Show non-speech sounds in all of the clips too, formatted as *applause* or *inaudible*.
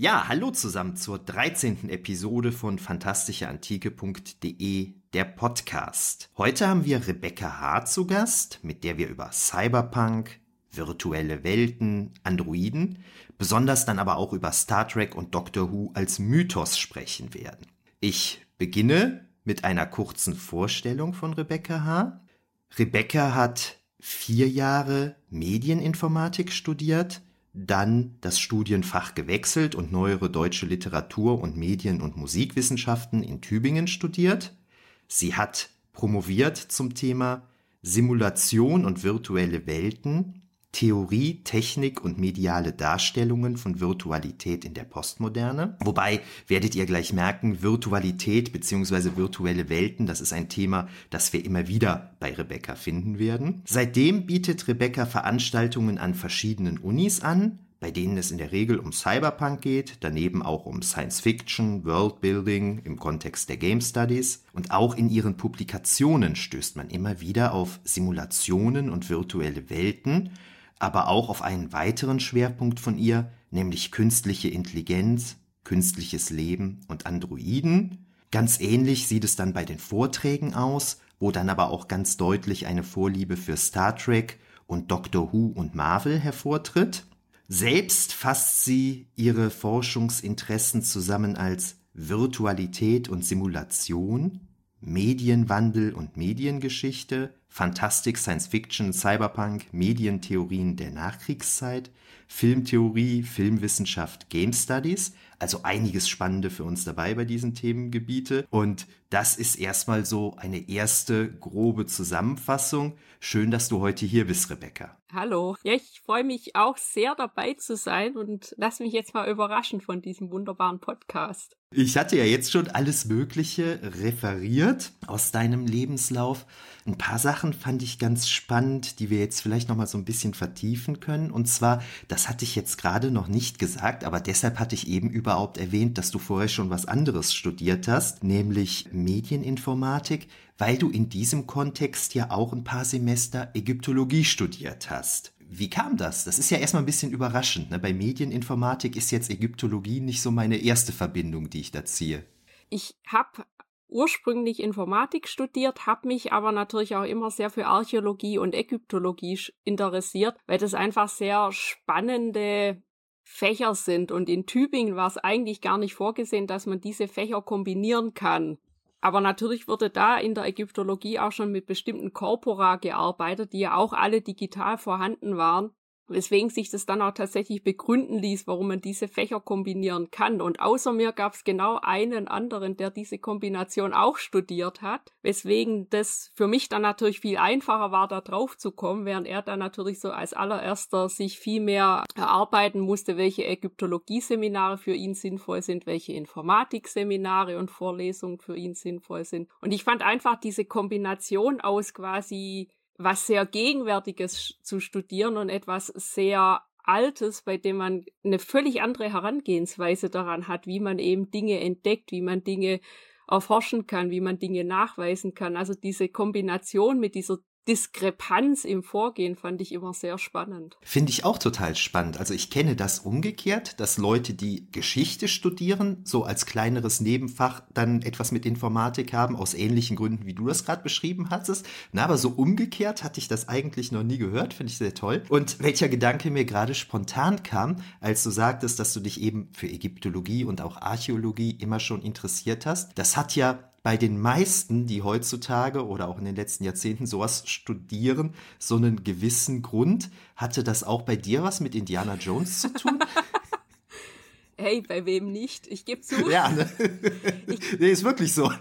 Ja, hallo zusammen zur 13. Episode von fantastischeantike.de, der Podcast. Heute haben wir Rebecca Hart zu Gast, mit der wir über Cyberpunk, virtuelle Welten, Androiden, besonders dann aber auch über Star Trek und Doctor Who als Mythos sprechen werden. Ich beginne mit einer kurzen Vorstellung von Rebecca H. Rebecca hat vier Jahre Medieninformatik studiert, dann das Studienfach gewechselt und neuere deutsche Literatur und Medien- und Musikwissenschaften in Tübingen studiert. Sie hat promoviert zum Thema Simulation und virtuelle Welten Theorie, Technik und mediale Darstellungen von Virtualität in der Postmoderne. Wobei werdet ihr gleich merken, Virtualität beziehungsweise virtuelle Welten, das ist ein Thema, das wir immer wieder bei Rebecca finden werden. Seitdem bietet Rebecca Veranstaltungen an verschiedenen Unis an, bei denen es in der Regel um Cyberpunk geht, daneben auch um Science Fiction, Worldbuilding im Kontext der Game Studies und auch in ihren Publikationen stößt man immer wieder auf Simulationen und virtuelle Welten aber auch auf einen weiteren Schwerpunkt von ihr, nämlich künstliche Intelligenz, künstliches Leben und Androiden. Ganz ähnlich sieht es dann bei den Vorträgen aus, wo dann aber auch ganz deutlich eine Vorliebe für Star Trek und Doctor Who und Marvel hervortritt. Selbst fasst sie ihre Forschungsinteressen zusammen als Virtualität und Simulation, Medienwandel und Mediengeschichte, Fantastik, Science Fiction, Cyberpunk, Medientheorien der Nachkriegszeit, Filmtheorie, Filmwissenschaft, Game Studies. Also einiges Spannende für uns dabei bei diesen Themengebiete. Und das ist erstmal so eine erste grobe Zusammenfassung. Schön, dass du heute hier bist, Rebecca. Hallo. Ja, ich freue mich auch sehr dabei zu sein und lass mich jetzt mal überraschen von diesem wunderbaren Podcast. Ich hatte ja jetzt schon alles Mögliche referiert aus deinem Lebenslauf. Ein paar Sachen fand ich ganz spannend, die wir jetzt vielleicht noch mal so ein bisschen vertiefen können. Und zwar, das hatte ich jetzt gerade noch nicht gesagt, aber deshalb hatte ich eben überhaupt erwähnt, dass du vorher schon was anderes studiert hast, nämlich Medieninformatik, weil du in diesem Kontext ja auch ein paar Semester Ägyptologie studiert hast. Wie kam das? Das ist ja erstmal ein bisschen überraschend. Ne? Bei Medieninformatik ist jetzt Ägyptologie nicht so meine erste Verbindung, die ich da ziehe. Ich habe ursprünglich Informatik studiert, habe mich aber natürlich auch immer sehr für Archäologie und Ägyptologie interessiert, weil das einfach sehr spannende Fächer sind. Und in Tübingen war es eigentlich gar nicht vorgesehen, dass man diese Fächer kombinieren kann. Aber natürlich wurde da in der Ägyptologie auch schon mit bestimmten Corpora gearbeitet, die ja auch alle digital vorhanden waren weswegen sich das dann auch tatsächlich begründen ließ, warum man diese Fächer kombinieren kann. Und außer mir gab es genau einen anderen, der diese Kombination auch studiert hat, weswegen das für mich dann natürlich viel einfacher war, da drauf zu kommen, während er dann natürlich so als allererster sich viel mehr erarbeiten musste, welche Ägyptologie-Seminare für ihn sinnvoll sind, welche Informatik-Seminare und Vorlesungen für ihn sinnvoll sind. Und ich fand einfach diese Kombination aus quasi was sehr Gegenwärtiges zu studieren und etwas sehr Altes, bei dem man eine völlig andere Herangehensweise daran hat, wie man eben Dinge entdeckt, wie man Dinge erforschen kann, wie man Dinge nachweisen kann. Also diese Kombination mit dieser Diskrepanz im Vorgehen fand ich immer sehr spannend. Finde ich auch total spannend. Also ich kenne das umgekehrt, dass Leute, die Geschichte studieren, so als kleineres Nebenfach dann etwas mit Informatik haben, aus ähnlichen Gründen, wie du das gerade beschrieben hattest. Na, aber so umgekehrt hatte ich das eigentlich noch nie gehört, finde ich sehr toll. Und welcher Gedanke mir gerade spontan kam, als du sagtest, dass du dich eben für Ägyptologie und auch Archäologie immer schon interessiert hast, das hat ja bei den meisten, die heutzutage oder auch in den letzten Jahrzehnten sowas studieren, so einen gewissen Grund. Hatte das auch bei dir was mit Indiana Jones zu tun? *laughs* hey, bei wem nicht? Ich gebe zu. Ja, ne? *laughs* ich, nee, ist wirklich so.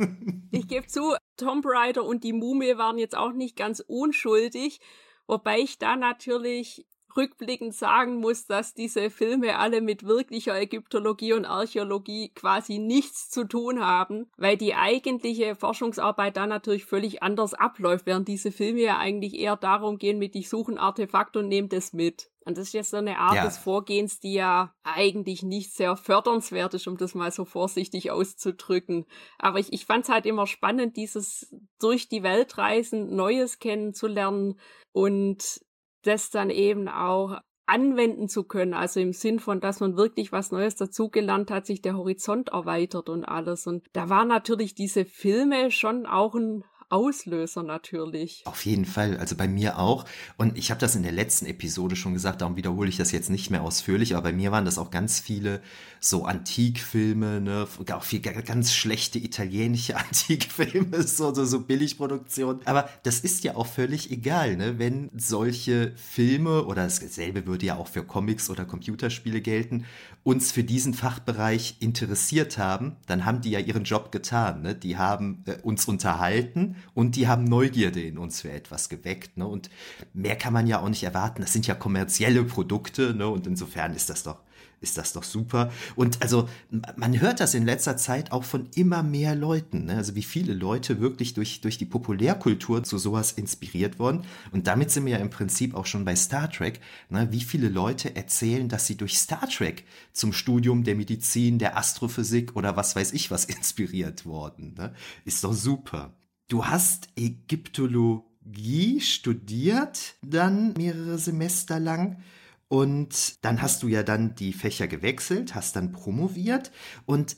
ich gebe zu, Tomb Raider und die Mumie waren jetzt auch nicht ganz unschuldig, wobei ich da natürlich rückblickend sagen muss, dass diese Filme alle mit wirklicher Ägyptologie und Archäologie quasi nichts zu tun haben, weil die eigentliche Forschungsarbeit da natürlich völlig anders abläuft, während diese Filme ja eigentlich eher darum gehen, mit ich suche ein Artefakt und nehme das mit. Und das ist jetzt so eine Art ja. des Vorgehens, die ja eigentlich nicht sehr fördernswert ist, um das mal so vorsichtig auszudrücken. Aber ich, ich fand es halt immer spannend, dieses durch die Welt reisen, Neues kennenzulernen und das dann eben auch anwenden zu können. Also im Sinn von, dass man wirklich was Neues dazugelernt hat, sich der Horizont erweitert und alles. Und da waren natürlich diese Filme schon auch ein Auslöser natürlich. Auf jeden Fall, also bei mir auch. Und ich habe das in der letzten Episode schon gesagt, darum wiederhole ich das jetzt nicht mehr ausführlich, aber bei mir waren das auch ganz viele so Antikfilme, ne, auch viel ganz schlechte italienische *laughs* Antikfilme, so, so, so Billigproduktion. Aber das ist ja auch völlig egal, ne, wenn solche Filme oder dasselbe würde ja auch für Comics oder Computerspiele gelten, uns für diesen Fachbereich interessiert haben, dann haben die ja ihren Job getan. Ne? Die haben äh, uns unterhalten und die haben Neugierde in uns für etwas geweckt. Ne? Und mehr kann man ja auch nicht erwarten. Das sind ja kommerzielle Produkte ne? und insofern ist das doch ist das doch super. Und also man hört das in letzter Zeit auch von immer mehr Leuten, ne? also wie viele Leute wirklich durch, durch die Populärkultur zu sowas inspiriert wurden. Und damit sind wir ja im Prinzip auch schon bei Star Trek, ne? wie viele Leute erzählen, dass sie durch Star Trek zum Studium der Medizin, der Astrophysik oder was weiß ich was *laughs* inspiriert wurden. Ne? Ist doch super. Du hast Ägyptologie studiert, dann mehrere Semester lang. Und dann hast du ja dann die Fächer gewechselt, hast dann promoviert und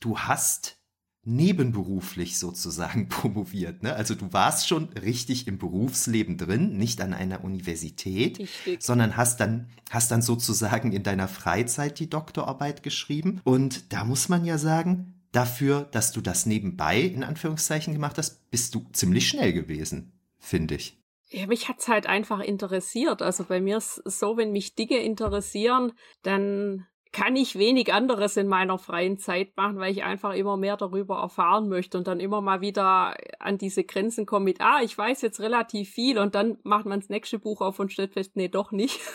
du hast nebenberuflich sozusagen *laughs* promoviert. Ne? Also du warst schon richtig im Berufsleben drin, nicht an einer Universität, richtig. sondern hast dann, hast dann sozusagen in deiner Freizeit die Doktorarbeit geschrieben. Und da muss man ja sagen, dafür, dass du das nebenbei in Anführungszeichen gemacht hast, bist du ziemlich schnell gewesen, finde ich. Ja, mich hat's halt einfach interessiert. Also bei mir ist es so, wenn mich Dinge interessieren, dann kann ich wenig anderes in meiner freien Zeit machen, weil ich einfach immer mehr darüber erfahren möchte und dann immer mal wieder an diese Grenzen komme mit, ah, ich weiß jetzt relativ viel und dann macht man das nächste Buch auf und stellt fest, nee, doch nicht. *laughs*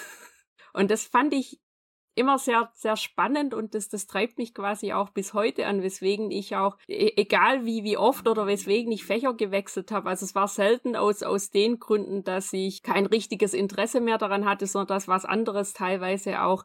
Und das fand ich immer sehr, sehr spannend und das, das treibt mich quasi auch bis heute an, weswegen ich auch, e, egal wie, wie oft oder weswegen ich Fächer gewechselt habe, also es war selten aus, aus den Gründen, dass ich kein richtiges Interesse mehr daran hatte, sondern dass was anderes teilweise auch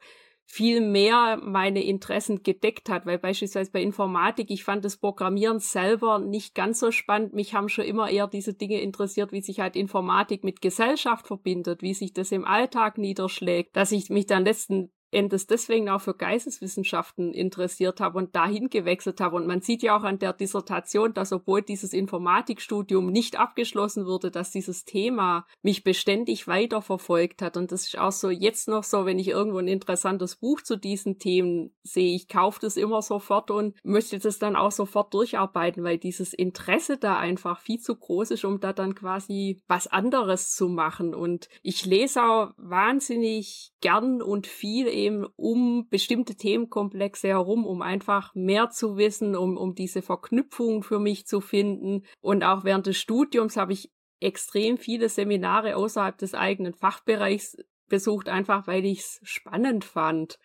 viel mehr meine Interessen gedeckt hat, weil beispielsweise bei Informatik, ich fand das Programmieren selber nicht ganz so spannend. Mich haben schon immer eher diese Dinge interessiert, wie sich halt Informatik mit Gesellschaft verbindet, wie sich das im Alltag niederschlägt, dass ich mich dann letzten Endes deswegen auch für Geisteswissenschaften interessiert habe und dahin gewechselt habe. Und man sieht ja auch an der Dissertation, dass obwohl dieses Informatikstudium nicht abgeschlossen wurde, dass dieses Thema mich beständig weiterverfolgt hat. Und das ist auch so jetzt noch so, wenn ich irgendwo ein interessantes Buch zu diesen Themen sehe, ich kaufe das immer sofort und möchte das dann auch sofort durcharbeiten, weil dieses Interesse da einfach viel zu groß ist, um da dann quasi was anderes zu machen. Und ich lese auch wahnsinnig gern und viel eben um bestimmte Themenkomplexe herum, um einfach mehr zu wissen, um, um diese Verknüpfungen für mich zu finden. Und auch während des Studiums habe ich extrem viele Seminare außerhalb des eigenen Fachbereichs besucht, einfach weil ich es spannend fand.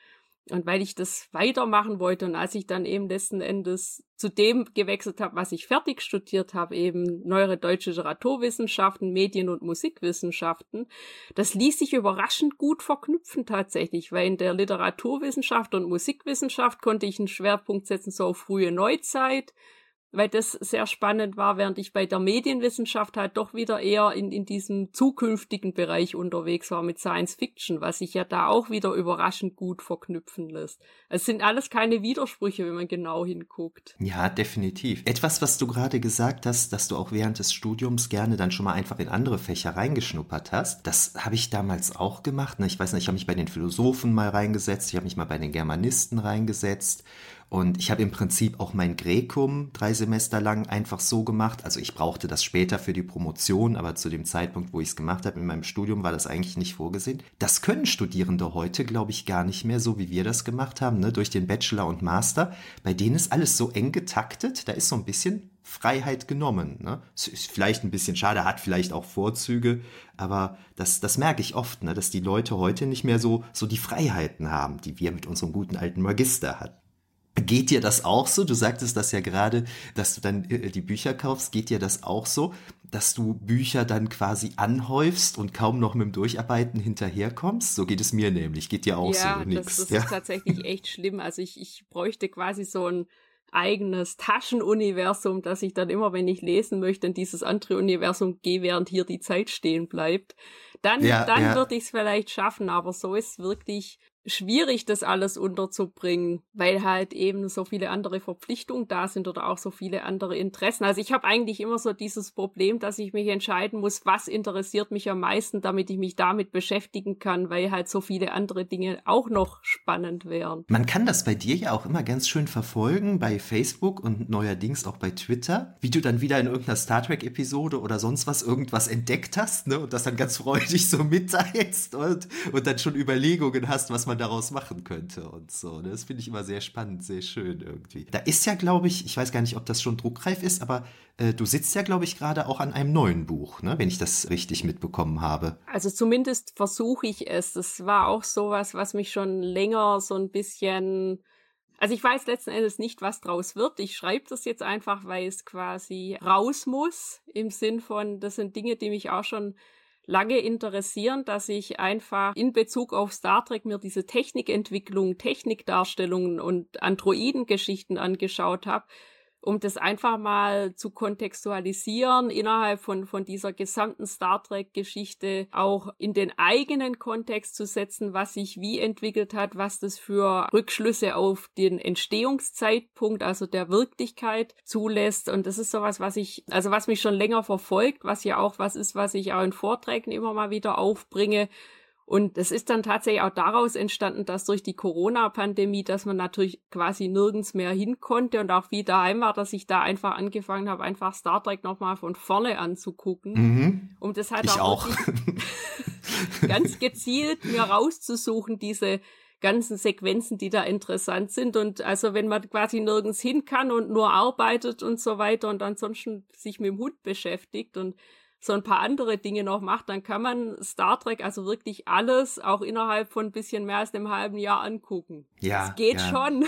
Und weil ich das weitermachen wollte und als ich dann eben letzten Endes zu dem gewechselt habe, was ich fertig studiert habe, eben neuere deutsche Literaturwissenschaften, Medien- und Musikwissenschaften, das ließ sich überraschend gut verknüpfen tatsächlich, weil in der Literaturwissenschaft und Musikwissenschaft konnte ich einen Schwerpunkt setzen so auf frühe Neuzeit, weil das sehr spannend war, während ich bei der Medienwissenschaft halt doch wieder eher in, in diesem zukünftigen Bereich unterwegs war mit Science Fiction, was sich ja da auch wieder überraschend gut verknüpfen lässt. Es sind alles keine Widersprüche, wenn man genau hinguckt. Ja, definitiv. Etwas, was du gerade gesagt hast, dass du auch während des Studiums gerne dann schon mal einfach in andere Fächer reingeschnuppert hast, das habe ich damals auch gemacht. Ne? Ich weiß nicht, ich habe mich bei den Philosophen mal reingesetzt, ich habe mich mal bei den Germanisten reingesetzt und ich habe im Prinzip auch mein Gräkum drei Semester lang einfach so gemacht. Also ich brauchte das später für die Promotion, aber zu dem Zeitpunkt, wo ich es gemacht habe in meinem Studium, war das eigentlich nicht vorgesehen. Das können Studierende heute, glaube ich, gar nicht mehr so, wie wir das gemacht haben, ne? durch den Bachelor und Master. Bei denen ist alles so eng getaktet, da ist so ein bisschen Freiheit genommen. Ne? Ist vielleicht ein bisschen schade, hat vielleicht auch Vorzüge, aber das, das merke ich oft, ne? dass die Leute heute nicht mehr so, so die Freiheiten haben, die wir mit unserem guten alten Magister hatten. Geht dir das auch so? Du sagtest das ja gerade, dass du dann äh, die Bücher kaufst. Geht dir das auch so, dass du Bücher dann quasi anhäufst und kaum noch mit dem Durcharbeiten hinterherkommst? So geht es mir nämlich. Geht dir auch ja, so? Nix. Das, das ja, das ist tatsächlich *laughs* echt schlimm. Also ich, ich bräuchte quasi so ein eigenes Taschenuniversum, dass ich dann immer, wenn ich lesen möchte, in dieses andere Universum gehe, während hier die Zeit stehen bleibt. Dann, ja, dann ja. würde ich es vielleicht schaffen, aber so ist wirklich schwierig, das alles unterzubringen, weil halt eben so viele andere Verpflichtungen da sind oder auch so viele andere Interessen. Also ich habe eigentlich immer so dieses Problem, dass ich mich entscheiden muss, was interessiert mich am meisten, damit ich mich damit beschäftigen kann, weil halt so viele andere Dinge auch noch spannend wären. Man kann das bei dir ja auch immer ganz schön verfolgen bei Facebook und neuerdings auch bei Twitter, wie du dann wieder in irgendeiner Star Trek Episode oder sonst was irgendwas entdeckt hast, ne, und das dann ganz *laughs* freudig so mitteilst und, und dann schon Überlegungen hast, was man man daraus machen könnte und so. Ne? Das finde ich immer sehr spannend, sehr schön irgendwie. Da ist ja, glaube ich, ich weiß gar nicht, ob das schon druckreif ist, aber äh, du sitzt ja, glaube ich, gerade auch an einem neuen Buch, ne? wenn ich das richtig mitbekommen habe. Also zumindest versuche ich es. Das war auch sowas, was mich schon länger so ein bisschen also ich weiß letzten Endes nicht, was draus wird. Ich schreibe das jetzt einfach, weil es quasi raus muss, im Sinn von, das sind Dinge, die mich auch schon lange interessieren, dass ich einfach in Bezug auf Star Trek mir diese Technikentwicklung, Technikdarstellungen und Androidengeschichten angeschaut habe um das einfach mal zu kontextualisieren innerhalb von, von dieser gesamten Star Trek-Geschichte, auch in den eigenen Kontext zu setzen, was sich wie entwickelt hat, was das für Rückschlüsse auf den Entstehungszeitpunkt, also der Wirklichkeit zulässt. Und das ist sowas, was ich, also was mich schon länger verfolgt, was ja auch was ist, was ich auch in Vorträgen immer mal wieder aufbringe und es ist dann tatsächlich auch daraus entstanden, dass durch die Corona-Pandemie, dass man natürlich quasi nirgends mehr hin konnte und auch wie daheim war, dass ich da einfach angefangen habe, einfach Star Trek nochmal von vorne anzugucken. Mhm. Um das halt ich auch, auch. *laughs* ganz gezielt mir rauszusuchen, diese ganzen Sequenzen, die da interessant sind. Und also wenn man quasi nirgends hin kann und nur arbeitet und so weiter und ansonsten sich mit dem Hund beschäftigt und so ein paar andere Dinge noch macht, dann kann man Star Trek also wirklich alles auch innerhalb von ein bisschen mehr als einem halben Jahr angucken. Ja. Es geht ja. schon.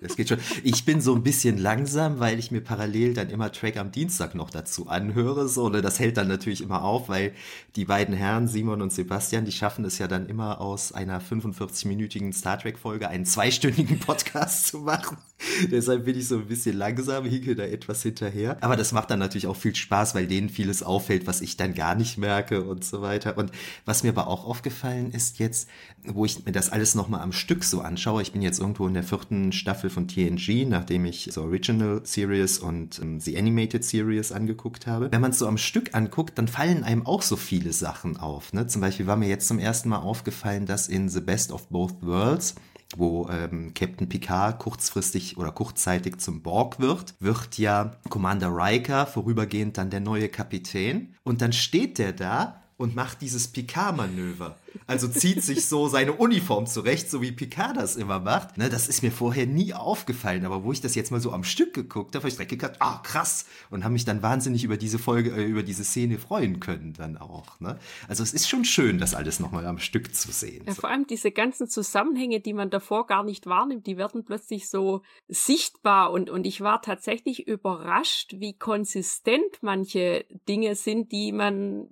Es geht schon. Ich bin so ein bisschen langsam, weil ich mir parallel dann immer Track am Dienstag noch dazu anhöre. So, ne? Das hält dann natürlich immer auf, weil die beiden Herren, Simon und Sebastian, die schaffen es ja dann immer aus einer 45-minütigen Star Trek-Folge einen zweistündigen *laughs* Podcast zu machen. *laughs* Deshalb bin ich so ein bisschen langsam, hinke da etwas hinterher. Aber das macht dann natürlich auch viel Spaß, weil denen vieles auffällt, was ich dann gar nicht merke und so weiter. Und was mir aber auch aufgefallen ist jetzt, wo ich mir das alles nochmal am Stück so anschaue, ich bin jetzt irgendwo in der vierten Staffel von TNG, nachdem ich so Original Series und ähm, The Animated Series angeguckt habe. Wenn man es so am Stück anguckt, dann fallen einem auch so viele Sachen auf. Ne? Zum Beispiel war mir jetzt zum ersten Mal aufgefallen, dass in The Best of Both Worlds wo ähm, Captain Picard kurzfristig oder kurzzeitig zum Borg wird, wird ja Commander Riker vorübergehend dann der neue Kapitän. Und dann steht der da und macht dieses Picard-Manöver. Also zieht sich so seine Uniform zurecht, so wie Picard das immer macht. Ne, das ist mir vorher nie aufgefallen, aber wo ich das jetzt mal so am Stück geguckt habe, habe ich direkt gedacht, ah, krass. Und habe mich dann wahnsinnig über diese Folge, äh, über diese Szene freuen können dann auch. Ne? Also es ist schon schön, das alles nochmal am Stück zu sehen. Ja, vor allem diese ganzen Zusammenhänge, die man davor gar nicht wahrnimmt, die werden plötzlich so sichtbar und, und ich war tatsächlich überrascht, wie konsistent manche Dinge sind, die man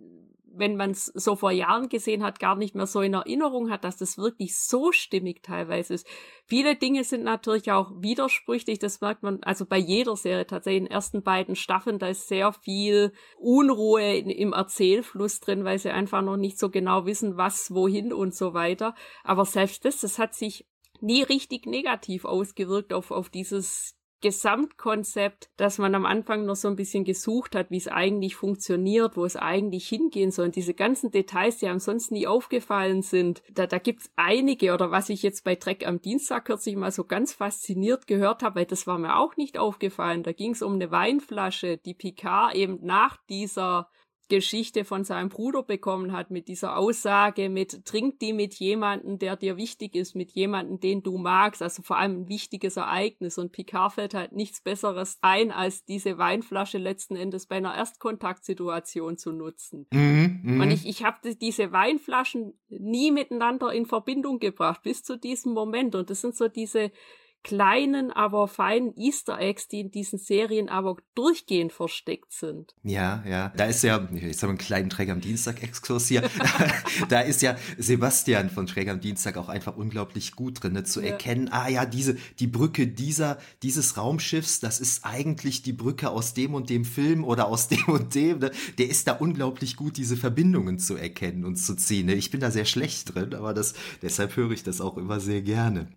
wenn man es so vor Jahren gesehen hat, gar nicht mehr so in Erinnerung hat, dass das wirklich so stimmig teilweise ist. Viele Dinge sind natürlich auch widersprüchlich, das merkt man also bei jeder Serie tatsächlich in den ersten beiden Staffeln, da ist sehr viel Unruhe in, im Erzählfluss drin, weil sie einfach noch nicht so genau wissen, was, wohin und so weiter. Aber selbst das, das hat sich nie richtig negativ ausgewirkt auf, auf dieses Gesamtkonzept, dass man am Anfang noch so ein bisschen gesucht hat, wie es eigentlich funktioniert, wo es eigentlich hingehen soll. Und diese ganzen Details, die einem sonst nie aufgefallen sind, da, da gibt's einige. Oder was ich jetzt bei Dreck am Dienstag kürzlich mal so ganz fasziniert gehört habe, weil das war mir auch nicht aufgefallen. Da ging es um eine Weinflasche, die Picard eben nach dieser Geschichte von seinem Bruder bekommen hat, mit dieser Aussage, mit trink die mit jemandem, der dir wichtig ist, mit jemandem, den du magst, also vor allem ein wichtiges Ereignis. Und Picard fällt halt nichts Besseres ein, als diese Weinflasche letzten Endes bei einer Erstkontaktsituation zu nutzen. Mhm, mh. Und ich, ich habe diese Weinflaschen nie miteinander in Verbindung gebracht, bis zu diesem Moment. Und das sind so diese kleinen, aber feinen Easter Eggs, die in diesen Serien aber durchgehend versteckt sind. Ja, ja. Da ist ja, jetzt haben wir einen kleinen Träger am Dienstag-Exkurs hier. *laughs* da ist ja Sebastian von Träger am Dienstag auch einfach unglaublich gut drin, ne, zu ja. erkennen, ah ja, diese, die Brücke dieser, dieses Raumschiffs, das ist eigentlich die Brücke aus dem und dem Film oder aus *laughs* dem und dem. Ne? Der ist da unglaublich gut, diese Verbindungen zu erkennen und zu ziehen. Ne? Ich bin da sehr schlecht drin, aber das, deshalb höre ich das auch immer sehr gerne.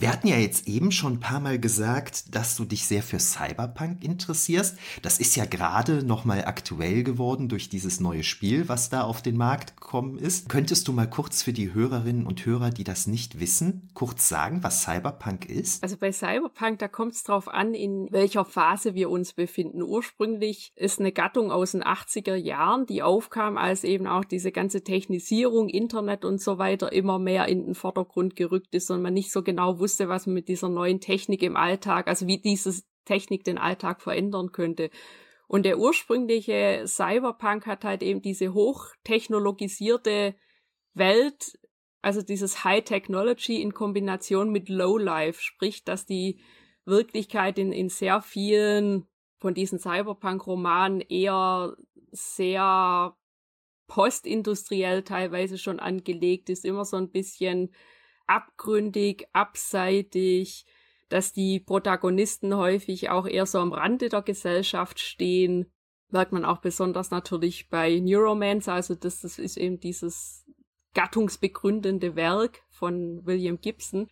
Wir hatten ja jetzt eben schon ein paar Mal gesagt, dass du dich sehr für Cyberpunk interessierst. Das ist ja gerade nochmal aktuell geworden durch dieses neue Spiel, was da auf den Markt gekommen ist. Könntest du mal kurz für die Hörerinnen und Hörer, die das nicht wissen, kurz sagen, was Cyberpunk ist? Also bei Cyberpunk, da kommt es drauf an, in welcher Phase wir uns befinden. Ursprünglich ist eine Gattung aus den 80er Jahren, die aufkam, als eben auch diese ganze Technisierung, Internet und so weiter immer mehr in den Vordergrund gerückt ist und man nicht so genau wusste, was man mit dieser neuen Technik im Alltag, also wie diese Technik den Alltag verändern könnte. Und der ursprüngliche Cyberpunk hat halt eben diese hochtechnologisierte Welt, also dieses High Technology in Kombination mit Low Life, sprich, dass die Wirklichkeit in, in sehr vielen von diesen Cyberpunk-Romanen eher sehr postindustriell teilweise schon angelegt ist, immer so ein bisschen abgründig, abseitig, dass die Protagonisten häufig auch eher so am Rande der Gesellschaft stehen. Merkt man auch besonders natürlich bei Neuromance, also das, das ist eben dieses gattungsbegründende Werk von William Gibson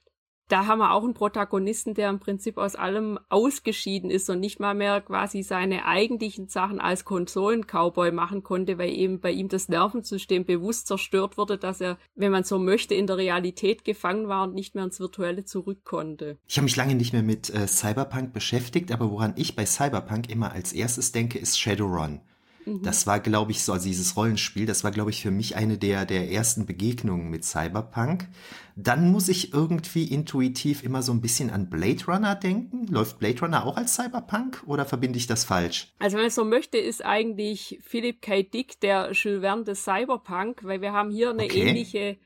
da haben wir auch einen Protagonisten, der im Prinzip aus allem ausgeschieden ist und nicht mal mehr quasi seine eigentlichen Sachen als Konsolen-Cowboy machen konnte, weil eben bei ihm das Nervensystem bewusst zerstört wurde, dass er, wenn man so möchte, in der Realität gefangen war und nicht mehr ins Virtuelle zurück konnte. Ich habe mich lange nicht mehr mit äh, Cyberpunk beschäftigt, aber woran ich bei Cyberpunk immer als erstes denke, ist Shadowrun. Mhm. Das war, glaube ich, so, also dieses Rollenspiel, das war, glaube ich, für mich eine der, der ersten Begegnungen mit Cyberpunk. Dann muss ich irgendwie intuitiv immer so ein bisschen an Blade Runner denken. Läuft Blade Runner auch als Cyberpunk oder verbinde ich das falsch? Also wenn man so möchte, ist eigentlich Philip K. Dick der Jules Verne des Cyberpunk, weil wir haben hier eine okay. ähnliche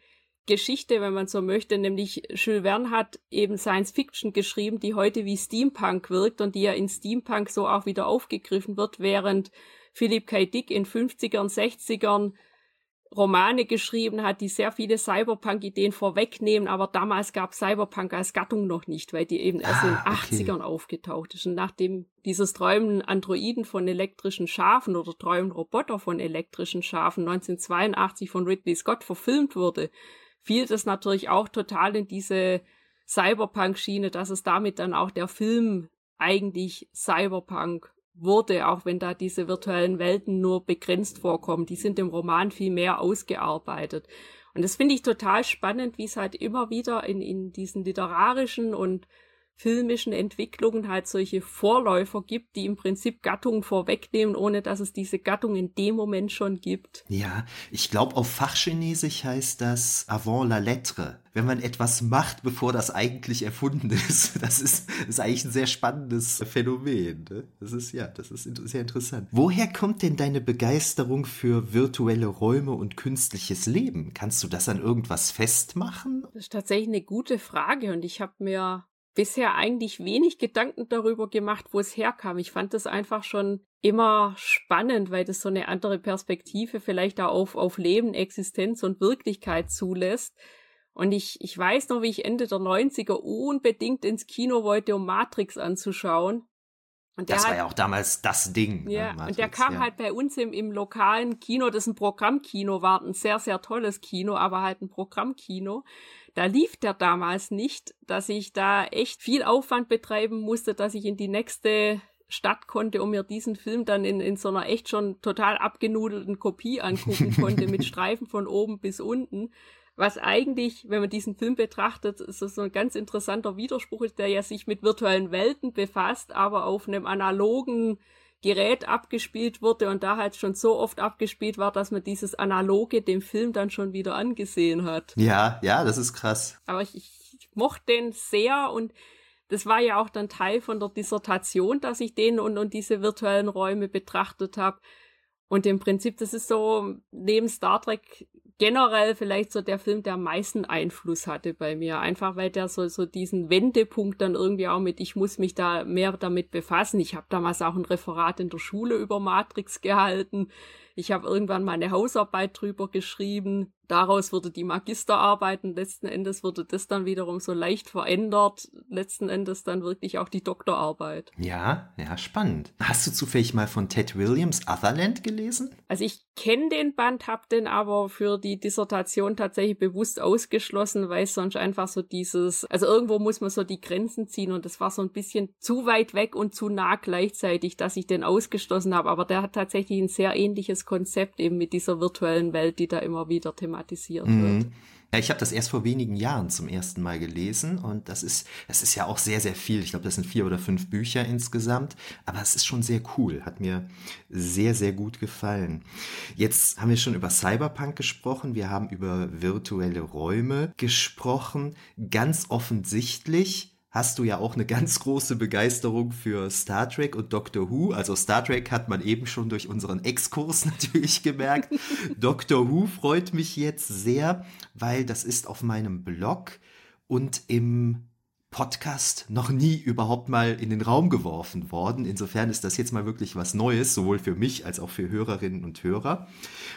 Geschichte, wenn man so möchte, nämlich Jules Verne hat eben Science Fiction geschrieben, die heute wie Steampunk wirkt und die ja in Steampunk so auch wieder aufgegriffen wird, während Philip K. Dick in 50ern, 60ern Romane geschrieben hat, die sehr viele Cyberpunk-Ideen vorwegnehmen, aber damals gab Cyberpunk als Gattung noch nicht, weil die eben erst ah, in den 80ern aufgetaucht ist. Und nachdem dieses Träumen Androiden von elektrischen Schafen oder Träumen Roboter von elektrischen Schafen 1982 von Ridley Scott verfilmt wurde, fiel das natürlich auch total in diese Cyberpunk-Schiene, dass es damit dann auch der Film eigentlich Cyberpunk wurde, auch wenn da diese virtuellen Welten nur begrenzt vorkommen. Die sind im Roman viel mehr ausgearbeitet. Und das finde ich total spannend, wie es halt immer wieder in, in diesen literarischen und filmischen Entwicklungen halt solche Vorläufer gibt, die im Prinzip Gattungen vorwegnehmen, ohne dass es diese Gattung in dem Moment schon gibt. Ja, ich glaube, auf Fachchinesisch heißt das avant la lettre. Wenn man etwas macht, bevor das eigentlich erfunden ist. *laughs* Das ist, ist eigentlich ein sehr spannendes Phänomen. Ne? Das ist ja, das ist sehr interessant. Woher kommt denn deine Begeisterung für virtuelle Räume und künstliches Leben? Kannst du das an irgendwas festmachen? Das ist tatsächlich eine gute Frage und ich habe mir bisher eigentlich wenig Gedanken darüber gemacht, wo es herkam. Ich fand das einfach schon immer spannend, weil das so eine andere Perspektive vielleicht auch auf, auf Leben, Existenz und Wirklichkeit zulässt. Und ich, ich weiß noch, wie ich Ende der 90er unbedingt ins Kino wollte, um Matrix anzuschauen. Und das hat, war ja auch damals das Ding. Ne, ja, ne, und der kam ja. halt bei uns im, im lokalen Kino, das ein Programmkino war, ein sehr, sehr tolles Kino, aber halt ein Programmkino. Da lief der damals nicht, dass ich da echt viel Aufwand betreiben musste, dass ich in die nächste Stadt konnte, um mir diesen Film dann in, in so einer echt schon total abgenudelten Kopie angucken *laughs* konnte, mit Streifen von oben bis unten. Was eigentlich, wenn man diesen Film betrachtet, so, so ein ganz interessanter Widerspruch ist, der ja sich mit virtuellen Welten befasst, aber auf einem analogen Gerät abgespielt wurde und da halt schon so oft abgespielt war, dass man dieses Analoge dem Film dann schon wieder angesehen hat. Ja, ja, das ist krass. Aber ich, ich mochte den sehr und das war ja auch dann Teil von der Dissertation, dass ich den und, und diese virtuellen Räume betrachtet habe. Und im Prinzip, das ist so, neben Star Trek generell vielleicht so der Film, der am meisten Einfluss hatte bei mir. Einfach weil der so, so diesen Wendepunkt dann irgendwie auch mit, ich muss mich da mehr damit befassen. Ich habe damals auch ein Referat in der Schule über Matrix gehalten. Ich habe irgendwann meine Hausarbeit drüber geschrieben. Daraus wurde die Magisterarbeit und letzten Endes wurde das dann wiederum so leicht verändert. Letzten Endes dann wirklich auch die Doktorarbeit. Ja, ja, spannend. Hast du zufällig mal von Ted Williams Otherland gelesen? Also ich kenne den Band, habe den aber für die Dissertation tatsächlich bewusst ausgeschlossen, weil sonst einfach so dieses, also irgendwo muss man so die Grenzen ziehen und das war so ein bisschen zu weit weg und zu nah gleichzeitig, dass ich den ausgeschlossen habe. Aber der hat tatsächlich ein sehr ähnliches Konzept eben mit dieser virtuellen Welt, die da immer wieder thematisiert mhm. wird. Ja, ich habe das erst vor wenigen Jahren zum ersten Mal gelesen und das ist, das ist ja auch sehr, sehr viel. Ich glaube, das sind vier oder fünf Bücher insgesamt, aber es ist schon sehr cool. Hat mir sehr, sehr gut gefallen. Jetzt haben wir schon über Cyberpunk gesprochen, wir haben über virtuelle Räume gesprochen. Ganz offensichtlich hast du ja auch eine ganz große Begeisterung für Star Trek und Doctor Who. Also Star Trek hat man eben schon durch unseren Exkurs *laughs* natürlich gemerkt. Doctor Who freut mich jetzt sehr, weil das ist auf meinem Blog und im Podcast noch nie überhaupt mal in den Raum geworfen worden. Insofern ist das jetzt mal wirklich was Neues, sowohl für mich als auch für Hörerinnen und Hörer.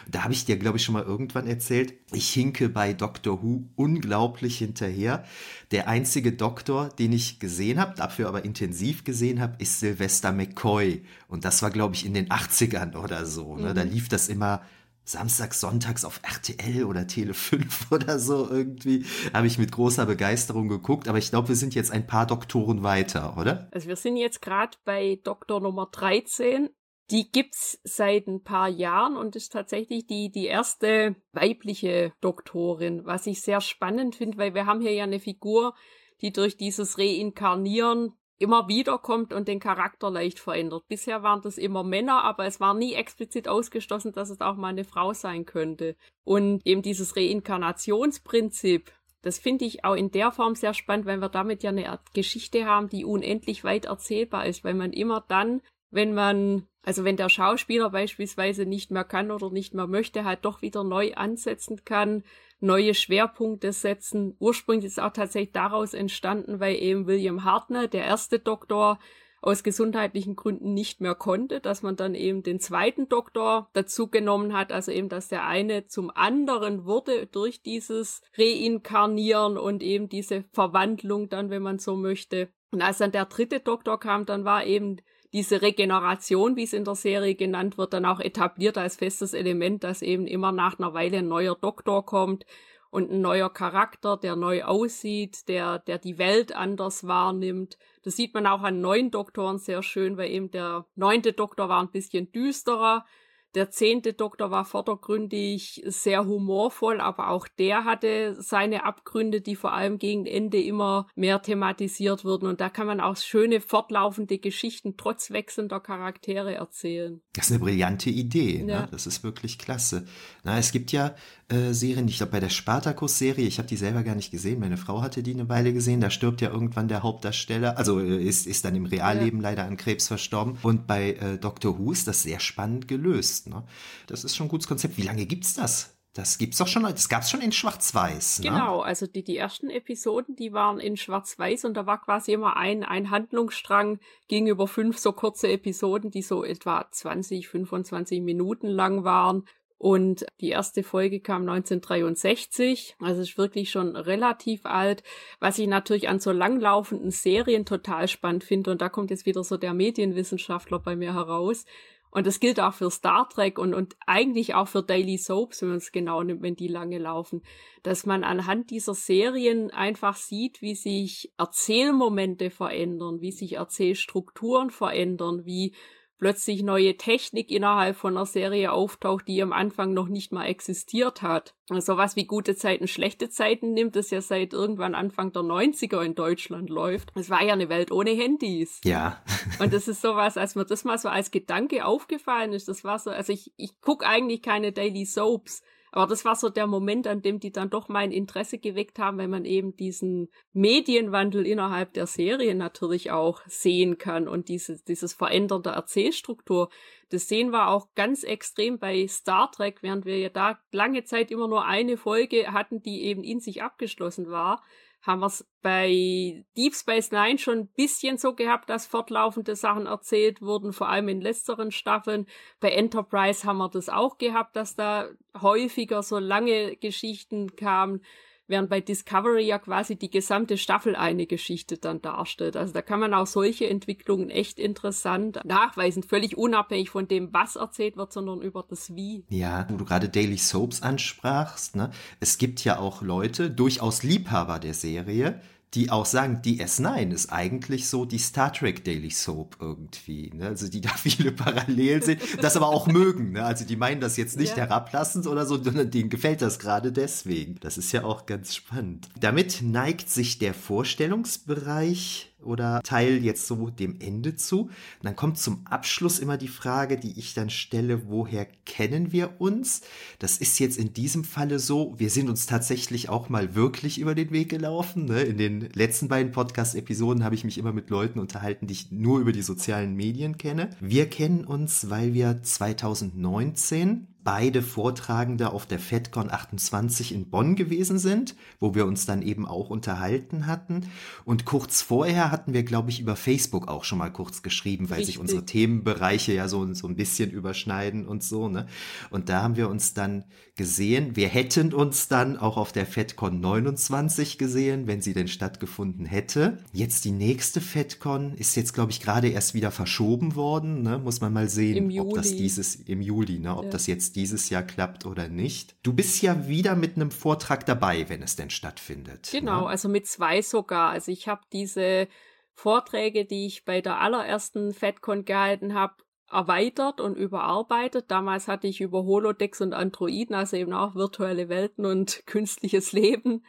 Da habe ich dir, glaube ich, schon mal irgendwann erzählt, ich hinke bei Doctor Who unglaublich hinterher. Der einzige Doktor, den ich gesehen habe, dafür aber intensiv gesehen habe, ist Sylvester McCoy. Und das war, glaube ich, in den 80ern oder so. Ne? Mhm. Da lief das immer samstags, sonntags auf RTL oder Tele 5 *laughs* oder so irgendwie. Habe ich mit großer Begeisterung geguckt, aber ich glaube, wir sind jetzt ein paar Doktoren weiter, oder? Also wir sind jetzt gerade bei Doktor Nummer 13. Die gibt's seit ein paar Jahren und ist tatsächlich die, die erste weibliche Doktorin, was ich sehr spannend finde, weil wir haben hier ja eine Figur, die durch dieses Reinkarnieren immer wieder kommt und den Charakter leicht verändert. Bisher waren das immer Männer, aber es war nie explizit ausgeschlossen, dass es auch mal eine Frau sein könnte. Und eben dieses Reinkarnationsprinzip, das finde ich auch in der Form sehr spannend, weil wir damit ja eine Art Geschichte haben, die unendlich weit erzählbar ist, weil man immer dann, wenn man, also wenn der Schauspieler beispielsweise nicht mehr kann oder nicht mehr möchte, halt doch wieder neu ansetzen kann, neue Schwerpunkte setzen. Ursprünglich ist auch tatsächlich daraus entstanden, weil eben William Hartner, der erste Doktor, aus gesundheitlichen Gründen nicht mehr konnte, dass man dann eben den zweiten Doktor dazu genommen hat, also eben, dass der eine zum anderen wurde durch dieses Reinkarnieren und eben diese Verwandlung dann, wenn man so möchte. Und als dann der dritte Doktor kam, dann war eben diese Regeneration, wie es in der Serie genannt wird, dann auch etabliert als festes Element, dass eben immer nach einer Weile ein neuer Doktor kommt und ein neuer Charakter, der neu aussieht, der, der die Welt anders wahrnimmt. Das sieht man auch an neuen Doktoren sehr schön, weil eben der neunte Doktor war ein bisschen düsterer, der zehnte Doktor war vordergründig sehr humorvoll, aber auch der hatte seine Abgründe, die vor allem gegen Ende immer mehr thematisiert wurden. Und da kann man auch schöne fortlaufende Geschichten trotz wechselnder Charaktere erzählen. Das ist eine brillante Idee. Ne? Ja. Ne? Das ist wirklich klasse. Na, es gibt ja äh, Serien, ich glaube bei der Spartacus-Serie, ich habe die selber gar nicht gesehen, meine Frau hatte die eine Weile gesehen, da stirbt ja irgendwann der Hauptdarsteller, also äh, ist, ist dann im Realleben ja. leider an Krebs verstorben. Und bei äh, Doctor Who ist das sehr spannend gelöst. Ne? Das ist schon ein gutes Konzept. Wie lange gibt's das? Das gibt's doch schon, das gab's schon in Schwarz-Weiß. Ne? Genau, also die, die ersten Episoden, die waren in Schwarz-Weiß und da war quasi immer ein, ein Handlungsstrang gegenüber fünf so kurze Episoden, die so etwa 20, 25 Minuten lang waren. Und die erste Folge kam 1963, also ist wirklich schon relativ alt, was ich natürlich an so langlaufenden Serien total spannend finde. Und da kommt jetzt wieder so der Medienwissenschaftler bei mir heraus. Und das gilt auch für Star Trek und, und eigentlich auch für Daily Soaps, wenn man es genau nimmt, wenn die lange laufen, dass man anhand dieser Serien einfach sieht, wie sich Erzählmomente verändern, wie sich Erzählstrukturen verändern, wie plötzlich neue Technik innerhalb von einer Serie auftaucht, die am Anfang noch nicht mal existiert hat. Also was wie gute Zeiten, schlechte Zeiten nimmt, das ja seit irgendwann Anfang der 90er in Deutschland läuft. Es war ja eine Welt ohne Handys. Ja. *laughs* Und das ist sowas, als mir das mal so als Gedanke aufgefallen ist, das war so, also ich, ich gucke eigentlich keine Daily Soaps, Aber das war so der Moment, an dem die dann doch mein Interesse geweckt haben, weil man eben diesen Medienwandel innerhalb der Serie natürlich auch sehen kann und diese, dieses veränderte Erzählstruktur. Das sehen wir auch ganz extrem bei Star Trek, während wir ja da lange Zeit immer nur eine Folge hatten, die eben in sich abgeschlossen war haben wir es bei Deep Space Nine schon ein bisschen so gehabt, dass fortlaufende Sachen erzählt wurden, vor allem in letzteren Staffeln. Bei Enterprise haben wir das auch gehabt, dass da häufiger so lange Geschichten kamen während bei Discovery ja quasi die gesamte Staffel eine Geschichte dann darstellt. Also da kann man auch solche Entwicklungen echt interessant nachweisen, völlig unabhängig von dem, was erzählt wird, sondern über das Wie. Ja, wo du gerade Daily Soaps ansprachst, ne? Es gibt ja auch Leute, durchaus Liebhaber der Serie, die auch sagen, DS9 ist eigentlich so die Star Trek Daily Soap irgendwie. Ne? Also die da *laughs* viele Parallelen sind, das aber auch mögen. Ne? Also die meinen das jetzt nicht ja. herablassend oder so, sondern denen gefällt das gerade deswegen. Das ist ja auch ganz spannend. Damit neigt sich der Vorstellungsbereich oder Teil jetzt so dem Ende zu. Und dann kommt zum Abschluss immer die Frage, die ich dann stelle, woher kennen wir uns? Das ist jetzt in diesem Falle so, wir sind uns tatsächlich auch mal wirklich über den Weg gelaufen. Ne? In den letzten beiden Podcast-Episoden habe ich mich immer mit Leuten unterhalten, die ich nur über die sozialen Medien kenne. Wir kennen uns, weil wir 2019 beide Vortragende auf der FedCon 28 in Bonn gewesen sind, wo wir uns dann eben auch unterhalten hatten. Und kurz vorher hatten wir, glaube ich, über Facebook auch schon mal kurz geschrieben, weil Richtig. sich unsere Themenbereiche ja so, so ein bisschen überschneiden und so. Ne? Und da haben wir uns dann gesehen. Wir hätten uns dann auch auf der FedCon 29 gesehen, wenn sie denn stattgefunden hätte. Jetzt die nächste FedCon ist jetzt, glaube ich, gerade erst wieder verschoben worden. Ne? Muss man mal sehen, ob das dieses im Juli, ne? ob ja. das jetzt dieses Jahr klappt oder nicht. Du bist ja wieder mit einem Vortrag dabei, wenn es denn stattfindet. Genau, ne? also mit zwei sogar. Also ich habe diese Vorträge, die ich bei der allerersten FedCon gehalten habe, erweitert und überarbeitet. Damals hatte ich über Holodecks und Androiden, also eben auch virtuelle Welten und *laughs* künstliches Leben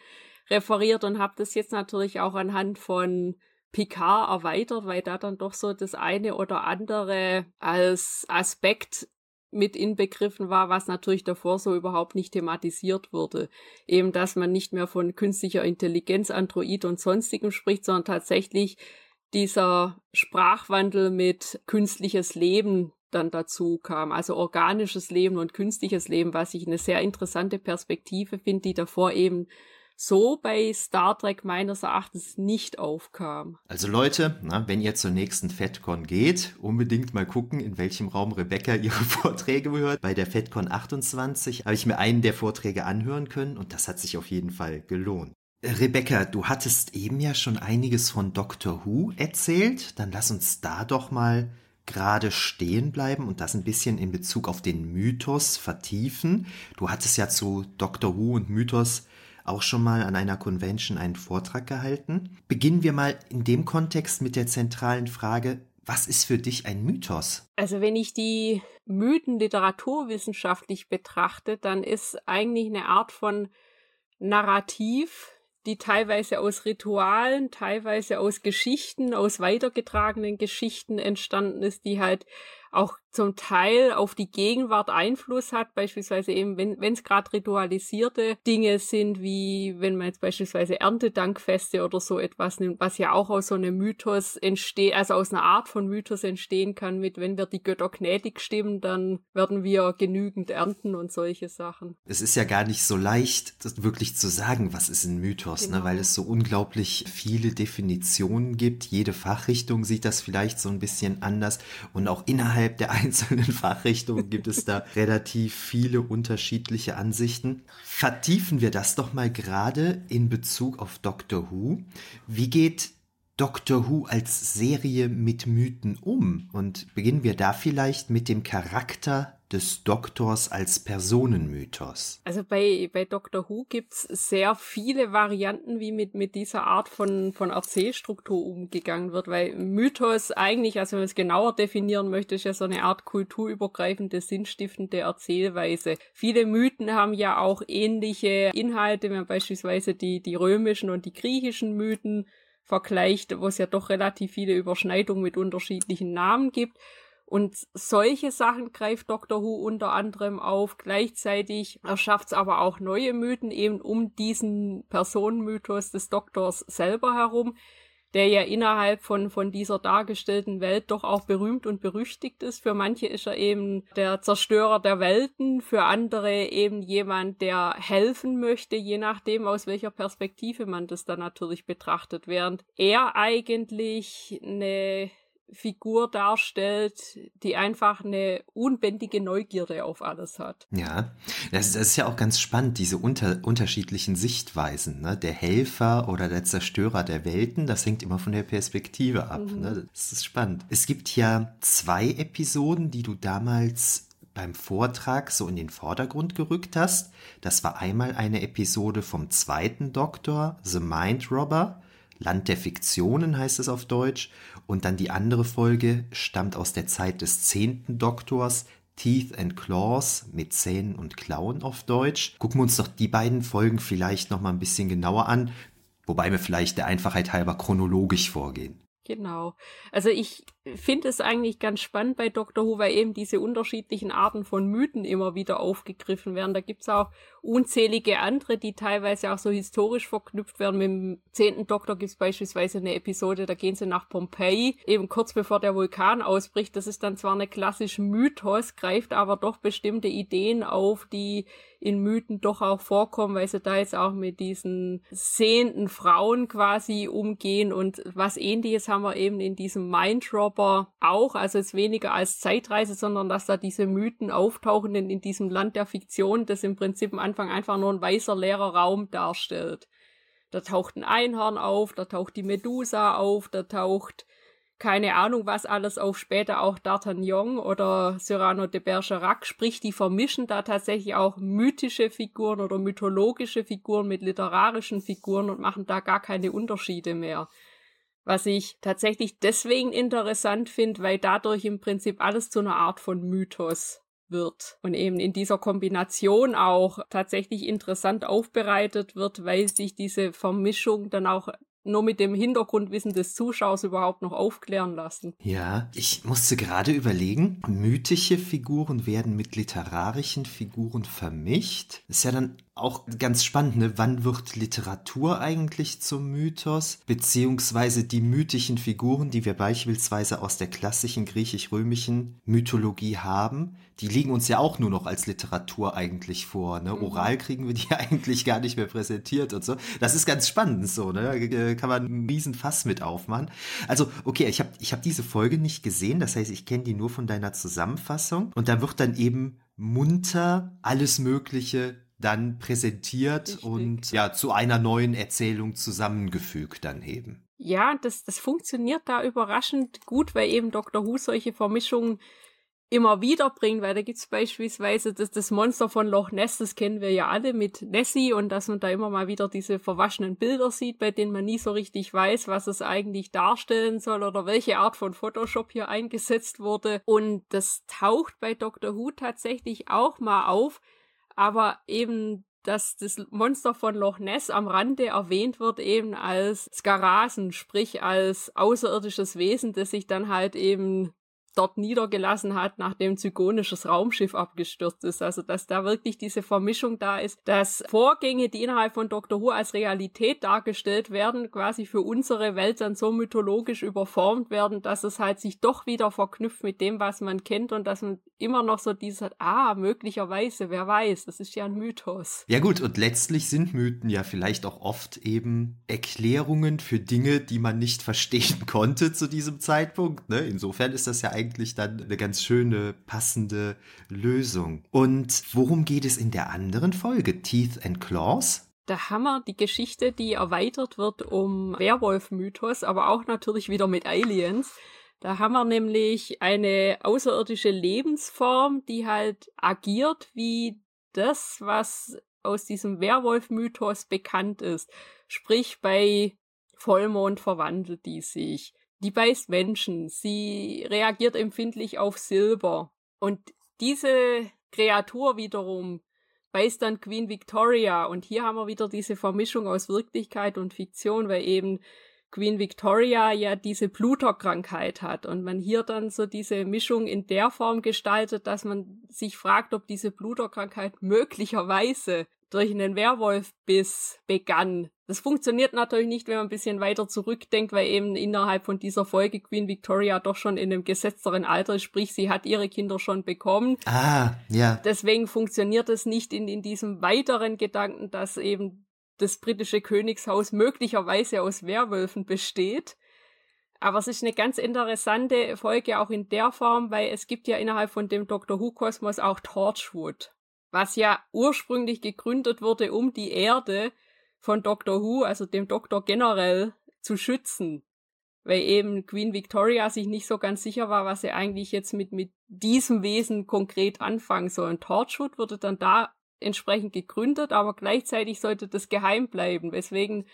referiert und habe das jetzt natürlich auch anhand von Picard erweitert, weil da dann doch so das eine oder andere als Aspekt mit inbegriffen war, was natürlich davor so überhaupt nicht thematisiert wurde. Eben, dass man nicht mehr von künstlicher Intelligenz, Android und sonstigem spricht, sondern tatsächlich dieser Sprachwandel mit künstliches Leben dann dazu kam. Also organisches Leben und künstliches Leben, was ich eine sehr interessante Perspektive finde, die davor eben so bei Star Trek meines Erachtens nicht aufkam. Also Leute, na, wenn ihr zur nächsten FedCon geht, unbedingt mal gucken, in welchem Raum Rebecca ihre *laughs* Vorträge hört. Bei der FedCon 28 habe ich mir einen der Vorträge anhören können und das hat sich auf jeden Fall gelohnt. Rebecca, du hattest eben ja schon einiges von Doctor Who erzählt. Dann lass uns da doch mal gerade stehen bleiben und das ein bisschen in Bezug auf den Mythos vertiefen. Du hattest ja zu Doctor Who und Mythos auch schon mal an einer Convention einen Vortrag gehalten. Beginnen wir mal in dem Kontext mit der zentralen Frage, was ist für dich ein Mythos? Also wenn ich die Mythen literaturwissenschaftlich betrachte, dann ist eigentlich eine Art von Narrativ, die teilweise aus Ritualen, teilweise aus Geschichten, aus weitergetragenen Geschichten entstanden ist, die halt auch zum Teil auf die Gegenwart Einfluss hat, beispielsweise eben, wenn es gerade ritualisierte Dinge sind, wie wenn man jetzt beispielsweise Erntedankfeste oder so etwas nimmt, was ja auch aus so einem Mythos entsteht, also aus einer Art von Mythos entstehen kann, mit wenn wir die Götter gnädig stimmen, dann werden wir genügend ernten und solche Sachen. Es ist ja gar nicht so leicht, das wirklich zu sagen, was ist ein Mythos, ne? genau. ne? weil es so unglaublich viele Definitionen gibt. Jede Fachrichtung sieht das vielleicht so ein bisschen anders und auch innerhalb der *laughs* einzelnen Fachrichtungen gibt es da relativ viele unterschiedliche Ansichten. Vertiefen wir das doch mal gerade in Bezug auf Doctor Who. Wie geht Doctor Who als Serie mit Mythen um? Und beginnen wir da vielleicht mit dem Charakter des Doktors als Personenmythos? Also bei, bei Doctor Who gibt's sehr viele Varianten, wie mit, mit dieser Art von, von Erzählstruktur umgegangen wird, weil Mythos eigentlich, also wenn man es genauer definieren möchte, ist ja so eine Art kulturübergreifende, sinnstiftende Erzählweise. Viele Mythen haben ja auch ähnliche Inhalte, wenn man beispielsweise die, die römischen und die griechischen Mythen vergleicht, wo es ja doch relativ viele Überschneidungen mit unterschiedlichen Namen gibt. Und solche Sachen greift Doctor Who unter anderem auf. Gleichzeitig erschafft es aber auch neue Mythen eben um diesen Personenmythos des Doktors selber herum, der ja innerhalb von, von dieser dargestellten Welt doch auch berühmt und berüchtigt ist. Für manche ist er eben der Zerstörer der Welten, für andere eben jemand, der helfen möchte, je nachdem, aus welcher Perspektive man das dann natürlich betrachtet, während er eigentlich eine Figur darstellt, die einfach eine unbändige Neugierde auf alles hat. Ja, das, das ist ja auch ganz spannend, diese unter, unterschiedlichen Sichtweisen. Ne? Der Helfer oder der Zerstörer der Welten, das hängt immer von der Perspektive ab. Mhm. Ne? Das ist spannend. Es gibt ja zwei Episoden, die du damals beim Vortrag so in den Vordergrund gerückt hast. Das war einmal eine Episode vom zweiten Doktor, The Mind Robber. Land der Fiktionen heißt es auf Deutsch. Und dann die andere Folge stammt aus der Zeit des zehnten Doktors, Teeth and Claws mit Zähnen und Klauen auf Deutsch. Gucken wir uns doch die beiden Folgen vielleicht noch mal ein bisschen genauer an, wobei wir vielleicht der Einfachheit halber chronologisch vorgehen. Genau. Also ich finde es eigentlich ganz spannend bei Dr. Who, weil eben diese unterschiedlichen Arten von Mythen immer wieder aufgegriffen werden. Da gibt's auch unzählige andere, die teilweise auch so historisch verknüpft werden. Mit dem zehnten Doktor gibt's beispielsweise eine Episode, da gehen sie nach Pompeji, eben kurz bevor der Vulkan ausbricht. Das ist dann zwar eine klassische Mythos, greift aber doch bestimmte Ideen auf, die in Mythen doch auch vorkommen, weil sie da jetzt auch mit diesen sehenden Frauen quasi umgehen und was ähnliches haben wir eben in diesem Mindrobber auch, also jetzt weniger als Zeitreise, sondern dass da diese Mythen auftauchen in, in diesem Land der Fiktion, das im Prinzip am Anfang einfach nur ein weißer leerer Raum darstellt. Da taucht ein Einhorn auf, da taucht die Medusa auf, da taucht keine Ahnung, was alles auf später auch D'Artagnan oder Cyrano de Bergerac, sprich, die vermischen da tatsächlich auch mythische Figuren oder mythologische Figuren mit literarischen Figuren und machen da gar keine Unterschiede mehr. Was ich tatsächlich deswegen interessant finde, weil dadurch im Prinzip alles zu einer Art von Mythos wird und eben in dieser Kombination auch tatsächlich interessant aufbereitet wird, weil sich diese Vermischung dann auch nur mit dem Hintergrundwissen des Zuschauers überhaupt noch aufklären lassen. Ja, ich musste gerade überlegen, mythische Figuren werden mit literarischen Figuren vermischt. Ist ja dann auch ganz spannend, ne? Wann wird Literatur eigentlich zum Mythos? Beziehungsweise die mythischen Figuren, die wir beispielsweise aus der klassischen griechisch-römischen Mythologie haben, die liegen uns ja auch nur noch als Literatur eigentlich vor. Ne? Mhm. Oral kriegen wir die *laughs* eigentlich gar nicht mehr präsentiert und so. Das ist ganz spannend so, ne? Da kann man einen riesen Fass mit aufmachen. Also, okay, ich habe ich hab diese Folge nicht gesehen, das heißt, ich kenne die nur von deiner Zusammenfassung. Und da wird dann eben munter alles Mögliche dann präsentiert Richtig. und ja zu einer neuen Erzählung zusammengefügt dann eben. Ja, das, das funktioniert da überraschend gut, weil eben Dr. Who solche Vermischungen immer wieder bringt, weil da gibt's beispielsweise das, das Monster von Loch Ness, das kennen wir ja alle mit Nessie und dass man da immer mal wieder diese verwaschenen Bilder sieht, bei denen man nie so richtig weiß, was es eigentlich darstellen soll oder welche Art von Photoshop hier eingesetzt wurde. Und das taucht bei Dr. Who tatsächlich auch mal auf, aber eben dass das Monster von Loch Ness am Rande erwähnt wird eben als Skarasen, sprich als außerirdisches Wesen, das sich dann halt eben dort niedergelassen hat, nachdem zygonisches Raumschiff abgestürzt ist. Also, dass da wirklich diese Vermischung da ist, dass Vorgänge, die innerhalb von Dr. Who als Realität dargestellt werden, quasi für unsere Welt dann so mythologisch überformt werden, dass es halt sich doch wieder verknüpft mit dem, was man kennt und dass man immer noch so diese, ah, möglicherweise, wer weiß, das ist ja ein Mythos. Ja gut, und letztlich sind Mythen ja vielleicht auch oft eben Erklärungen für Dinge, die man nicht verstehen *laughs* konnte zu diesem Zeitpunkt. Ne? Insofern ist das ja eigentlich dann eine ganz schöne, passende Lösung. Und worum geht es in der anderen Folge? Teeth and Claws? Da haben wir die Geschichte, die erweitert wird um Werwolf-Mythos, aber auch natürlich wieder mit Aliens. Da haben wir nämlich eine außerirdische Lebensform, die halt agiert wie das, was aus diesem Werwolf-Mythos bekannt ist. Sprich, bei Vollmond verwandelt die sich. Die beißt Menschen. Sie reagiert empfindlich auf Silber. Und diese Kreatur wiederum beißt dann Queen Victoria. Und hier haben wir wieder diese Vermischung aus Wirklichkeit und Fiktion, weil eben Queen Victoria ja diese Bluterkrankheit hat und man hier dann so diese Mischung in der Form gestaltet, dass man sich fragt, ob diese Bluterkrankheit möglicherweise durch einen Werwolfbiss begann. Das funktioniert natürlich nicht, wenn man ein bisschen weiter zurückdenkt, weil eben innerhalb von dieser Folge Queen Victoria doch schon in einem gesetzteren Alter ist, sprich, sie hat ihre Kinder schon bekommen. Ah, ja. Deswegen funktioniert es nicht in, in diesem weiteren Gedanken, dass eben das britische Königshaus möglicherweise aus Werwölfen besteht. Aber es ist eine ganz interessante Folge auch in der Form, weil es gibt ja innerhalb von dem Doctor Who Kosmos auch Torchwood was ja ursprünglich gegründet wurde, um die Erde von Doctor Who, also dem Doktor generell, zu schützen. Weil eben Queen Victoria sich nicht so ganz sicher war, was sie eigentlich jetzt mit, mit diesem Wesen konkret anfangen soll. Und Torchwood wurde dann da entsprechend gegründet, aber gleichzeitig sollte das geheim bleiben, weswegen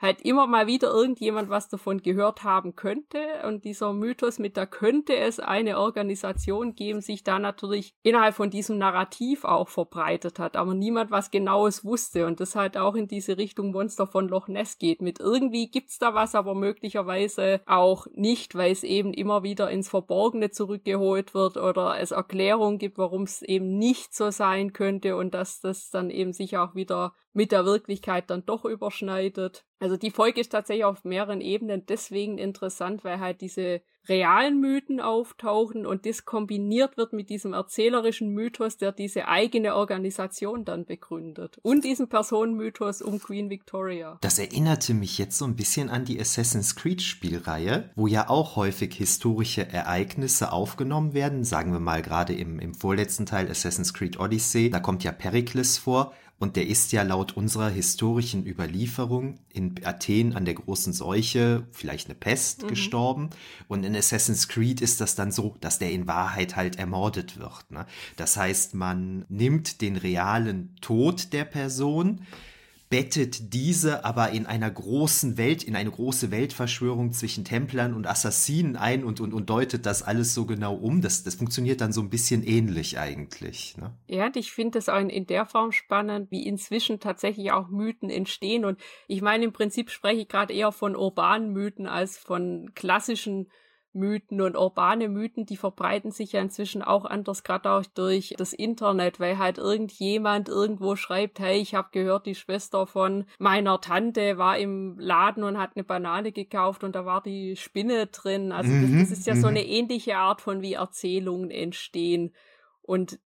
halt immer mal wieder irgendjemand was davon gehört haben könnte. Und dieser Mythos mit, da könnte es eine Organisation geben, sich da natürlich innerhalb von diesem Narrativ auch verbreitet hat, aber niemand was Genaues wusste und das halt auch in diese Richtung Monster von Loch Ness geht. Mit irgendwie gibt's da was, aber möglicherweise auch nicht, weil es eben immer wieder ins Verborgene zurückgeholt wird oder es Erklärungen gibt, warum es eben nicht so sein könnte und dass das dann eben sich auch wieder mit der Wirklichkeit dann doch überschneidet. Also die Folge ist tatsächlich auf mehreren Ebenen deswegen interessant, weil halt diese realen Mythen auftauchen und das kombiniert wird mit diesem erzählerischen Mythos, der diese eigene Organisation dann begründet. Und diesem Personenmythos um Queen Victoria. Das erinnerte mich jetzt so ein bisschen an die Assassin's Creed Spielreihe, wo ja auch häufig historische Ereignisse aufgenommen werden. Sagen wir mal gerade im, im vorletzten Teil Assassin's Creed Odyssey, da kommt ja Pericles vor und der ist ja laut unserer historischen Überlieferung in Athen an der großen Seuche, vielleicht eine Pest, mhm. gestorben. Und in Assassin's Creed ist das dann so, dass der in Wahrheit halt ermordet wird. Ne? Das heißt, man nimmt den realen Tod der Person, bettet diese aber in einer großen Welt, in eine große Weltverschwörung zwischen Templern und Assassinen ein und, und, und deutet das alles so genau um. Das, das funktioniert dann so ein bisschen ähnlich eigentlich. Ne? Ja, ich finde das auch in, in der Form spannend, wie inzwischen tatsächlich auch Mythen entstehen. Und ich meine, im Prinzip spreche ich gerade eher von urbanen Mythen als von klassischen Mythen und urbane Mythen, die verbreiten sich ja inzwischen auch anders, gerade auch durch das Internet, weil halt irgendjemand irgendwo schreibt, hey, ich habe gehört, die Schwester von meiner Tante war im Laden und hat eine Banane gekauft und da war die Spinne drin. Also das, das mhm, ist ja so mhm. eine ähnliche Art von wie Erzählungen entstehen. Und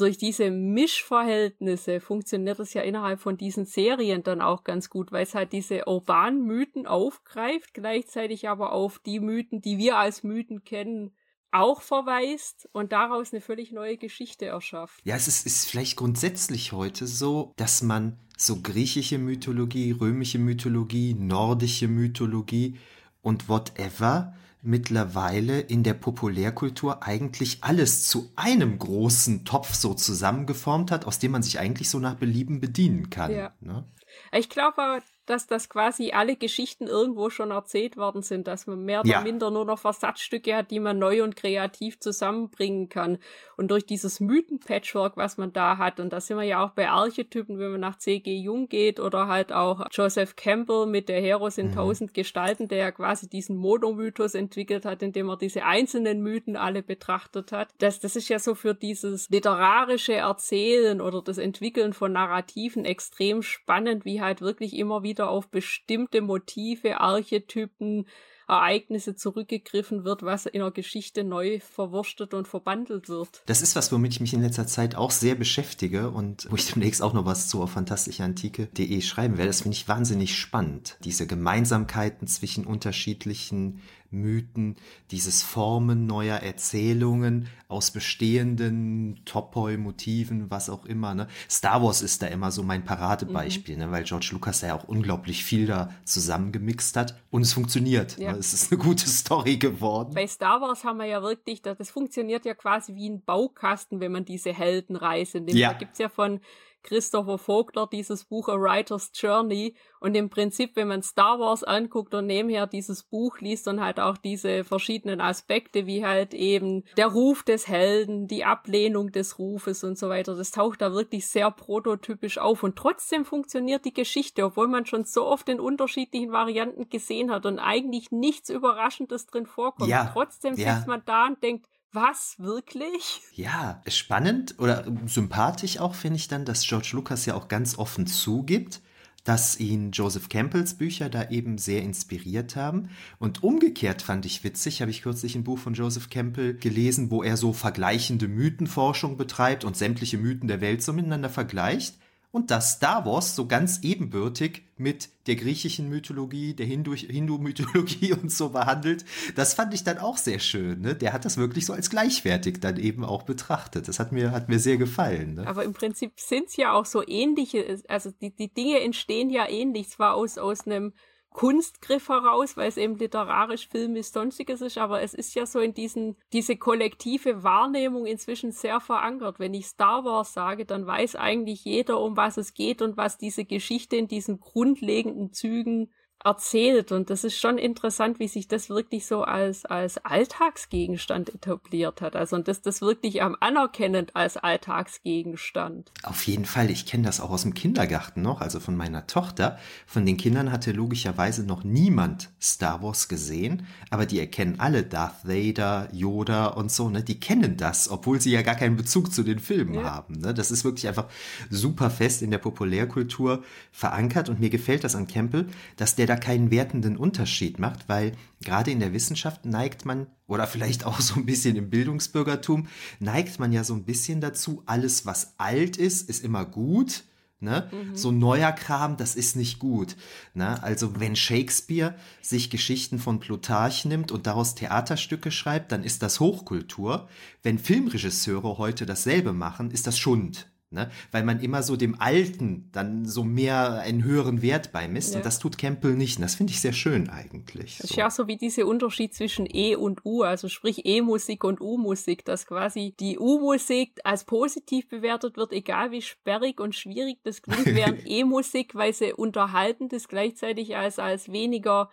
durch diese Mischverhältnisse funktioniert es ja innerhalb von diesen Serien dann auch ganz gut, weil es halt diese urbanen Mythen aufgreift, gleichzeitig aber auf die Mythen, die wir als Mythen kennen, auch verweist und daraus eine völlig neue Geschichte erschafft. Ja, es ist, ist vielleicht grundsätzlich heute so, dass man so griechische Mythologie, römische Mythologie, nordische Mythologie und whatever mittlerweile in der Populärkultur eigentlich alles zu einem großen Topf so zusammengeformt hat, aus dem man sich eigentlich so nach Belieben bedienen kann. Ja. Ne? Ich glaube, dass das quasi alle Geschichten irgendwo schon erzählt worden sind, dass man mehr oder ja. minder nur noch Versatzstücke hat, die man neu und kreativ zusammenbringen kann. Und durch dieses Mythen-Patchwork, was man da hat, und da sind wir ja auch bei Archetypen, wenn man nach C.G. Jung geht oder halt auch Joseph Campbell mit der Heros in mhm. tausend Gestalten, der ja quasi diesen Monomythos entwickelt hat, indem er diese einzelnen Mythen alle betrachtet hat. Das, das ist ja so für dieses literarische Erzählen oder das Entwickeln von Narrativen extrem spannend, wie halt wirklich immer wieder wieder auf bestimmte Motive, Archetypen, Ereignisse zurückgegriffen wird, was in der Geschichte neu verwurstet und verbandelt wird. Das ist was, womit ich mich in letzter Zeit auch sehr beschäftige und wo ich demnächst auch noch was zu auf fantastischeantike.de schreiben werde. Das finde ich wahnsinnig spannend. Diese Gemeinsamkeiten zwischen unterschiedlichen Mythen, dieses Formen neuer Erzählungen aus bestehenden Topoi-Motiven, was auch immer. Ne? Star Wars ist da immer so mein Paradebeispiel, mhm. ne? weil George Lucas ja auch unglaublich viel da zusammengemixt hat und es funktioniert. Ja. Ne? Es ist eine gute Story geworden. Bei Star Wars haben wir ja wirklich, das funktioniert ja quasi wie ein Baukasten, wenn man diese Heldenreise nimmt. Ja. Da gibt's ja von Christopher Vogler dieses Buch A Writer's Journey und im Prinzip, wenn man Star Wars anguckt und nebenher dieses Buch liest und halt auch diese verschiedenen Aspekte, wie halt eben der Ruf des Helden, die Ablehnung des Rufes und so weiter, das taucht da wirklich sehr prototypisch auf und trotzdem funktioniert die Geschichte, obwohl man schon so oft in unterschiedlichen Varianten gesehen hat und eigentlich nichts Überraschendes drin vorkommt. Ja, trotzdem ja. sitzt man da und denkt, was, wirklich? Ja, spannend oder sympathisch auch finde ich dann, dass George Lucas ja auch ganz offen zugibt, dass ihn Joseph Campbells Bücher da eben sehr inspiriert haben. Und umgekehrt fand ich witzig, habe ich kürzlich ein Buch von Joseph Campbell gelesen, wo er so vergleichende Mythenforschung betreibt und sämtliche Mythen der Welt so miteinander vergleicht und dass Star Wars so ganz ebenbürtig mit der griechischen Mythologie, der Hindu-Mythologie *laughs* und so behandelt. Das fand ich dann auch sehr schön. Ne? Der hat das wirklich so als gleichwertig dann eben auch betrachtet. Das hat mir, hat mir sehr gefallen. Ne? Aber im Prinzip sind es ja auch so ähnliche, also die, die Dinge entstehen ja ähnlich, zwar aus, aus einem Kunstgriff heraus, weil es eben literarisch, filmisch, sonstiges ist, aber es ist ja so in diesen, diese kollektive Wahrnehmung inzwischen sehr verankert. Wenn ich Star Wars sage, dann weiß eigentlich jeder, um was es geht und was diese Geschichte in diesen grundlegenden Zügen erzählt. Und das ist schon interessant, wie sich das wirklich so als, als Alltagsgegenstand etabliert hat. Also und das, das wirklich am anerkennend als Alltagsgegenstand. Auf jeden Fall. Ich kenne das auch aus dem Kindergarten noch, also von meiner Tochter. Von den Kindern hatte logischerweise noch niemand Star Wars gesehen, aber die erkennen alle Darth Vader, Yoda und so, ne? Die kennen das, obwohl sie ja gar keinen Bezug zu den Filmen ja. haben. Ne? Das ist wirklich einfach super fest in der Populärkultur verankert und mir gefällt das an Campbell, dass der da keinen wertenden Unterschied macht, weil gerade in der Wissenschaft neigt man, oder vielleicht auch so ein bisschen im Bildungsbürgertum, neigt man ja so ein bisschen dazu, alles, was alt ist, ist immer gut. Ne? Mhm. So neuer Kram, das ist nicht gut. Ne? Also wenn Shakespeare sich Geschichten von Plutarch nimmt und daraus Theaterstücke schreibt, dann ist das Hochkultur. Wenn Filmregisseure heute dasselbe machen, ist das Schund. Ne? Weil man immer so dem Alten dann so mehr einen höheren Wert beimisst. Ja. Und das tut Campbell nicht. Und das finde ich sehr schön eigentlich. Das so. ist ja so wie dieser Unterschied zwischen E und U, also sprich E-Musik und U-Musik, dass quasi die U-Musik als positiv bewertet wird, egal wie sperrig und schwierig das klingt, während *laughs* E-Musik, weil sie unterhaltend ist, gleichzeitig als, als weniger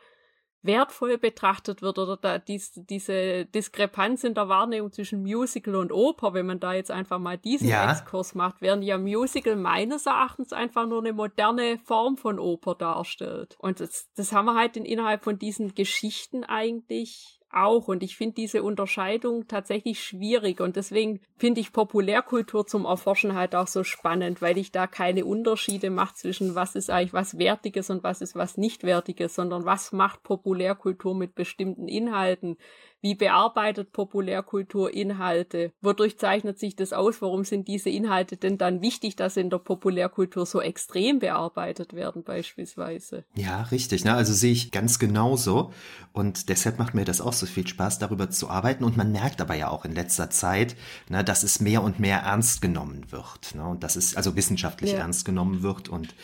wertvoll betrachtet wird oder da dies, diese Diskrepanz in der Wahrnehmung zwischen Musical und Oper, wenn man da jetzt einfach mal diesen ja. Exkurs macht, während ja Musical meines Erachtens einfach nur eine moderne Form von Oper darstellt. Und das, das haben wir halt in, innerhalb von diesen Geschichten eigentlich auch. Und ich finde diese Unterscheidung tatsächlich schwierig. Und deswegen finde ich Populärkultur zum Erforschen halt auch so spannend, weil ich da keine Unterschiede mache zwischen was ist eigentlich was Wertiges und was ist was nicht Wertiges, sondern was macht Populärkultur mit bestimmten Inhalten wie bearbeitet Populärkultur Inhalte? Wodurch zeichnet sich das aus? Warum sind diese Inhalte denn dann wichtig, dass sie in der Populärkultur so extrem bearbeitet werden beispielsweise? Ja, richtig. Ne? Also sehe ich ganz genauso. Und deshalb macht mir das auch so viel Spaß, darüber zu arbeiten. Und man merkt aber ja auch in letzter Zeit, ne, dass es mehr und mehr ernst genommen wird. Ne? Und dass es also wissenschaftlich ja. ernst genommen wird. Und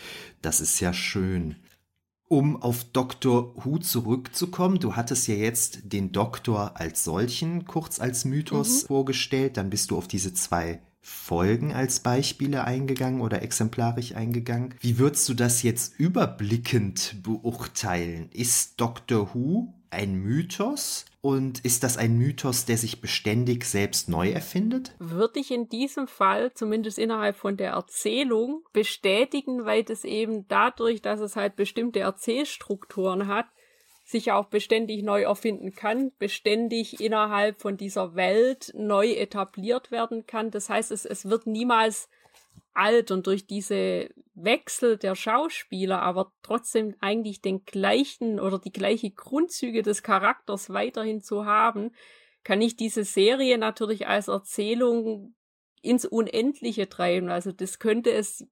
das ist ja schön. Um auf Dr. Who zurückzukommen, du hattest ja jetzt den Doktor als solchen kurz als Mythos mhm. vorgestellt, dann bist du auf diese zwei Folgen als Beispiele eingegangen oder exemplarisch eingegangen. Wie würdest du das jetzt überblickend beurteilen? Ist Doctor Who ein Mythos? Und ist das ein Mythos, der sich beständig selbst neu erfindet? Würde ich in diesem Fall, zumindest innerhalb von der Erzählung, bestätigen, weil das eben dadurch, dass es halt bestimmte Erzählstrukturen hat, sich auch beständig neu erfinden kann, beständig innerhalb von dieser Welt neu etabliert werden kann. Das heißt, es, es wird niemals alt und durch diese Wechsel der Schauspieler, aber trotzdem eigentlich den gleichen oder die gleiche Grundzüge des Charakters weiterhin zu haben, kann ich diese Serie natürlich als Erzählung ins Unendliche treiben. Also das könnte es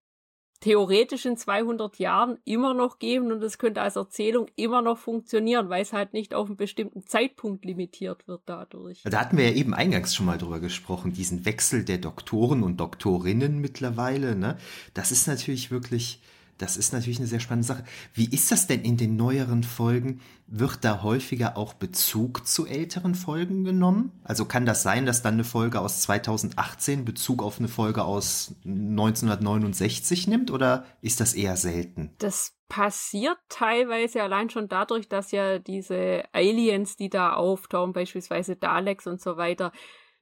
theoretisch in 200 Jahren immer noch geben und es könnte als Erzählung immer noch funktionieren, weil es halt nicht auf einen bestimmten Zeitpunkt limitiert wird dadurch. Da hatten wir ja eben eingangs schon mal drüber gesprochen, diesen Wechsel der Doktoren und Doktorinnen mittlerweile, ne? Das ist natürlich wirklich Das ist natürlich eine sehr spannende Sache. Wie ist das denn in den neueren Folgen? Wird da häufiger auch Bezug zu älteren Folgen genommen? Also kann das sein, dass dann eine Folge aus 2018 Bezug auf eine Folge aus 1969 nimmt oder ist das eher selten? Das passiert teilweise allein schon dadurch, dass ja diese Aliens, die da auftauchen, beispielsweise Daleks und so weiter,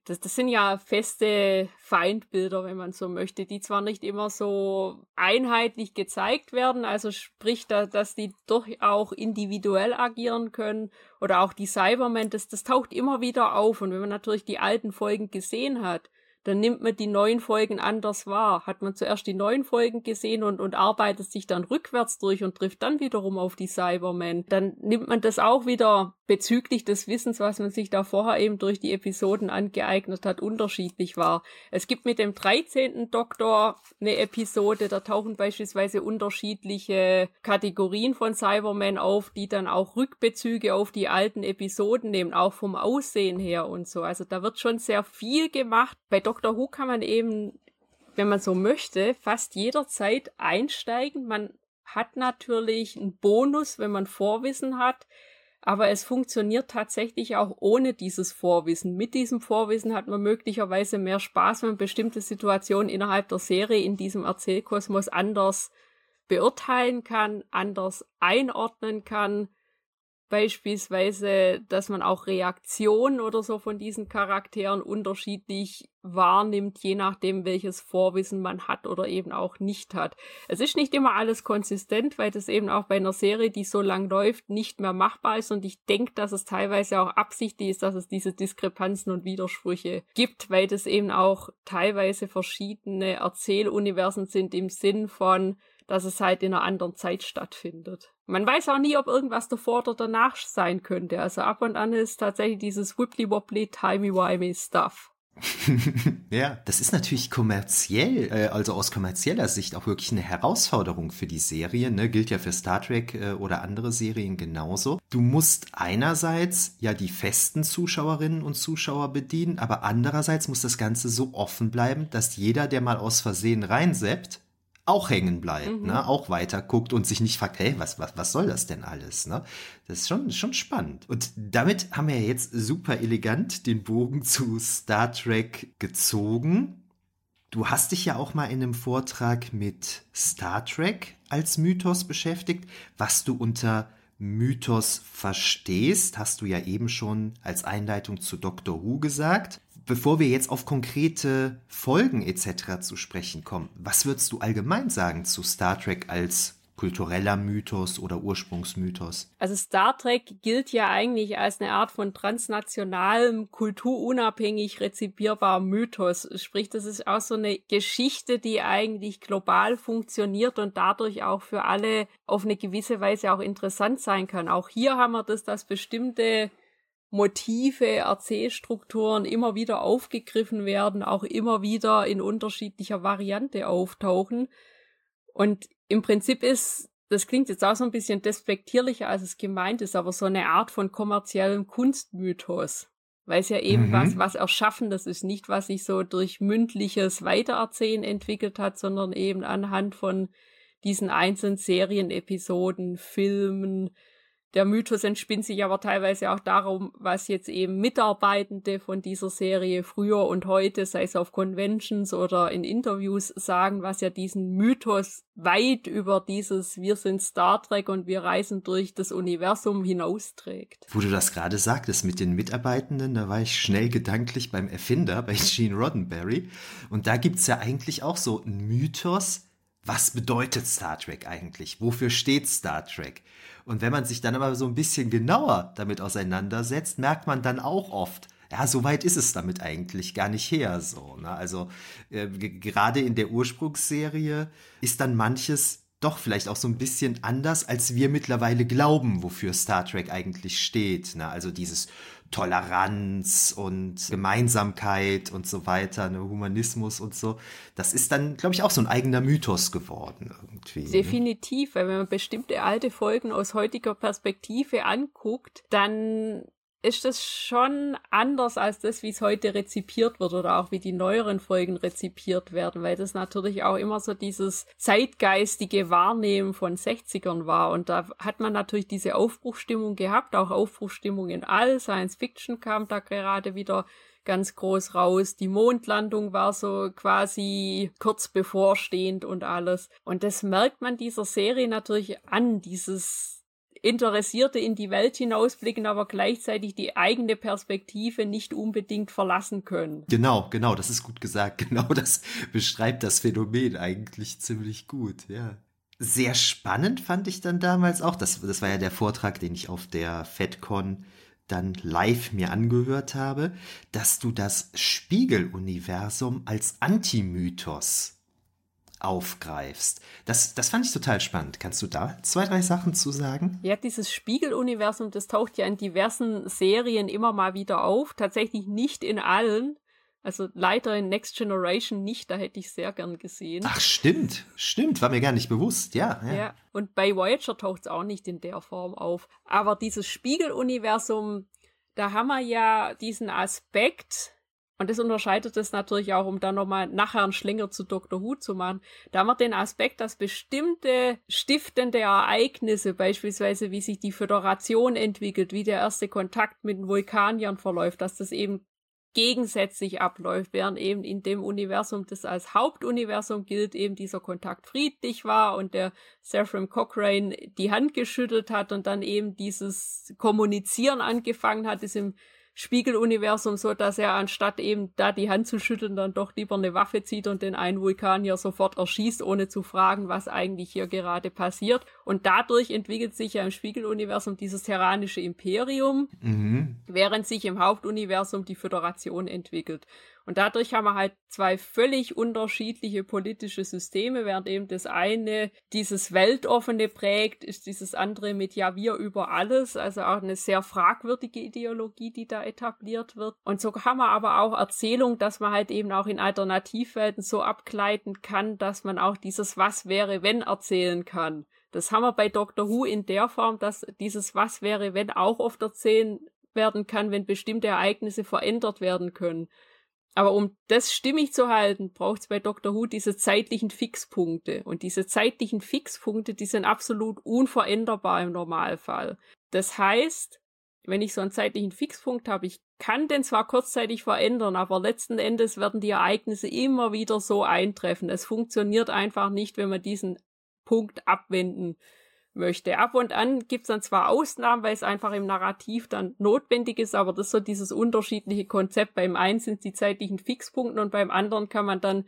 das, das sind ja feste Feindbilder, wenn man so möchte, die zwar nicht immer so einheitlich gezeigt werden, also sprich, da, dass die doch auch individuell agieren können oder auch die Cybermen, das, das taucht immer wieder auf. Und wenn man natürlich die alten Folgen gesehen hat, dann nimmt man die neuen Folgen anders wahr. Hat man zuerst die neuen Folgen gesehen und, und arbeitet sich dann rückwärts durch und trifft dann wiederum auf die Cybermen, dann nimmt man das auch wieder bezüglich des Wissens, was man sich da vorher eben durch die Episoden angeeignet hat, unterschiedlich war. Es gibt mit dem 13. Doktor eine Episode, da tauchen beispielsweise unterschiedliche Kategorien von Cybermen auf, die dann auch Rückbezüge auf die alten Episoden nehmen, auch vom Aussehen her und so. Also da wird schon sehr viel gemacht. Bei Doctor Who kann man eben, wenn man so möchte, fast jederzeit einsteigen. Man hat natürlich einen Bonus, wenn man Vorwissen hat aber es funktioniert tatsächlich auch ohne dieses Vorwissen. Mit diesem Vorwissen hat man möglicherweise mehr Spaß, wenn man bestimmte Situationen innerhalb der Serie in diesem Erzählkosmos anders beurteilen kann, anders einordnen kann Beispielsweise, dass man auch Reaktionen oder so von diesen Charakteren unterschiedlich wahrnimmt, je nachdem, welches Vorwissen man hat oder eben auch nicht hat. Es ist nicht immer alles konsistent, weil das eben auch bei einer Serie, die so lang läuft, nicht mehr machbar ist. Und ich denke, dass es teilweise auch absichtlich ist, dass es diese Diskrepanzen und Widersprüche gibt, weil das eben auch teilweise verschiedene Erzähluniversen sind im Sinn von, dass es halt in einer anderen Zeit stattfindet. Man weiß auch nie, ob irgendwas davor oder danach sein könnte. Also ab und an ist tatsächlich dieses wibbly-wobbly, timey-wimey Stuff. *laughs* ja, das ist natürlich kommerziell, äh, also aus kommerzieller Sicht auch wirklich eine Herausforderung für die Serie. Ne? Gilt ja für Star Trek äh, oder andere Serien genauso. Du musst einerseits ja die festen Zuschauerinnen und Zuschauer bedienen, aber andererseits muss das Ganze so offen bleiben, dass jeder, der mal aus Versehen reinseppt, auch hängen bleibt, mhm. ne? auch weiter guckt und sich nicht fragt, hey, was, was, was soll das denn alles? Ne? Das ist schon, schon spannend. Und damit haben wir jetzt super elegant den Bogen zu Star Trek gezogen. Du hast dich ja auch mal in einem Vortrag mit Star Trek als Mythos beschäftigt. Was du unter Mythos verstehst, hast du ja eben schon als Einleitung zu Doctor Who gesagt. Bevor wir jetzt auf konkrete Folgen etc. zu sprechen kommen, was würdest du allgemein sagen zu Star Trek als kultureller Mythos oder Ursprungsmythos? Also Star Trek gilt ja eigentlich als eine Art von transnationalem, kulturunabhängig rezipierbarem Mythos. Sprich, das ist auch so eine Geschichte, die eigentlich global funktioniert und dadurch auch für alle auf eine gewisse Weise auch interessant sein kann. Auch hier haben wir das, dass bestimmte Motive, Erzählstrukturen immer wieder aufgegriffen werden, auch immer wieder in unterschiedlicher Variante auftauchen. Und im Prinzip ist, das klingt jetzt auch so ein bisschen despektierlicher, als es gemeint ist, aber so eine Art von kommerziellem Kunstmythos. Weil es ja eben mhm. was, was Erschaffendes ist, nicht was sich so durch mündliches Weitererzählen entwickelt hat, sondern eben anhand von diesen einzelnen Serienepisoden, Filmen, der Mythos entspinnt sich aber teilweise auch darum, was jetzt eben Mitarbeitende von dieser Serie früher und heute, sei es auf Conventions oder in Interviews, sagen, was ja diesen Mythos weit über dieses Wir sind Star Trek und wir reisen durch das Universum hinausträgt. Wo du das gerade sagtest mit den Mitarbeitenden, da war ich schnell gedanklich beim Erfinder, bei Gene Roddenberry. Und da gibt's ja eigentlich auch so einen Mythos, was bedeutet Star Trek eigentlich? Wofür steht Star Trek? Und wenn man sich dann aber so ein bisschen genauer damit auseinandersetzt, merkt man dann auch oft, ja, so weit ist es damit eigentlich gar nicht her. So, ne? Also äh, gerade in der Ursprungsserie ist dann manches doch vielleicht auch so ein bisschen anders, als wir mittlerweile glauben, wofür Star Trek eigentlich steht. Ne? Also dieses Toleranz und Gemeinsamkeit und so weiter, ne, Humanismus und so. Das ist dann, glaube ich, auch so ein eigener Mythos geworden irgendwie. Ne? Definitiv, weil wenn man bestimmte alte Folgen aus heutiger Perspektive anguckt, dann ist das schon anders als das, wie es heute rezipiert wird oder auch wie die neueren Folgen rezipiert werden, weil das natürlich auch immer so dieses zeitgeistige Wahrnehmen von 60ern war. Und da hat man natürlich diese Aufbruchstimmung gehabt, auch Aufbruchstimmung in all. Science Fiction kam da gerade wieder ganz groß raus. Die Mondlandung war so quasi kurz bevorstehend und alles. Und das merkt man dieser Serie natürlich an, dieses Interessierte in die Welt hinausblicken, aber gleichzeitig die eigene Perspektive nicht unbedingt verlassen können. Genau, genau, das ist gut gesagt. *laughs* Genau das beschreibt das Phänomen eigentlich ziemlich gut, ja. Sehr spannend fand ich dann damals auch, das, das war ja der Vortrag, den ich auf der FedCon dann live mir angehört habe, dass du das Spiegeluniversum als Antimythos aufgreifst. Das, das fand ich total spannend. Kannst du da zwei, drei Sachen zu sagen? Ja, dieses Spiegeluniversum, das taucht ja in diversen Serien immer mal wieder auf. Tatsächlich nicht in allen. Also leider in Next Generation nicht, da hätte ich sehr gern gesehen. Ach, stimmt, stimmt, war mir gar nicht bewusst, ja. Ja, ja. und bei Voyager taucht es auch nicht in der Form auf. Aber dieses Spiegeluniversum, da haben wir ja diesen Aspekt, und das unterscheidet es natürlich auch, um dann nochmal nachher einen Schlinger zu Dr. Who zu machen. Da haben wir den Aspekt, dass bestimmte stiftende Ereignisse, beispielsweise wie sich die Föderation entwickelt, wie der erste Kontakt mit den Vulkaniern verläuft, dass das eben gegensätzlich abläuft, während eben in dem Universum, das als Hauptuniversum gilt, eben dieser Kontakt friedlich war und der Saffron Cochrane die Hand geschüttelt hat und dann eben dieses Kommunizieren angefangen hat, ist im Spiegeluniversum so, dass er anstatt eben da die Hand zu schütteln, dann doch lieber eine Waffe zieht und den einen Vulkanier sofort erschießt, ohne zu fragen, was eigentlich hier gerade passiert. Und dadurch entwickelt sich ja im Spiegeluniversum dieses terranische Imperium, mhm. während sich im Hauptuniversum die Föderation entwickelt. Und dadurch haben wir halt zwei völlig unterschiedliche politische Systeme, während eben das eine dieses Weltoffene prägt, ist dieses andere mit Ja, wir über alles, also auch eine sehr fragwürdige Ideologie, die da etabliert wird. Und so haben wir aber auch Erzählung, dass man halt eben auch in Alternativwelten so abgleiten kann, dass man auch dieses Was wäre, wenn erzählen kann. Das haben wir bei Doctor Who in der Form, dass dieses Was wäre, wenn auch oft erzählen werden kann, wenn bestimmte Ereignisse verändert werden können. Aber um das stimmig zu halten, braucht es bei Dr. Who diese zeitlichen Fixpunkte. Und diese zeitlichen Fixpunkte, die sind absolut unveränderbar im Normalfall. Das heißt, wenn ich so einen zeitlichen Fixpunkt habe, ich kann den zwar kurzzeitig verändern, aber letzten Endes werden die Ereignisse immer wieder so eintreffen. Es funktioniert einfach nicht, wenn man diesen Punkt abwenden möchte. Ab und an gibt es dann zwar Ausnahmen, weil es einfach im Narrativ dann notwendig ist, aber das ist so dieses unterschiedliche Konzept. Beim einen sind die zeitlichen Fixpunkte und beim anderen kann man dann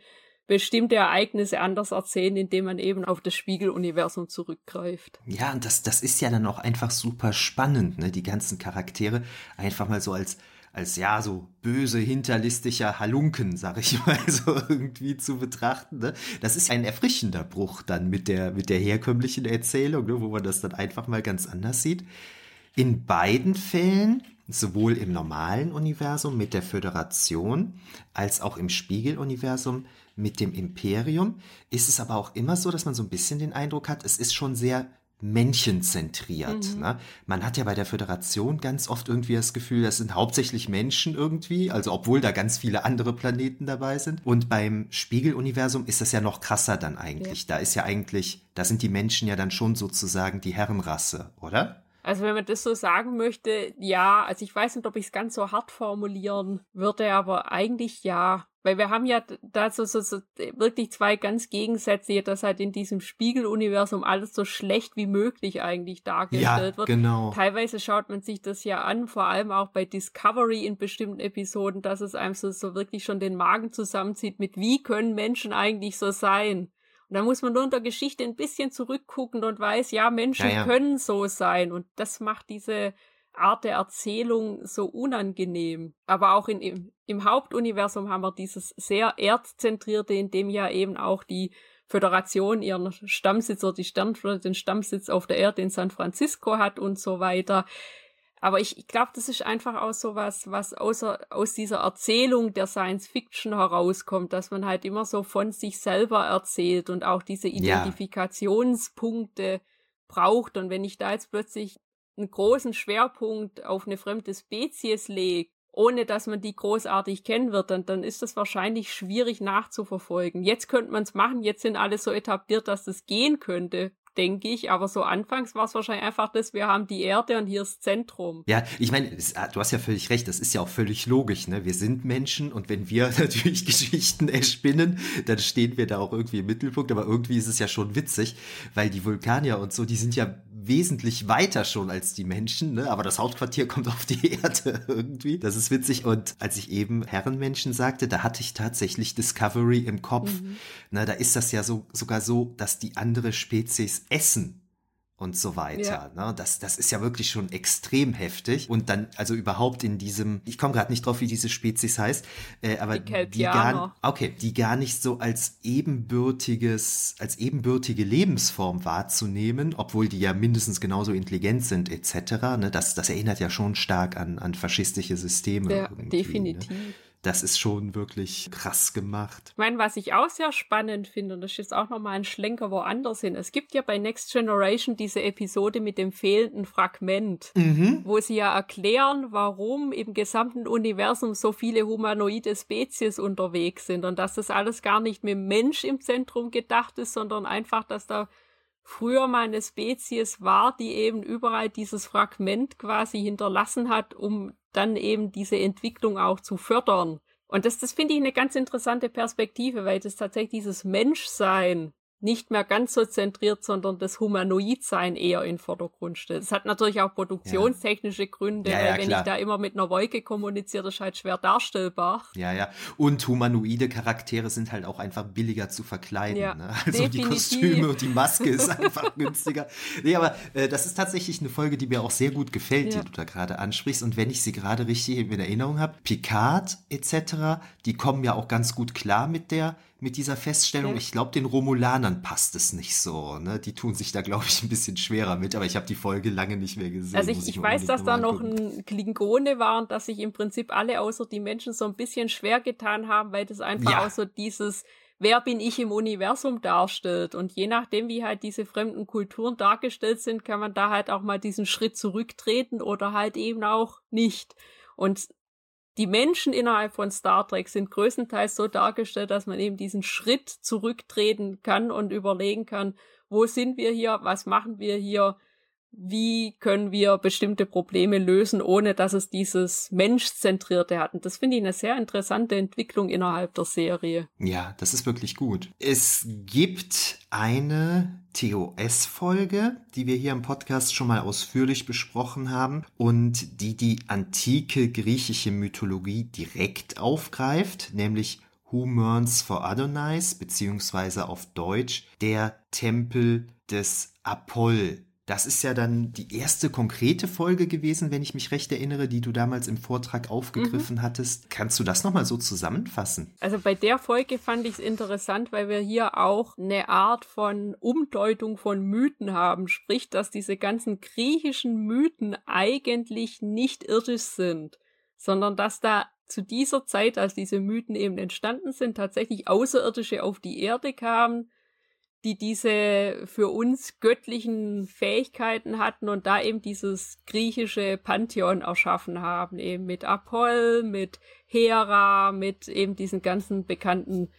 bestimmte Ereignisse anders erzählen, indem man eben auf das Spiegeluniversum zurückgreift. Ja, und das, das ist ja dann auch einfach super spannend, ne? Die ganzen Charaktere einfach mal so als als ja so böse, hinterlistiger Halunken, sag ich mal, *laughs* so irgendwie zu betrachten. Ne? Das ist ein erfrischender Bruch dann mit der, mit der herkömmlichen Erzählung, ne? wo man das dann einfach mal ganz anders sieht. In beiden Fällen, sowohl im normalen Universum mit der Föderation als auch im Spiegeluniversum mit dem Imperium, ist es aber auch immer so, dass man so ein bisschen den Eindruck hat, es ist schon sehr männchenzentriert. Mhm. Ne? Man hat ja bei der Föderation ganz oft irgendwie das Gefühl, das sind hauptsächlich Menschen irgendwie, also obwohl da ganz viele andere Planeten dabei sind. Und beim Spiegeluniversum ist das ja noch krasser dann eigentlich. Ja. Da ist ja eigentlich, da sind die Menschen ja dann schon sozusagen die Herrenrasse, oder? Also wenn man das so sagen möchte, ja, also ich weiß nicht, ob ich es ganz so hart formulieren würde, aber eigentlich ja. Weil wir haben ja da so, so, so wirklich zwei ganz Gegensätze, dass halt in diesem Spiegeluniversum alles so schlecht wie möglich eigentlich dargestellt ja, wird. Genau. Teilweise schaut man sich das ja an, vor allem auch bei Discovery in bestimmten Episoden, dass es einem so, so wirklich schon den Magen zusammenzieht mit, wie können Menschen eigentlich so sein? Und da muss man nur in der Geschichte ein bisschen zurückgucken und weiß, ja, Menschen ja, ja. können so sein. Und das macht diese Art der Erzählung so unangenehm. Aber auch in, im, Hauptuniversum haben wir dieses sehr erdzentrierte, in dem ja eben auch die Föderation ihren Stammsitz oder die Sternflotte den Stammsitz auf der Erde in San Francisco hat und so weiter. Aber ich, ich glaube, das ist einfach auch so was, was außer, aus dieser Erzählung der Science Fiction herauskommt, dass man halt immer so von sich selber erzählt und auch diese Identifikationspunkte ja. braucht. Und wenn ich da jetzt plötzlich einen großen Schwerpunkt auf eine fremde Spezies legt, ohne dass man die großartig kennen wird, dann, dann ist das wahrscheinlich schwierig nachzuverfolgen. Jetzt könnte man es machen, jetzt sind alle so etabliert, dass das gehen könnte denke ich. Aber so anfangs war es wahrscheinlich einfach das, wir haben die Erde und hier ist Zentrum. Ja, ich meine, ah, du hast ja völlig recht, das ist ja auch völlig logisch. Ne? Wir sind Menschen und wenn wir *laughs* natürlich Geschichten erspinnen, dann stehen wir da auch irgendwie im Mittelpunkt. Aber irgendwie ist es ja schon witzig, weil die Vulkanier und so, die sind ja wesentlich weiter schon als die Menschen, ne? aber das Hauptquartier *laughs* kommt auf die Erde irgendwie. Das ist witzig. Und als ich eben Herrenmenschen sagte, da hatte ich tatsächlich Discovery im Kopf. Mhm. Na, da ist das ja so, sogar so, dass die andere Spezies essen und so weiter. Ja. Ne? Das, das ist ja wirklich schon extrem heftig. Und dann, also überhaupt in diesem, ich komme gerade nicht drauf, wie diese Spezies heißt, äh, aber die, die gar, okay, die gar nicht so als ebenbürtiges, als ebenbürtige Lebensform wahrzunehmen, obwohl die ja mindestens genauso intelligent sind, etc. Ne? Das, das erinnert ja schon stark an, an faschistische Systeme. Ja, ne? definitiv. Ne? Das ist schon wirklich krass gemacht. Ich meine, was ich auch sehr spannend finde, und das ist jetzt auch nochmal ein Schlenker woanders hin. Es gibt ja bei Next Generation diese Episode mit dem fehlenden Fragment, mhm. wo sie ja erklären, warum im gesamten Universum so viele humanoide Spezies unterwegs sind und dass das alles gar nicht mit Mensch im Zentrum gedacht ist, sondern einfach, dass da früher mal eine Spezies war, die eben überall dieses Fragment quasi hinterlassen hat, um dann eben diese Entwicklung auch zu fördern. Und das, das finde ich eine ganz interessante Perspektive, weil das tatsächlich dieses Menschsein nicht mehr ganz so zentriert, sondern das Humanoidsein eher in Vordergrund stellt. Es hat natürlich auch produktionstechnische Gründe, ja, ja, weil wenn klar. ich da immer mit einer Wolke kommuniziere, ist halt schwer darstellbar. Ja, ja. Und humanoide Charaktere sind halt auch einfach billiger zu verkleiden. Ja, ne? Also definitiv. die Kostüme und die Maske ist *laughs* einfach günstiger. Nee, aber äh, das ist tatsächlich eine Folge, die mir auch sehr gut gefällt, die du da gerade ansprichst. Und wenn ich sie gerade richtig in Erinnerung habe, Picard etc., die kommen ja auch ganz gut klar mit der mit dieser Feststellung. Ja. Ich glaube, den Romulanern passt es nicht so. Ne? Die tun sich da, glaube ich, ein bisschen schwerer mit, aber ich habe die Folge lange nicht mehr gesehen. Also ich, ich, ich weiß, dass da noch ein Klingone war und dass sich im Prinzip alle außer die Menschen so ein bisschen schwer getan haben, weil das einfach ja. auch so dieses wer bin ich im Universum darstellt. Und je nachdem, wie halt diese fremden Kulturen dargestellt sind, kann man da halt auch mal diesen Schritt zurücktreten oder halt eben auch nicht. Und die Menschen innerhalb von Star Trek sind größtenteils so dargestellt, dass man eben diesen Schritt zurücktreten kann und überlegen kann, wo sind wir hier, was machen wir hier, wie können wir bestimmte Probleme lösen, ohne dass es dieses Menschzentrierte hat. Und das finde ich eine sehr interessante Entwicklung innerhalb der Serie. Ja, das ist wirklich gut. Es gibt eine TOS-Folge, die wir hier im Podcast schon mal ausführlich besprochen haben und die die antike griechische Mythologie direkt aufgreift, nämlich Who Mourns for Adonais, beziehungsweise auf Deutsch der Tempel des Apoll das ist ja dann die erste konkrete Folge gewesen, wenn ich mich recht erinnere, die du damals im Vortrag aufgegriffen mhm. hattest. Kannst du das nochmal so zusammenfassen? Also bei der Folge fand ich es interessant, weil wir hier auch eine Art von Umdeutung von Mythen haben. Sprich, dass diese ganzen griechischen Mythen eigentlich nicht irdisch sind, sondern dass da zu dieser Zeit, als diese Mythen eben entstanden sind, tatsächlich Außerirdische auf die Erde kamen, die diese für uns göttlichen Fähigkeiten hatten und da eben dieses griechische Pantheon erschaffen haben, eben mit Apoll, mit Hera, mit eben diesen ganzen bekannten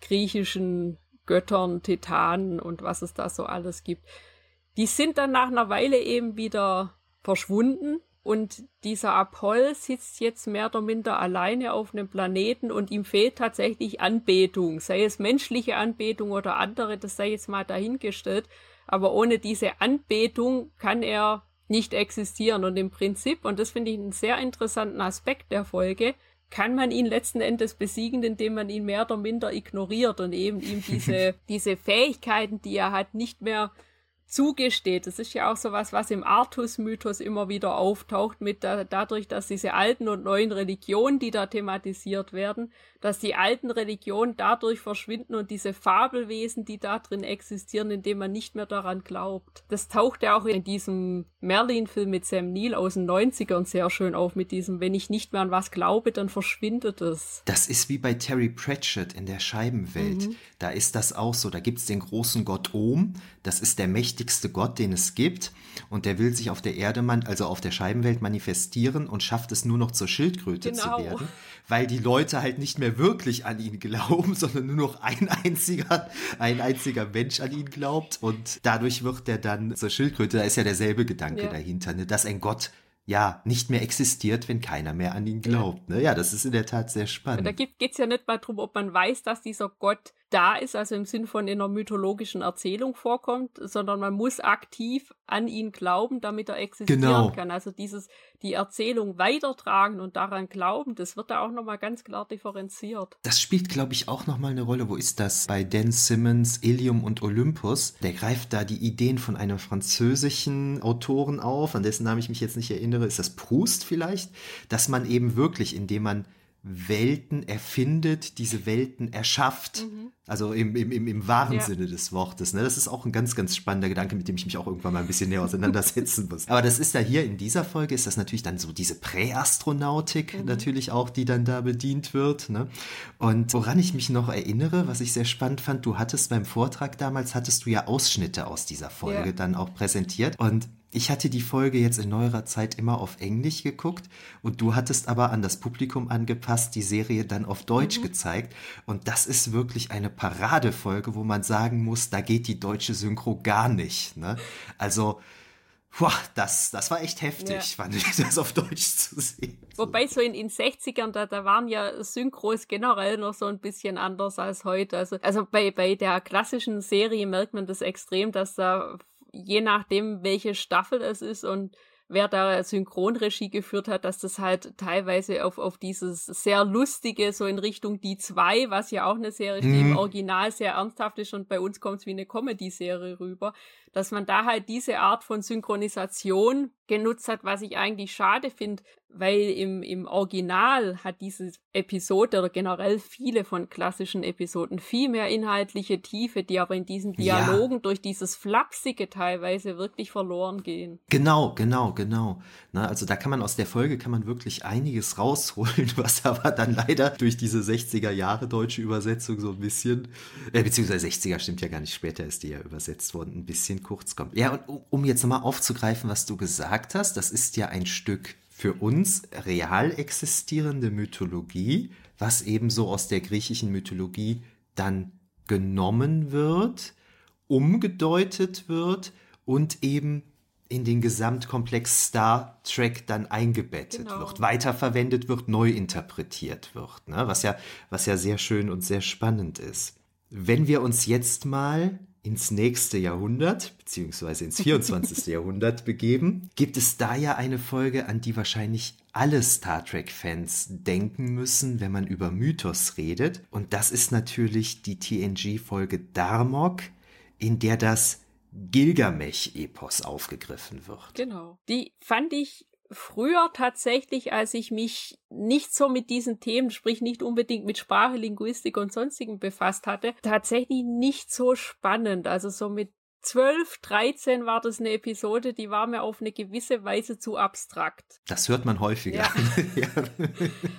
griechischen Göttern, Titanen und was es da so alles gibt. Die sind dann nach einer Weile eben wieder verschwunden und dieser Apoll sitzt jetzt mehr oder minder alleine auf einem Planeten und ihm fehlt tatsächlich Anbetung, sei es menschliche Anbetung oder andere, das sei jetzt mal dahingestellt. Aber ohne diese Anbetung kann er nicht existieren. Und im Prinzip, und das finde ich einen sehr interessanten Aspekt der Folge, kann man ihn letzten Endes besiegen, indem man ihn mehr oder minder ignoriert und eben ihm diese, *laughs* diese Fähigkeiten, die er hat, nicht mehr zugesteht. Das ist ja auch so was, was im Artus-Mythos immer wieder auftaucht, mit da, dadurch, dass diese alten und neuen Religionen, die da thematisiert werden, dass die alten Religionen dadurch verschwinden und diese Fabelwesen, die da drin existieren, indem man nicht mehr daran glaubt. Das taucht ja auch in diesem Merlin-Film mit Sam Neill aus den 90ern sehr schön auf, mit diesem, wenn ich nicht mehr an was glaube, dann verschwindet es. Das ist wie bei Terry Pratchett in der Scheibenwelt. Mhm. Da ist das auch so. Da gibt's den großen Gott Ohm, das ist der mächtigste Gott, den es gibt. Und der will sich auf der Erde, also auf der Scheibenwelt manifestieren und schafft es nur noch zur Schildkröte genau. zu werden. Weil die Leute halt nicht mehr wirklich an ihn glauben, *laughs* sondern nur noch ein einziger, ein einziger Mensch an ihn glaubt. Und dadurch wird er dann zur Schildkröte. Da ist ja derselbe Gedanke ja. dahinter, ne? dass ein Gott ja nicht mehr existiert, wenn keiner mehr an ihn glaubt. Ne? Ja, das ist in der Tat sehr spannend. Da geht es ja nicht mal darum, ob man weiß, dass dieser Gott da ist, also im Sinn von in einer mythologischen Erzählung vorkommt, sondern man muss aktiv an ihn glauben, damit er existieren genau. kann. Also dieses, die Erzählung weitertragen und daran glauben, das wird da auch nochmal ganz klar differenziert. Das spielt, glaube ich, auch nochmal eine Rolle. Wo ist das? Bei Dan Simmons, Ilium und Olympus. Der greift da die Ideen von einem französischen Autoren auf, an dessen Namen ich mich jetzt nicht erinnere. Ist das Proust vielleicht? Dass man eben wirklich, indem man Welten erfindet, diese Welten erschafft. Mhm. Also im, im, im, im wahren ja. Sinne des Wortes. Ne? Das ist auch ein ganz, ganz spannender Gedanke, mit dem ich mich auch irgendwann mal ein bisschen näher auseinandersetzen muss. Aber das ist ja hier in dieser Folge, ist das natürlich dann so diese Präastronautik mhm. natürlich auch, die dann da bedient wird. Ne? Und woran ich mich noch erinnere, was ich sehr spannend fand, du hattest beim Vortrag damals, hattest du ja Ausschnitte aus dieser Folge ja. dann auch präsentiert. Und ich hatte die Folge jetzt in neuerer Zeit immer auf Englisch geguckt und du hattest aber an das Publikum angepasst die Serie dann auf Deutsch mhm. gezeigt. Und das ist wirklich eine Paradefolge, wo man sagen muss, da geht die deutsche Synchro gar nicht. Ne? Also, boah, das, das war echt heftig, ja. fand ich, *laughs* das auf Deutsch zu sehen. Wobei so in den 60ern, da, da waren ja Synchros generell noch so ein bisschen anders als heute. Also, also bei, bei der klassischen Serie merkt man das extrem, dass da je nachdem, welche Staffel es ist und wer da Synchronregie geführt hat, dass das halt teilweise auf, auf dieses sehr lustige, so in Richtung Die zwei, was ja auch eine Serie mhm. die im Original sehr ernsthaft ist und bei uns kommt es wie eine Comedy-Serie rüber, dass man da halt diese Art von Synchronisation genutzt hat, was ich eigentlich schade finde, weil im, im Original hat diese Episode oder generell viele von klassischen Episoden viel mehr inhaltliche Tiefe, die aber in diesen Dialogen ja. durch dieses Flapsige teilweise wirklich verloren gehen. Genau, genau, genau. Na, also da kann man aus der Folge kann man wirklich einiges rausholen, *laughs* was aber dann leider durch diese 60er Jahre deutsche Übersetzung so ein bisschen, äh, beziehungsweise 60er stimmt ja gar nicht, später ist die ja übersetzt worden, ein bisschen kurz kommt. Ja, und um jetzt nochmal aufzugreifen, was du gesagt hast, das ist ja ein Stück für uns real existierende Mythologie, was ebenso aus der griechischen Mythologie dann genommen wird, umgedeutet wird und eben in den Gesamtkomplex Star Trek dann eingebettet genau. wird, weiterverwendet wird, neu interpretiert wird, ne? was, ja, was ja sehr schön und sehr spannend ist. Wenn wir uns jetzt mal ins nächste Jahrhundert, beziehungsweise ins 24. *laughs* Jahrhundert begeben, gibt es da ja eine Folge, an die wahrscheinlich alle Star Trek-Fans denken müssen, wenn man über Mythos redet. Und das ist natürlich die TNG-Folge Darmok, in der das Gilgamesch-Epos aufgegriffen wird. Genau. Die fand ich früher tatsächlich, als ich mich nicht so mit diesen Themen, sprich nicht unbedingt mit Sprache, Linguistik und sonstigen befasst hatte, tatsächlich nicht so spannend. Also so mit 12, 13 war das eine Episode, die war mir auf eine gewisse Weise zu abstrakt. Das hört man häufiger. *laughs* Ja.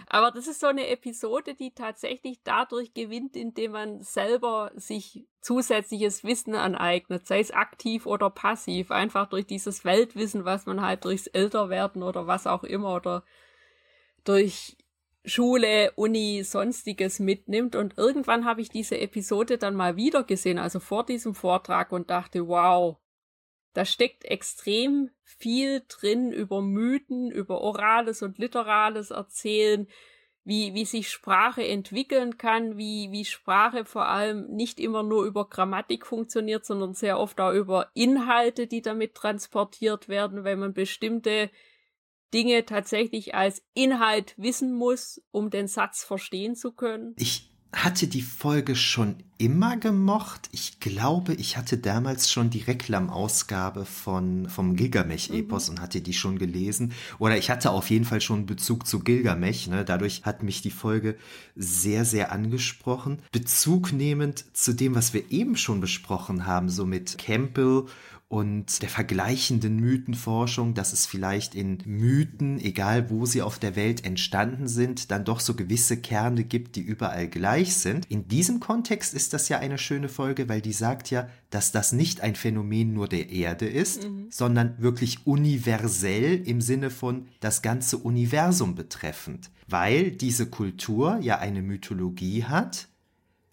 Aber das ist so eine Episode, die tatsächlich dadurch gewinnt, indem man selber sich zusätzliches Wissen aneignet, sei es aktiv oder passiv, einfach durch dieses Weltwissen, was man halt durchs Älterwerden oder was auch immer oder durch Schule, Uni, sonstiges mitnimmt. Und irgendwann habe ich diese Episode dann mal wieder gesehen, also vor diesem Vortrag und dachte, wow, da steckt extrem viel drin über Mythen, über orales und literales Erzählen, wie, wie sich Sprache entwickeln kann, wie, wie Sprache vor allem nicht immer nur über Grammatik funktioniert, sondern sehr oft auch über Inhalte, die damit transportiert werden, wenn man bestimmte Dinge tatsächlich als Inhalt wissen muss, um den Satz verstehen zu können? Ich hatte die Folge schon immer gemocht. Ich glaube, ich hatte damals schon die Reklamausgabe von, vom Gilgamesch-Epos mhm. und hatte die schon gelesen. Oder ich hatte auf jeden Fall schon Bezug zu Gilgamesch. Ne? Dadurch hat mich die Folge sehr, sehr angesprochen. Bezug nehmend zu dem, was wir eben schon besprochen haben, so mit Campbell und der vergleichenden Mythenforschung, dass es vielleicht in Mythen, egal wo sie auf der Welt entstanden sind, dann doch so gewisse Kerne gibt, die überall gleich sind. In diesem Kontext ist das ja eine schöne Folge, weil die sagt ja, dass das nicht ein Phänomen nur der Erde ist, mhm. sondern wirklich universell im Sinne von das ganze Universum betreffend, weil diese Kultur ja eine Mythologie hat,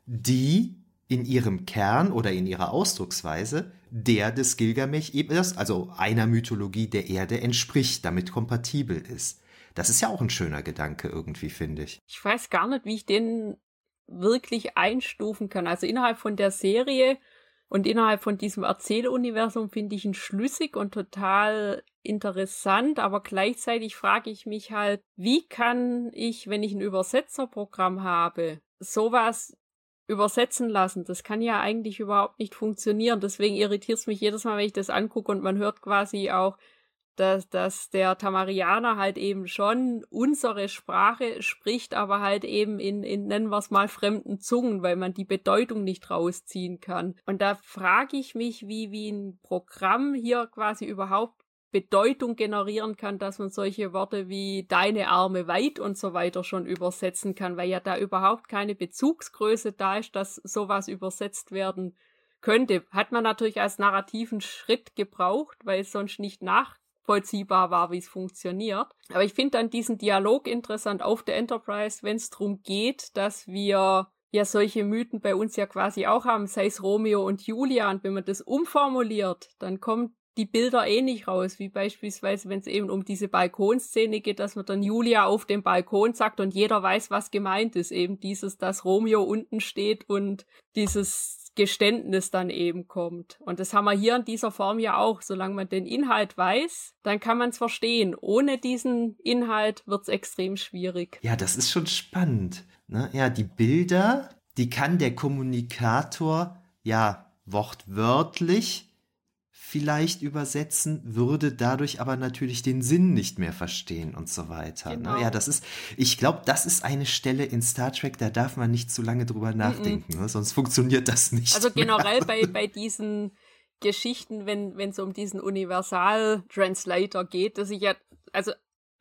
die in ihrem Kern oder in ihrer Ausdrucksweise der des Gilgamesch-Epos, also einer Mythologie der Erde, entspricht, damit kompatibel ist. Das ist ja auch ein schöner Gedanke irgendwie, finde ich. Ich weiß gar nicht, wie ich den wirklich einstufen kann. Also innerhalb von der Serie und innerhalb von diesem Erzähluniversum finde ich ihn schlüssig und total interessant, aber gleichzeitig frage ich mich halt, wie kann ich, wenn ich ein Übersetzerprogramm habe, sowas übersetzen lassen. Das kann ja eigentlich überhaupt nicht funktionieren. Deswegen irritiert es mich jedes Mal, wenn ich das angucke und man hört quasi auch, dass, dass der Tamarianer halt eben schon unsere Sprache spricht, aber halt eben in, in nennen wir es mal, fremden Zungen, weil man die Bedeutung nicht rausziehen kann. Und da frage ich mich, wie, wie ein Programm hier quasi überhaupt Bedeutung generieren kann, dass man solche Worte wie deine Arme weit und so weiter schon übersetzen kann, weil ja da überhaupt keine Bezugsgröße da ist, dass sowas übersetzt werden könnte. Hat man natürlich als narrativen Schritt gebraucht, weil es sonst nicht nachvollziehbar war, wie es funktioniert. Aber ich finde dann diesen Dialog interessant auf der Enterprise, wenn es darum geht, dass wir ja solche Mythen bei uns ja quasi auch haben, sei es Romeo und Julia. Und wenn man das umformuliert, dann kommt die Bilder eh nicht raus, wie beispielsweise, wenn es eben um diese Balkonszene geht, dass man dann Julia auf dem Balkon sagt und jeder weiß, was gemeint ist. Eben dieses, dass Romeo unten steht und dieses Geständnis dann eben kommt. Und das haben wir hier in dieser Form ja auch. Solange man den Inhalt weiß, dann kann man es verstehen. Ohne diesen Inhalt wird es extrem schwierig. Ja, das ist schon spannend. Ne? Ja, die Bilder, die kann der Kommunikator ja wortwörtlich vielleicht übersetzen, würde dadurch aber natürlich den Sinn nicht mehr verstehen und so weiter. Ne? Genau. Ja, das ist, ich glaube, das ist eine Stelle in Star Trek, da darf man nicht zu lange drüber nachdenken, mm -mm. Ne? sonst funktioniert das nicht. Also generell bei, *laughs* bei diesen Geschichten, wenn es um diesen Universal-Translator geht, dass ich ja, also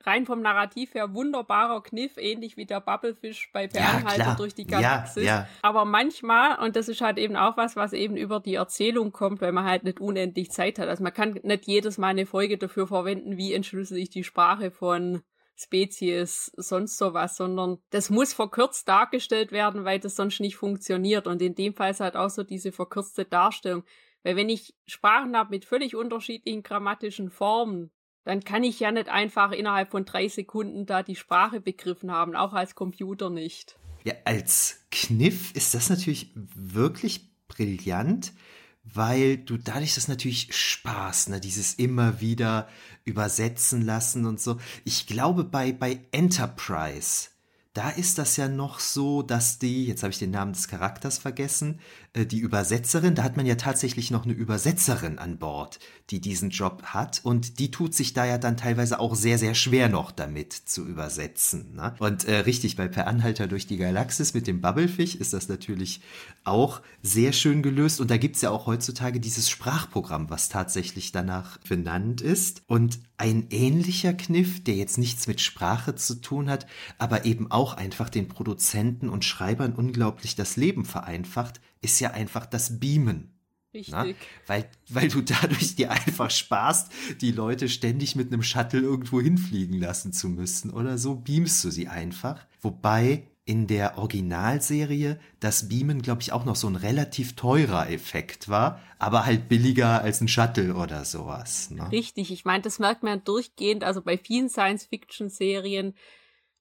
rein vom Narrativ her wunderbarer Kniff, ähnlich wie der Bubblefish bei Per ja, durch die Galaxis. Ja, ja. Aber manchmal, und das ist halt eben auch was, was eben über die Erzählung kommt, weil man halt nicht unendlich Zeit hat. Also man kann nicht jedes Mal eine Folge dafür verwenden, wie entschlüssel ich die Sprache von Spezies, sonst sowas, sondern das muss verkürzt dargestellt werden, weil das sonst nicht funktioniert. Und in dem Fall ist halt auch so diese verkürzte Darstellung. Weil wenn ich Sprachen habe mit völlig unterschiedlichen grammatischen Formen, dann kann ich ja nicht einfach innerhalb von drei Sekunden da die Sprache begriffen haben, auch als Computer nicht. Ja, als Kniff ist das natürlich wirklich brillant, weil du dadurch das natürlich Spaß, ne, dieses immer wieder übersetzen lassen und so. Ich glaube, bei, bei Enterprise, da ist das ja noch so, dass die, jetzt habe ich den Namen des Charakters vergessen, äh, die Übersetzerin, da hat man ja tatsächlich noch eine Übersetzerin an Bord, die diesen Job hat und die tut sich da ja dann teilweise auch sehr, sehr schwer noch damit zu übersetzen. Ne? Und äh, richtig, bei Per Anhalter durch die Galaxis mit dem Bubblefish ist das natürlich auch sehr schön gelöst und da gibt es ja auch heutzutage dieses Sprachprogramm, was tatsächlich danach benannt ist und ein ähnlicher Kniff, der jetzt nichts mit Sprache zu tun hat, aber eben auch einfach den Produzenten und Schreibern unglaublich das Leben vereinfacht, ist ja einfach das Beamen. Richtig. Na? Weil, weil du dadurch dir einfach sparst, die Leute ständig mit einem Shuttle irgendwo hinfliegen lassen zu müssen oder so, beamst du sie einfach. Wobei in der Originalserie das Beamen, glaube ich, auch noch so ein relativ teurer Effekt war, aber halt billiger als ein Shuttle oder sowas. Ne? Richtig, ich meine, das merkt man durchgehend, also bei vielen Science-Fiction-Serien,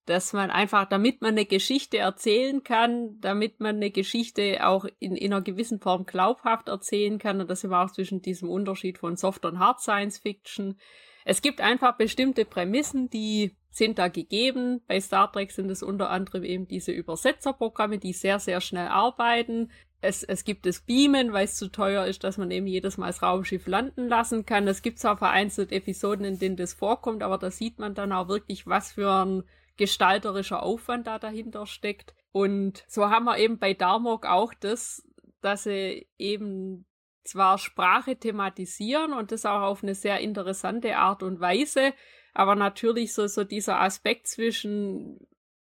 dass man einfach, damit man eine Geschichte erzählen kann, damit man eine Geschichte auch in, in einer gewissen Form glaubhaft erzählen kann, und das wir auch zwischen diesem Unterschied von Soft und Hard Science Fiction. Es gibt einfach bestimmte Prämissen, die sind da gegeben. Bei Star Trek sind es unter anderem eben diese Übersetzerprogramme, die sehr, sehr schnell arbeiten. Es, es gibt das Beamen, weil es zu teuer ist, dass man eben jedes Mal das Raumschiff landen lassen kann. Es gibt zwar vereinzelt Episoden, in denen das vorkommt, aber da sieht man dann auch wirklich, was für ein gestalterischer Aufwand da dahinter steckt. Und so haben wir eben bei Darmok auch das, dass sie eben zwar Sprache thematisieren und das auch auf eine sehr interessante Art und Weise, aber natürlich so, so dieser Aspekt zwischen,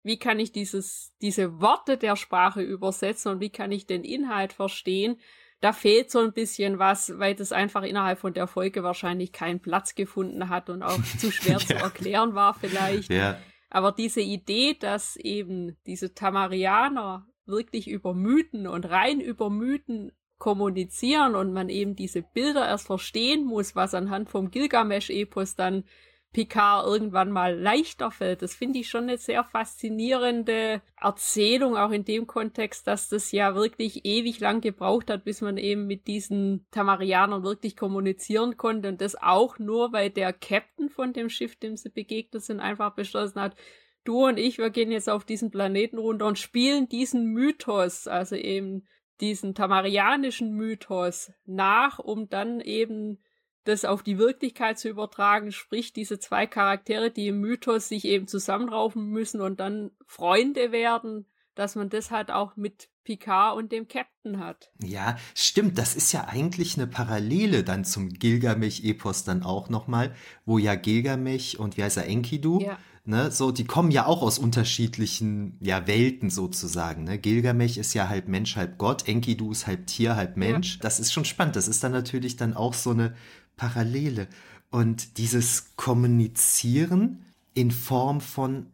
wie kann ich dieses, diese Worte der Sprache übersetzen und wie kann ich den Inhalt verstehen, da fehlt so ein bisschen was, weil das einfach innerhalb von der Folge wahrscheinlich keinen Platz gefunden hat und auch *laughs* zu schwer ja. zu erklären war vielleicht. Ja. Aber diese Idee, dass eben diese Tamarianer wirklich über Mythen und rein über Mythen kommunizieren und man eben diese Bilder erst verstehen muss, was anhand vom Gilgamesch-Epos dann Picard irgendwann mal leichter fällt. Das finde ich schon eine sehr faszinierende Erzählung, auch in dem Kontext, dass das ja wirklich ewig lang gebraucht hat, bis man eben mit diesen Tamarianern wirklich kommunizieren konnte und das auch nur, weil der Captain von dem Schiff, dem sie begegnet sind, einfach beschlossen hat, du und ich, wir gehen jetzt auf diesen Planeten runter und spielen diesen Mythos, also eben diesen tamarianischen Mythos nach, um dann eben das auf die Wirklichkeit zu übertragen, sprich diese zwei Charaktere, die im Mythos sich eben zusammenraufen müssen und dann Freunde werden, dass man das halt auch mit Picard und dem Captain hat. Ja, stimmt, das ist ja eigentlich eine Parallele dann zum Gilgamesch-Epos dann auch nochmal, wo ja Gilgamesch und wie heißt er, Enkidu, ja. ne, so, die kommen ja auch aus unterschiedlichen, ja, Welten sozusagen, ne. Gilgamesch ist ja halb Mensch, halb Gott, Enkidu ist halb Tier, halb Mensch. Ja. Das ist schon spannend, das ist dann natürlich dann auch so eine Parallele. Und dieses Kommunizieren in Form von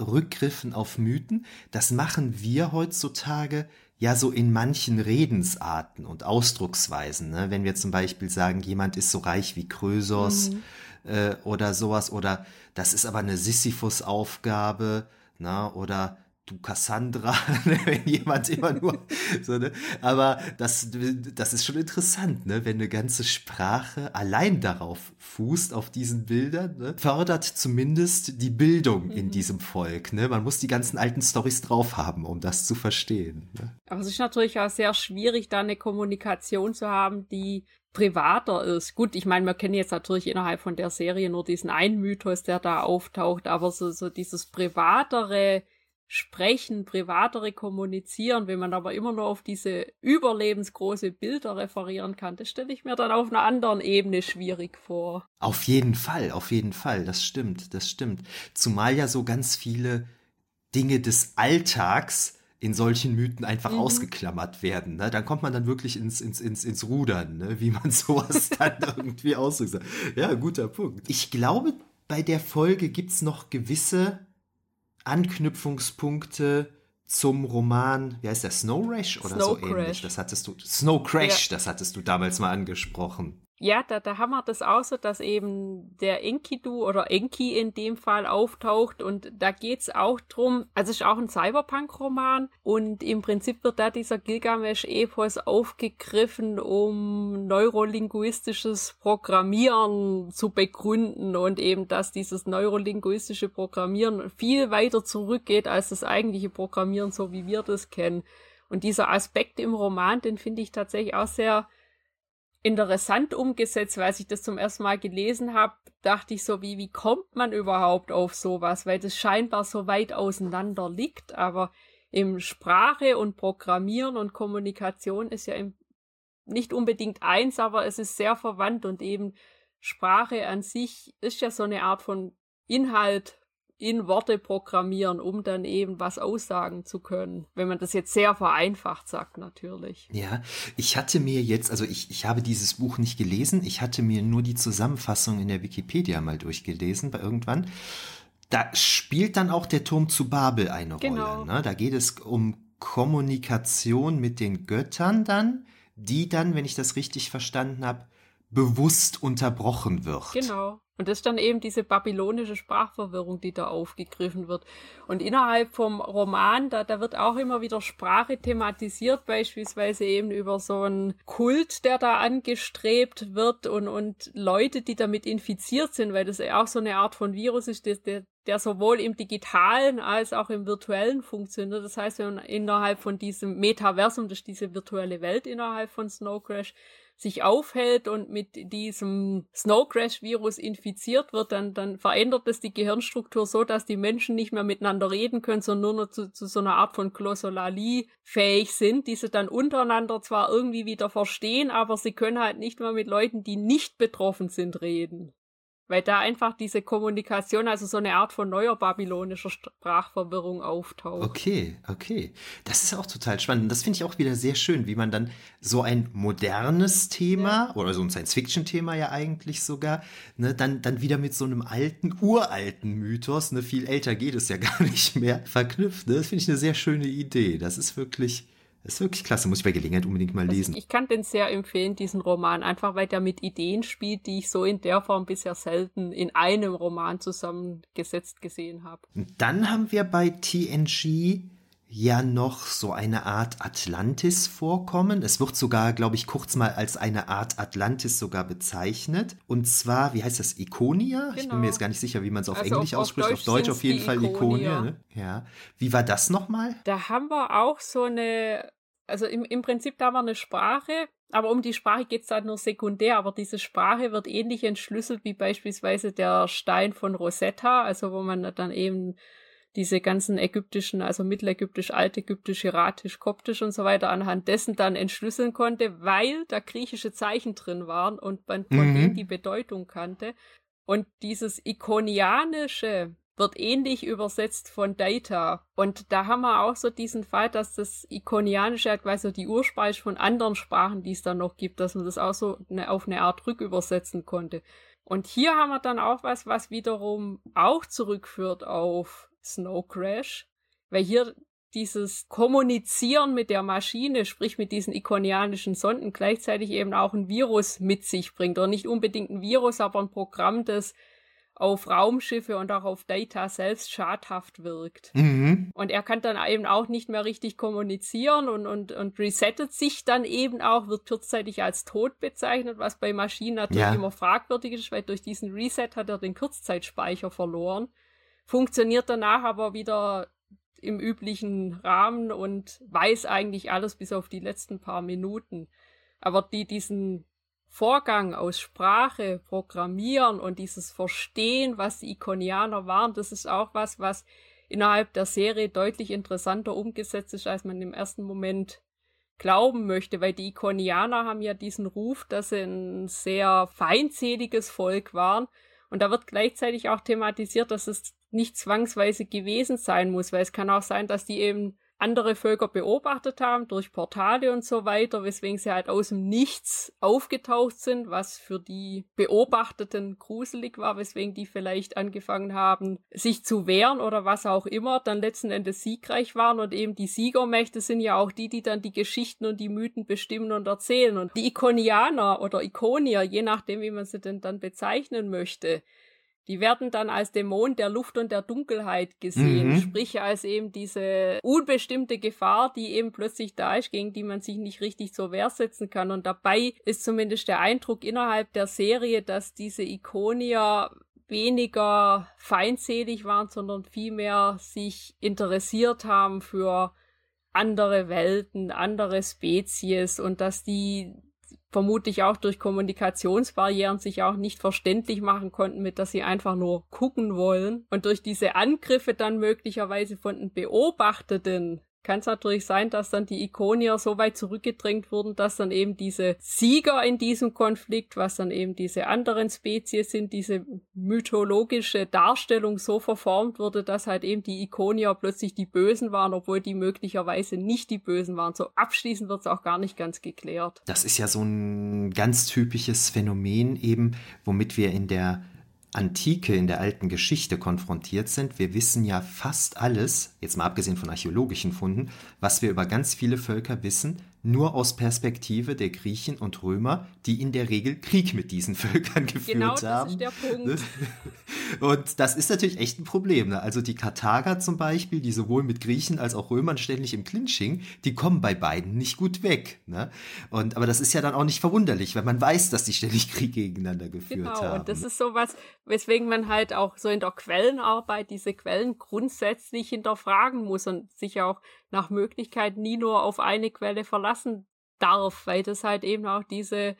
Rückgriffen auf Mythen, das machen wir heutzutage ja so in manchen Redensarten und Ausdrucksweisen. Ne? Wenn wir zum Beispiel sagen, jemand ist so reich wie Krösos mhm. äh, oder sowas, oder das ist aber eine Sisyphus-Aufgabe, ne? oder du Cassandra, *laughs* ne, wenn jemand immer nur so, ne? Aber das, das ist schon interessant, ne? Wenn eine ganze Sprache allein darauf fußt, auf diesen Bildern, ne? fördert zumindest die Bildung mhm. in diesem Volk. Ne? Man muss die ganzen alten Stories drauf haben, um das zu verstehen. Ne? Aber es ist natürlich auch sehr schwierig, da eine Kommunikation zu haben, die privater ist. Gut, ich meine, wir kennen jetzt natürlich innerhalb von der Serie nur diesen einen Mythos, der da auftaucht, aber so, so dieses privatere sprechen, privatere kommunizieren, wenn man aber immer nur auf diese überlebensgroße Bilder referieren kann, das stelle ich mir dann auf einer anderen Ebene schwierig vor. Auf jeden Fall, auf jeden Fall, das stimmt, das stimmt. Zumal ja so ganz viele Dinge des Alltags in solchen Mythen einfach mhm. ausgeklammert werden. Ne? Dann kommt man dann wirklich ins, ins, ins, ins Rudern, ne? wie man *laughs* sowas dann *laughs* irgendwie ausdrückt. Ja, guter Punkt. Ich glaube, bei der Folge gibt es noch gewisse Anknüpfungspunkte zum Roman, wie heißt der, Snow Rash oder Snow so Crash. ähnlich. Das hattest du, Snow Crash, ja. das hattest du damals mal angesprochen. Ja, da, da haben wir das auch so, dass eben der Enkidu oder Enki in dem Fall auftaucht und da geht's auch drum, also es ist auch ein Cyberpunk-Roman und im Prinzip wird da dieser Gilgamesch-Epos aufgegriffen, um neurolinguistisches Programmieren zu begründen und eben, dass dieses neurolinguistische Programmieren viel weiter zurückgeht als das eigentliche Programmieren, so wie wir das kennen. Und dieser Aspekt im Roman, den finde ich tatsächlich auch sehr interessant umgesetzt, weil ich das zum ersten Mal gelesen habe, dachte ich so, wie, wie kommt man überhaupt auf sowas, weil das scheinbar so weit auseinander liegt, aber im Sprache und Programmieren und Kommunikation ist ja im, nicht unbedingt eins, aber es ist sehr verwandt und eben Sprache an sich ist ja so eine Art von Inhalt, in Worte programmieren, um dann eben was aussagen zu können. Wenn man das jetzt sehr vereinfacht sagt, natürlich. Ja, ich hatte mir jetzt, also ich, ich habe dieses Buch nicht gelesen, ich hatte mir nur die Zusammenfassung in der Wikipedia mal durchgelesen bei irgendwann. Da spielt dann auch der Turm zu Babel eine genau. Rolle. Ne? Da geht es um Kommunikation mit den Göttern dann, die dann, wenn ich das richtig verstanden habe, bewusst unterbrochen wird. Genau. Und das ist dann eben diese babylonische Sprachverwirrung, die da aufgegriffen wird. Und innerhalb vom Roman, da, da wird auch immer wieder Sprache thematisiert, beispielsweise eben über so einen Kult, der da angestrebt wird und, und Leute, die damit infiziert sind, weil das ja auch so eine Art von Virus ist, der, der sowohl im digitalen als auch im virtuellen funktioniert. Das heißt, wenn man innerhalb von diesem Metaversum, das ist diese virtuelle Welt innerhalb von Snow Crash, sich aufhält und mit diesem Snow Crash Virus infiziert wird, dann, dann verändert es die Gehirnstruktur so, dass die Menschen nicht mehr miteinander reden können, sondern nur noch zu, zu so einer Art von Glossolalie fähig sind, die sie dann untereinander zwar irgendwie wieder verstehen, aber sie können halt nicht mehr mit Leuten, die nicht betroffen sind, reden weil da einfach diese Kommunikation, also so eine Art von neuer babylonischer Sprachverwirrung auftaucht. Okay, okay. Das ist auch total spannend. Das finde ich auch wieder sehr schön, wie man dann so ein modernes Thema ja. oder so ein Science-Fiction-Thema ja eigentlich sogar, ne, dann, dann wieder mit so einem alten, uralten Mythos, ne, viel älter geht es ja *laughs* gar nicht mehr, verknüpft. Ne? Das finde ich eine sehr schöne Idee. Das ist wirklich, ist wirklich klasse, muss ich bei Gelegenheit unbedingt mal lesen. Ich kann den sehr empfehlen, diesen Roman, einfach weil der mit Ideen spielt, die ich so in der Form bisher selten in einem Roman zusammengesetzt gesehen habe. Dann haben wir bei TNG ja noch so eine Art Atlantis vorkommen. Es wird sogar, glaube ich, kurz mal als eine Art Atlantis sogar bezeichnet. Und zwar, wie heißt das, Ikonia? Genau. Ich bin mir genau. jetzt gar nicht sicher, wie man es auf also Englisch auf, ausspricht. Auf Deutsch, auf, Deutsch auf jeden Fall Ikonia. Ikonia ne? Ja. Wie war das nochmal? Da haben wir auch so eine, also im, im Prinzip da war eine Sprache, aber um die Sprache geht es halt nur sekundär, aber diese Sprache wird ähnlich entschlüsselt wie beispielsweise der Stein von Rosetta, also wo man dann eben diese ganzen ägyptischen, also mittelägyptisch, altägyptisch, hieratisch, koptisch und so weiter anhand dessen dann entschlüsseln konnte, weil da griechische Zeichen drin waren und man von mhm. denen die Bedeutung kannte. Und dieses ikonianische wird ähnlich übersetzt von Data. Und da haben wir auch so diesen Fall, dass das Ikonianische halt quasi die Ursprache von anderen Sprachen, die es dann noch gibt, dass man das auch so eine, auf eine Art rückübersetzen konnte. Und hier haben wir dann auch was, was wiederum auch zurückführt auf Snow Crash, weil hier dieses Kommunizieren mit der Maschine, sprich mit diesen ikonianischen Sonden, gleichzeitig eben auch ein Virus mit sich bringt. Oder nicht unbedingt ein Virus, aber ein Programm, das auf Raumschiffe und auch auf Data selbst schadhaft wirkt. Mhm. Und er kann dann eben auch nicht mehr richtig kommunizieren und, und, und resettet sich dann eben auch, wird kurzzeitig als tot bezeichnet, was bei Maschinen natürlich ja. immer fragwürdig ist, weil durch diesen Reset hat er den Kurzzeitspeicher verloren funktioniert danach aber wieder im üblichen Rahmen und weiß eigentlich alles bis auf die letzten paar Minuten. Aber die diesen Vorgang aus Sprache, Programmieren und dieses Verstehen, was die Ikonianer waren, das ist auch was, was innerhalb der Serie deutlich interessanter umgesetzt ist, als man im ersten Moment glauben möchte, weil die Ikonianer haben ja diesen Ruf, dass sie ein sehr feindseliges Volk waren. Und da wird gleichzeitig auch thematisiert, dass es nicht zwangsweise gewesen sein muss, weil es kann auch sein, dass die eben andere Völker beobachtet haben durch Portale und so weiter, weswegen sie halt aus dem Nichts aufgetaucht sind, was für die Beobachteten gruselig war, weswegen die vielleicht angefangen haben, sich zu wehren oder was auch immer, dann letzten Endes siegreich waren. Und eben die Siegermächte sind ja auch die, die dann die Geschichten und die Mythen bestimmen und erzählen. Und die Ikonianer oder Ikonier, je nachdem, wie man sie denn dann bezeichnen möchte, die werden dann als Dämon der Luft und der Dunkelheit gesehen, mhm. sprich als eben diese unbestimmte Gefahr, die eben plötzlich da ist, gegen die man sich nicht richtig zur Wehr setzen kann. Und dabei ist zumindest der Eindruck innerhalb der Serie, dass diese Ikonier weniger feindselig waren, sondern vielmehr sich interessiert haben für andere Welten, andere Spezies und dass die vermutlich auch durch Kommunikationsbarrieren sich auch nicht verständlich machen konnten, mit dass sie einfach nur gucken wollen. Und durch diese Angriffe dann möglicherweise von den Beobachteten kann es natürlich sein, dass dann die Ikonier so weit zurückgedrängt wurden, dass dann eben diese Sieger in diesem Konflikt, was dann eben diese anderen Spezies sind, diese mythologische Darstellung so verformt wurde, dass halt eben die Ikonier plötzlich die Bösen waren, obwohl die möglicherweise nicht die Bösen waren. So abschließend wird es auch gar nicht ganz geklärt. Das ist ja so ein ganz typisches Phänomen eben, womit wir in der Antike, in der alten Geschichte konfrontiert sind. Wir wissen ja fast alles, jetzt mal abgesehen von archäologischen Funden, was wir über ganz viele Völker wissen, nur aus Perspektive der Griechen und Römer, die in der Regel Krieg mit diesen *laughs* Völkern geführt genau, das haben. Ist der Punkt. Und das ist natürlich echt ein Problem. Ne? Also die Karthager zum Beispiel, die sowohl mit Griechen als auch Römern ständig im Clinch hingen, die kommen bei beiden nicht gut weg. Ne? Und, aber das ist ja dann auch nicht verwunderlich, weil man weiß, dass die ständig Krieg gegeneinander geführt genau, haben. Genau, und das ist sowas, weswegen man halt auch so in der Quellenarbeit diese Quellen grundsätzlich hinterfragen muss und sich auch nach Möglichkeit nie nur auf eine Quelle verlassen darf, weil das halt eben auch diese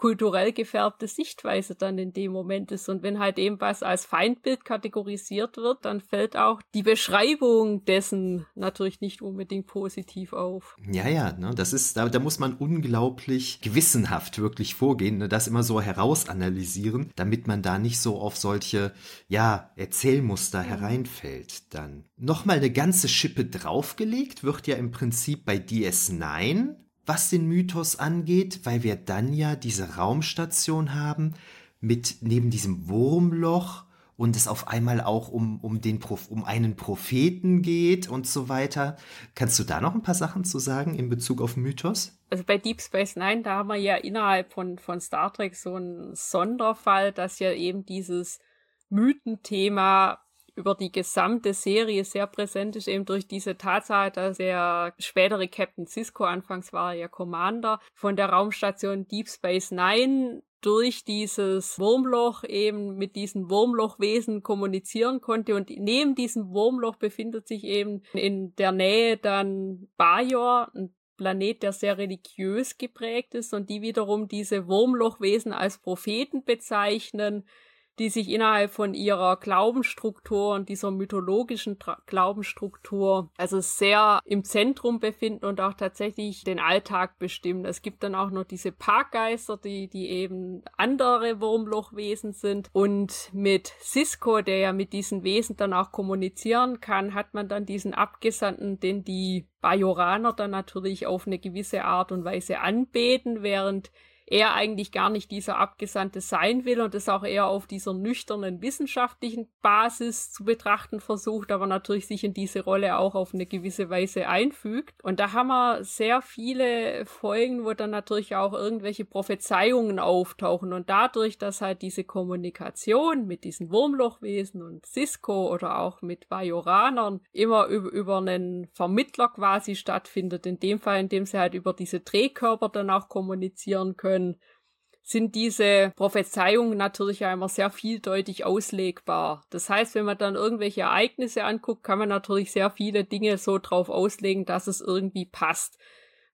kulturell gefärbte Sichtweise dann in dem Moment ist. Und wenn halt eben was als Feindbild kategorisiert wird, dann fällt auch die Beschreibung dessen natürlich nicht unbedingt positiv auf. Ja, ja, ne, das ist, da, da muss man unglaublich gewissenhaft wirklich vorgehen, ne, das immer so herausanalysieren, damit man da nicht so auf solche, ja, Erzählmuster mhm. hereinfällt dann. Nochmal eine ganze Schippe draufgelegt wird ja im Prinzip bei DS9 was den Mythos angeht, weil wir dann ja diese Raumstation haben mit neben diesem Wurmloch und es auf einmal auch um, um, den, um einen Propheten geht und so weiter. Kannst du da noch ein paar Sachen zu sagen in Bezug auf Mythos? Also bei Deep Space Nine, da haben wir ja innerhalb von, von Star Trek so einen Sonderfall, dass ja eben dieses Mythenthema über die gesamte Serie sehr präsent ist, eben durch diese Tatsache, dass der spätere Captain Cisco, anfangs war er ja Commander, von der Raumstation Deep Space Nine durch dieses Wurmloch eben mit diesen Wurmlochwesen kommunizieren konnte. Und neben diesem Wurmloch befindet sich eben in der Nähe dann Bajor, ein Planet, der sehr religiös geprägt ist und die wiederum diese Wurmlochwesen als Propheten bezeichnen, die sich innerhalb von ihrer Glaubensstruktur und dieser mythologischen Tra Glaubensstruktur also sehr im Zentrum befinden und auch tatsächlich den Alltag bestimmen. Es gibt dann auch noch diese Parkgeister, die, die eben andere Wurmlochwesen sind. Und mit Cisco, der ja mit diesen Wesen dann auch kommunizieren kann, hat man dann diesen Abgesandten, den die Bajoraner dann natürlich auf eine gewisse Art und Weise anbeten, während er eigentlich gar nicht dieser Abgesandte sein will und es auch eher auf dieser nüchternen wissenschaftlichen Basis zu betrachten versucht, aber natürlich sich in diese Rolle auch auf eine gewisse Weise einfügt. Und da haben wir sehr viele Folgen, wo dann natürlich auch irgendwelche Prophezeiungen auftauchen und dadurch, dass halt diese Kommunikation mit diesen Wurmlochwesen und Cisco oder auch mit Bajoranern immer über, über einen Vermittler quasi stattfindet, in dem Fall, in dem sie halt über diese Drehkörper dann auch kommunizieren können, können, sind diese Prophezeiungen natürlich immer sehr vieldeutig auslegbar. Das heißt, wenn man dann irgendwelche Ereignisse anguckt, kann man natürlich sehr viele Dinge so drauf auslegen, dass es irgendwie passt.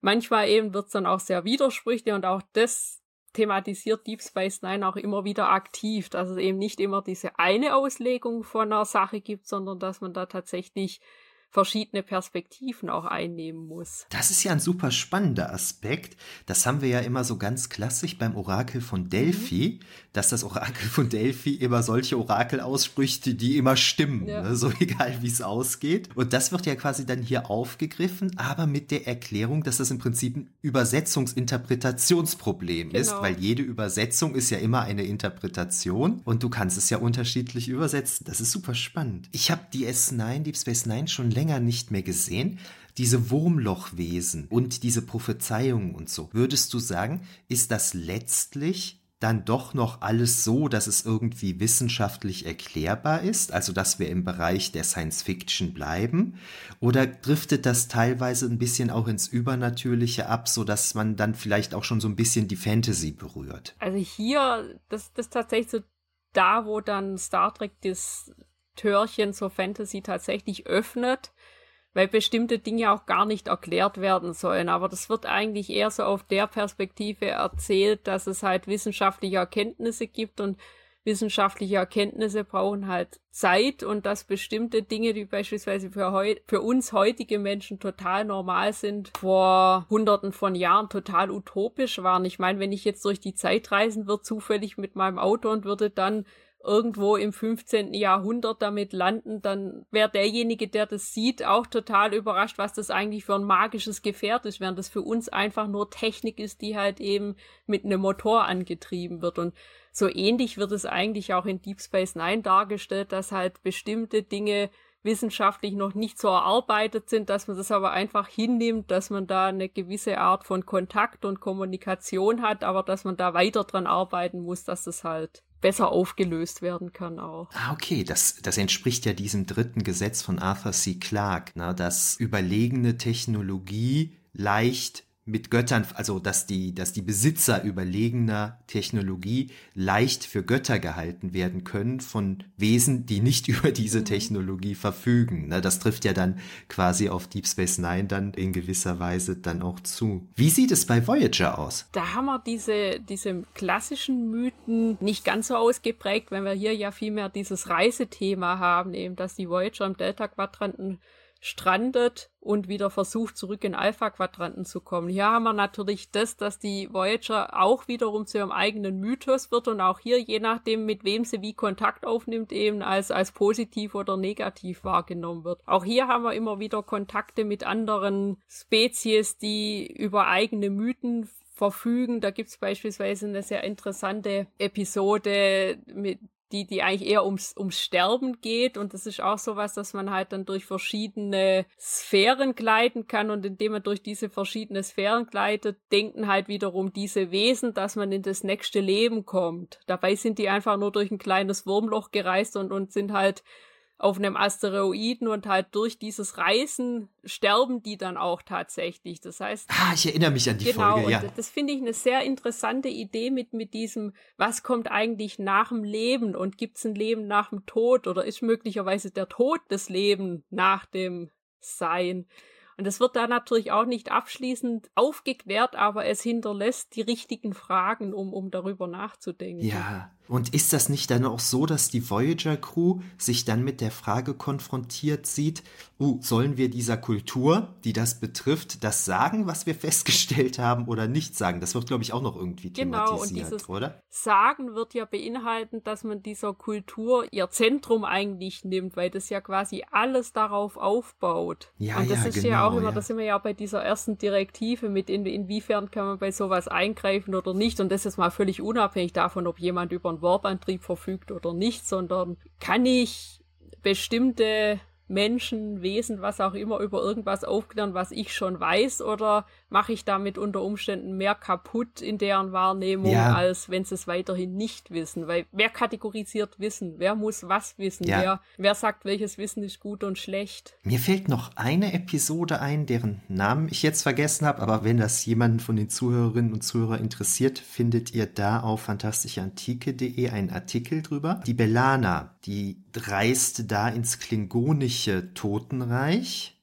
Manchmal eben wird es dann auch sehr widersprüchlich und auch das thematisiert Deep Space Nine auch immer wieder aktiv, dass es eben nicht immer diese eine Auslegung von einer Sache gibt, sondern dass man da tatsächlich verschiedene Perspektiven auch einnehmen muss. Das ist ja ein super spannender Aspekt. Das haben wir ja immer so ganz klassisch beim Orakel von Delphi, mhm. dass das Orakel von Delphi immer solche Orakel ausspricht, die immer stimmen, ja. ne? so *laughs* egal wie es ausgeht. Und das wird ja quasi dann hier aufgegriffen, aber mit der Erklärung, dass das im Prinzip ein Übersetzungsinterpretationsproblem genau. ist, weil jede Übersetzung ist ja immer eine Interpretation und du kannst es ja unterschiedlich übersetzen. Das ist super spannend. Ich habe die S9, Deep Space Nine schon länger nicht mehr gesehen. Diese Wurmlochwesen und diese Prophezeiungen und so. Würdest du sagen, ist das letztlich dann doch noch alles so, dass es irgendwie wissenschaftlich erklärbar ist, also dass wir im Bereich der Science Fiction bleiben? Oder driftet das teilweise ein bisschen auch ins Übernatürliche ab, so dass man dann vielleicht auch schon so ein bisschen die Fantasy berührt? Also hier, das, das ist tatsächlich so da, wo dann Star Trek das Türchen zur Fantasy tatsächlich öffnet, weil bestimmte Dinge auch gar nicht erklärt werden sollen. Aber das wird eigentlich eher so auf der Perspektive erzählt, dass es halt wissenschaftliche Erkenntnisse gibt und wissenschaftliche Erkenntnisse brauchen halt Zeit und dass bestimmte Dinge, die beispielsweise für, heu für uns heutige Menschen total normal sind, vor hunderten von Jahren total utopisch waren. Ich meine, wenn ich jetzt durch die Zeit reisen würde, zufällig mit meinem Auto und würde dann irgendwo im 15. Jahrhundert damit landen, dann wäre derjenige, der das sieht, auch total überrascht, was das eigentlich für ein magisches Gefährt ist, während das für uns einfach nur Technik ist, die halt eben mit einem Motor angetrieben wird. Und so ähnlich wird es eigentlich auch in Deep Space Nine dargestellt, dass halt bestimmte Dinge wissenschaftlich noch nicht so erarbeitet sind, dass man das aber einfach hinnimmt, dass man da eine gewisse Art von Kontakt und Kommunikation hat, aber dass man da weiter dran arbeiten muss, dass das halt besser aufgelöst werden kann auch. Ah, okay, das, das entspricht ja diesem dritten Gesetz von Arthur C. Clarke, na, dass überlegene Technologie leicht mit Göttern, also dass die, dass die Besitzer überlegener Technologie leicht für Götter gehalten werden können von Wesen, die nicht *laughs* über diese mhm. Technologie verfügen. Ne, das trifft ja dann quasi auf Deep Space Nine dann in gewisser Weise dann auch zu. Wie sieht es bei Voyager aus? Da haben wir diese, diese klassischen Mythen nicht ganz so ausgeprägt, wenn wir hier ja vielmehr dieses Reisethema haben, eben, dass die Voyager im Delta-Quadranten strandet und wieder versucht, zurück in Alpha-Quadranten zu kommen. Hier haben wir natürlich das, dass die Voyager auch wiederum zu ihrem eigenen Mythos wird und auch hier, je nachdem, mit wem sie wie Kontakt aufnimmt, eben als, als positiv oder negativ wahrgenommen wird. Auch hier haben wir immer wieder Kontakte mit anderen Spezies, die über eigene Mythen verfügen. Da gibt's beispielsweise eine sehr interessante Episode mit die, die eigentlich eher ums, ums Sterben geht. Und das ist auch sowas, dass man halt dann durch verschiedene Sphären gleiten kann. Und indem man durch diese verschiedenen Sphären gleitet, denken halt wiederum diese Wesen, dass man in das nächste Leben kommt. Dabei sind die einfach nur durch ein kleines Wurmloch gereist und, und sind halt auf einem Asteroiden und halt durch dieses Reisen sterben die dann auch tatsächlich. Das heißt. Ah, ich erinnere mich an die genau, Folge, ja. Das finde ich eine sehr interessante Idee mit, mit diesem, was kommt eigentlich nach dem Leben und gibt es ein Leben nach dem Tod oder ist möglicherweise der Tod das Leben nach dem Sein? Und das wird da natürlich auch nicht abschließend aufgeklärt, aber es hinterlässt die richtigen Fragen, um, um darüber nachzudenken. Ja, und ist das nicht dann auch so, dass die Voyager-Crew sich dann mit der Frage konfrontiert sieht, uh, sollen wir dieser Kultur, die das betrifft, das sagen, was wir *laughs* festgestellt haben oder nicht sagen? Das wird, glaube ich, auch noch irgendwie thematisiert, genau, und dieses oder? Sagen wird ja beinhalten, dass man dieser Kultur ihr Zentrum eigentlich nimmt, weil das ja quasi alles darauf aufbaut. Ja, und das ja, ist genau, ja auch immer, ja. da sind wir ja bei dieser ersten Direktive mit, in, inwiefern kann man bei sowas eingreifen oder nicht. Und das ist mal völlig unabhängig davon, ob jemand über einen Warp-Antrieb verfügt oder nicht, sondern kann ich bestimmte Menschen, Wesen, was auch immer, über irgendwas aufklären, was ich schon weiß, oder mache ich damit unter Umständen mehr kaputt in deren Wahrnehmung, ja. als wenn sie es weiterhin nicht wissen? Weil wer kategorisiert Wissen? Wer muss was wissen? Ja. Wer, wer sagt, welches Wissen ist gut und schlecht? Mir fällt noch eine Episode ein, deren Namen ich jetzt vergessen habe, aber wenn das jemanden von den Zuhörerinnen und Zuhörern interessiert, findet ihr da auf fantastischeantike.de einen Artikel drüber. Die Belana, die reist da ins klingonische Totenreich.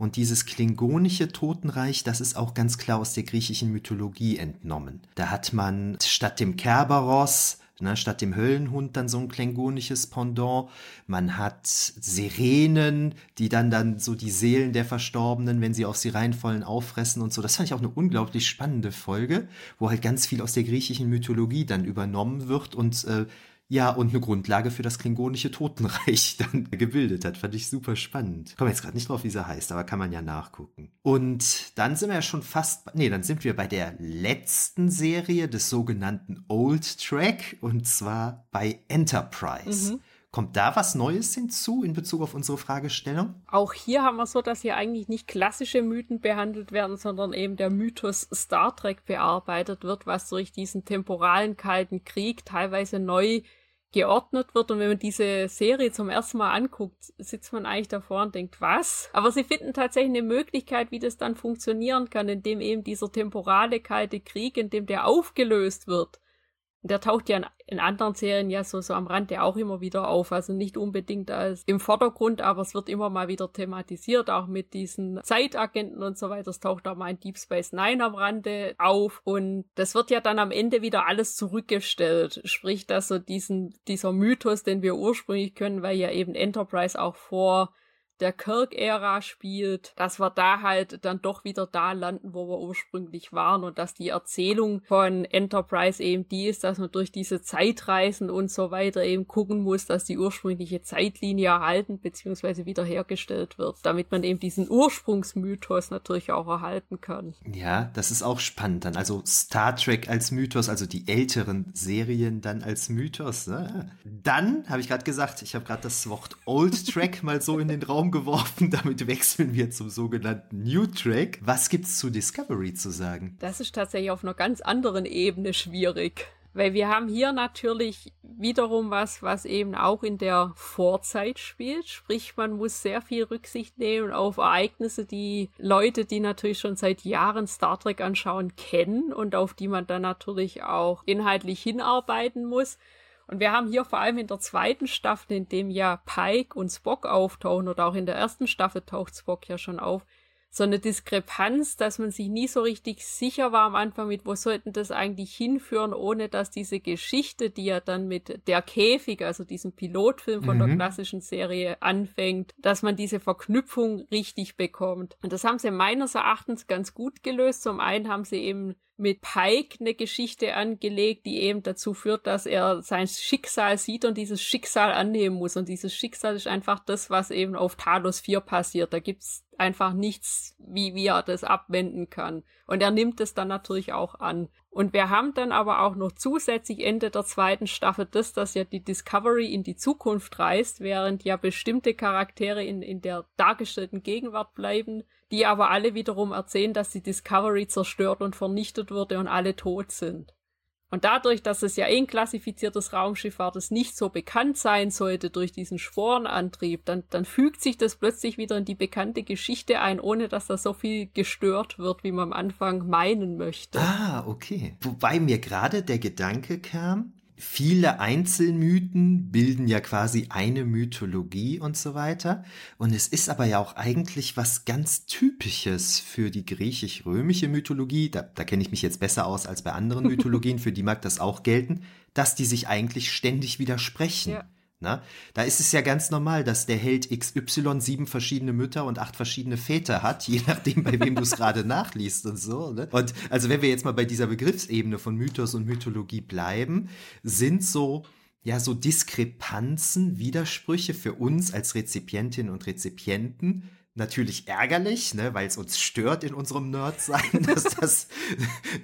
Und dieses klingonische Totenreich, das ist auch ganz klar aus der griechischen Mythologie entnommen. Da hat man statt dem Kerberos Ne, statt dem Höllenhund dann so ein klingonisches Pendant. Man hat Sirenen, die dann dann so die Seelen der Verstorbenen, wenn sie auf sie reinfallen, auffressen und so. Das fand ich auch eine unglaublich spannende Folge, wo halt ganz viel aus der griechischen Mythologie dann übernommen wird und äh, ja, und eine Grundlage für das klingonische Totenreich *laughs* dann gebildet hat. Fand ich super spannend. Komme jetzt gerade nicht drauf, wie sie heißt, aber kann man ja nachgucken. Und dann sind wir ja schon fast, nee, dann sind wir bei der letzten Serie des sogenannten Old Track und zwar bei Enterprise. Mhm. Kommt da was Neues hinzu in Bezug auf unsere Fragestellung? Auch hier haben wir so, dass hier eigentlich nicht klassische Mythen behandelt werden, sondern eben der Mythos Star Trek bearbeitet wird, was durch diesen temporalen Kalten Krieg teilweise neu geordnet wird. Und wenn man diese Serie zum ersten Mal anguckt, sitzt man eigentlich davor und denkt, was? Aber sie finden tatsächlich eine Möglichkeit, wie das dann funktionieren kann, indem eben dieser temporale kalte Krieg, in dem der aufgelöst wird, der taucht ja in, in, anderen Serien ja so, so am Rand ja auch immer wieder auf. Also nicht unbedingt als im Vordergrund, aber es wird immer mal wieder thematisiert, auch mit diesen Zeitagenten und so weiter. Es taucht auch mal in Deep Space Nine am Rande auf. Und das wird ja dann am Ende wieder alles zurückgestellt. Sprich, dass so diesen, dieser Mythos, den wir ursprünglich können, weil ja eben Enterprise auch vor der Kirk-Ära spielt, dass wir da halt dann doch wieder da landen, wo wir ursprünglich waren und dass die Erzählung von Enterprise eben die ist, dass man durch diese Zeitreisen und so weiter eben gucken muss, dass die ursprüngliche Zeitlinie erhalten bzw. wiederhergestellt wird, damit man eben diesen Ursprungsmythos natürlich auch erhalten kann. Ja, das ist auch spannend dann. Also Star Trek als Mythos, also die älteren Serien dann als Mythos. Ne? Dann habe ich gerade gesagt, ich habe gerade das Wort Old Track mal so in den Raum geworfen. *laughs* Damit wechseln wir zum sogenannten New Track. Was gibt's zu Discovery zu sagen? Das ist tatsächlich auf einer ganz anderen Ebene schwierig. Weil wir haben hier natürlich wiederum was, was eben auch in der Vorzeit spielt. Sprich, man muss sehr viel Rücksicht nehmen auf Ereignisse, die Leute, die natürlich schon seit Jahren Star Trek anschauen, kennen und auf die man dann natürlich auch inhaltlich hinarbeiten muss. Und wir haben hier vor allem in der zweiten Staffel, in dem ja Pike und Spock auftauchen, oder auch in der ersten Staffel taucht Spock ja schon auf, so eine Diskrepanz, dass man sich nie so richtig sicher war am Anfang mit, wo sollten das eigentlich hinführen, ohne dass diese Geschichte, die ja dann mit der Käfig, also diesem Pilotfilm von mhm. der klassischen Serie anfängt, dass man diese Verknüpfung richtig bekommt. Und das haben sie meines Erachtens ganz gut gelöst. Zum einen haben sie eben mit Pike eine Geschichte angelegt, die eben dazu führt, dass er sein Schicksal sieht und dieses Schicksal annehmen muss. Und dieses Schicksal ist einfach das, was eben auf Talos 4 passiert. Da gibt's einfach nichts, wie, wie er das abwenden kann. Und er nimmt es dann natürlich auch an. Und wir haben dann aber auch noch zusätzlich Ende der zweiten Staffel das, dass ja die Discovery in die Zukunft reist, während ja bestimmte Charaktere in, in der dargestellten Gegenwart bleiben, die aber alle wiederum erzählen, dass die Discovery zerstört und vernichtet wurde und alle tot sind. Und dadurch, dass es ja eh ein klassifiziertes Raumschiff war, das nicht so bekannt sein sollte durch diesen Sporenantrieb, dann, dann fügt sich das plötzlich wieder in die bekannte Geschichte ein, ohne dass da so viel gestört wird, wie man am Anfang meinen möchte. Ah, okay. Wobei mir gerade der Gedanke kam, viele Einzelmythen bilden ja quasi eine Mythologie und so weiter. Und es ist aber ja auch eigentlich was ganz Typisches für die griechisch-römische Mythologie. Da, da kenne ich mich jetzt besser aus als bei anderen *laughs* Mythologien, für die mag das auch gelten, dass die sich eigentlich ständig widersprechen. Ja. Na, da ist es ja ganz normal, dass der Held XY sieben verschiedene Mütter und acht verschiedene Väter hat, *laughs* je nachdem, bei wem du es gerade nachliest und so. Ne? Und also wenn wir jetzt mal bei dieser Begriffsebene von Mythos und Mythologie bleiben, sind so ja so Diskrepanzen, Widersprüche für uns als Rezipientinnen und Rezipienten natürlich ärgerlich, ne, weil es uns stört in unserem Nerdsein, *laughs* dass das,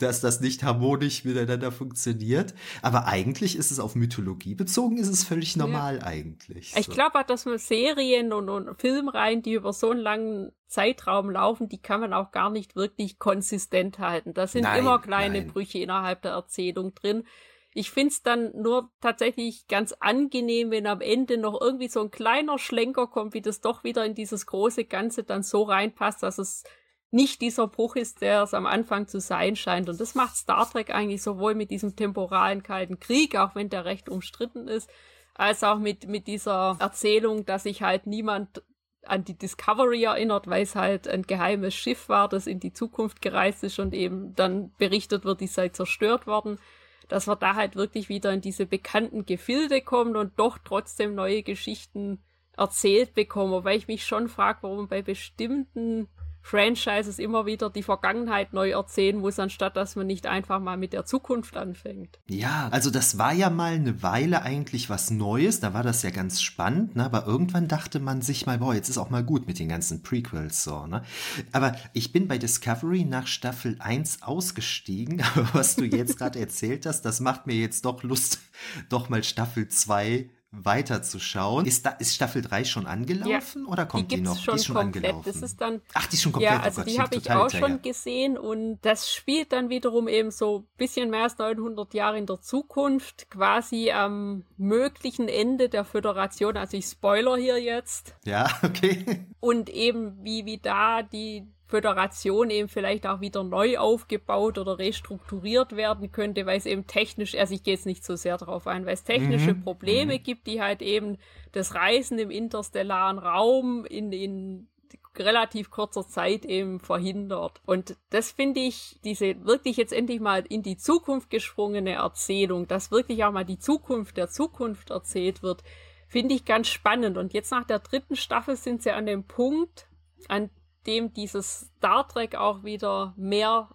dass das nicht harmonisch miteinander funktioniert. Aber eigentlich ist es auf Mythologie bezogen, ist es völlig normal ja. eigentlich. So. Ich glaube auch, dass man Serien und, und Filmreihen, die über so einen langen Zeitraum laufen, die kann man auch gar nicht wirklich konsistent halten. Da sind nein, immer kleine nein. Brüche innerhalb der Erzählung drin. Ich find's dann nur tatsächlich ganz angenehm, wenn am Ende noch irgendwie so ein kleiner Schlenker kommt, wie das doch wieder in dieses große Ganze dann so reinpasst, dass es nicht dieser Bruch ist, der es am Anfang zu sein scheint. Und das macht Star Trek eigentlich sowohl mit diesem temporalen Kalten Krieg, auch wenn der recht umstritten ist, als auch mit, mit dieser Erzählung, dass sich halt niemand an die Discovery erinnert, weil es halt ein geheimes Schiff war, das in die Zukunft gereist ist und eben dann berichtet wird, die sei zerstört worden dass wir da halt wirklich wieder in diese bekannten Gefilde kommen und doch trotzdem neue Geschichten erzählt bekommen. Wobei ich mich schon frage, warum bei bestimmten Franchises immer wieder die Vergangenheit neu erzählen muss, anstatt dass man nicht einfach mal mit der Zukunft anfängt. Ja, also das war ja mal eine Weile eigentlich was Neues, da war das ja ganz spannend, ne? aber irgendwann dachte man sich mal, boah, jetzt ist auch mal gut mit den ganzen Prequels so, ne? Aber ich bin bei Discovery nach Staffel 1 ausgestiegen, *laughs* aber was du jetzt gerade erzählt hast, das macht mir jetzt doch Lust, doch mal Staffel 2 weiterzuschauen. Ist, da, ist Staffel 3 schon angelaufen ja, oder kommt die, die noch? Schon die ist schon komplett. angelaufen. Das ist dann, Ach, die ist schon komplett. Ja, also oh Gott, die habe ich auch schon gesehen und das spielt dann wiederum eben so ein bisschen mehr als 900 Jahre in der Zukunft, quasi am möglichen Ende der Föderation. Also ich spoiler hier jetzt. Ja, *laughs* okay. Und eben wie, wie da die Föderation eben vielleicht auch wieder neu aufgebaut oder restrukturiert werden könnte, weil es eben technisch, also ich gehe jetzt nicht so sehr darauf ein, weil es technische mhm. Probleme mhm. gibt, die halt eben das Reisen im interstellaren Raum in, in relativ kurzer Zeit eben verhindert. Und das finde ich, diese wirklich jetzt endlich mal in die Zukunft gesprungene Erzählung, dass wirklich auch mal die Zukunft der Zukunft erzählt wird, finde ich ganz spannend. Und jetzt nach der dritten Staffel sind sie an dem Punkt, an dem dieses Star Trek auch wieder mehr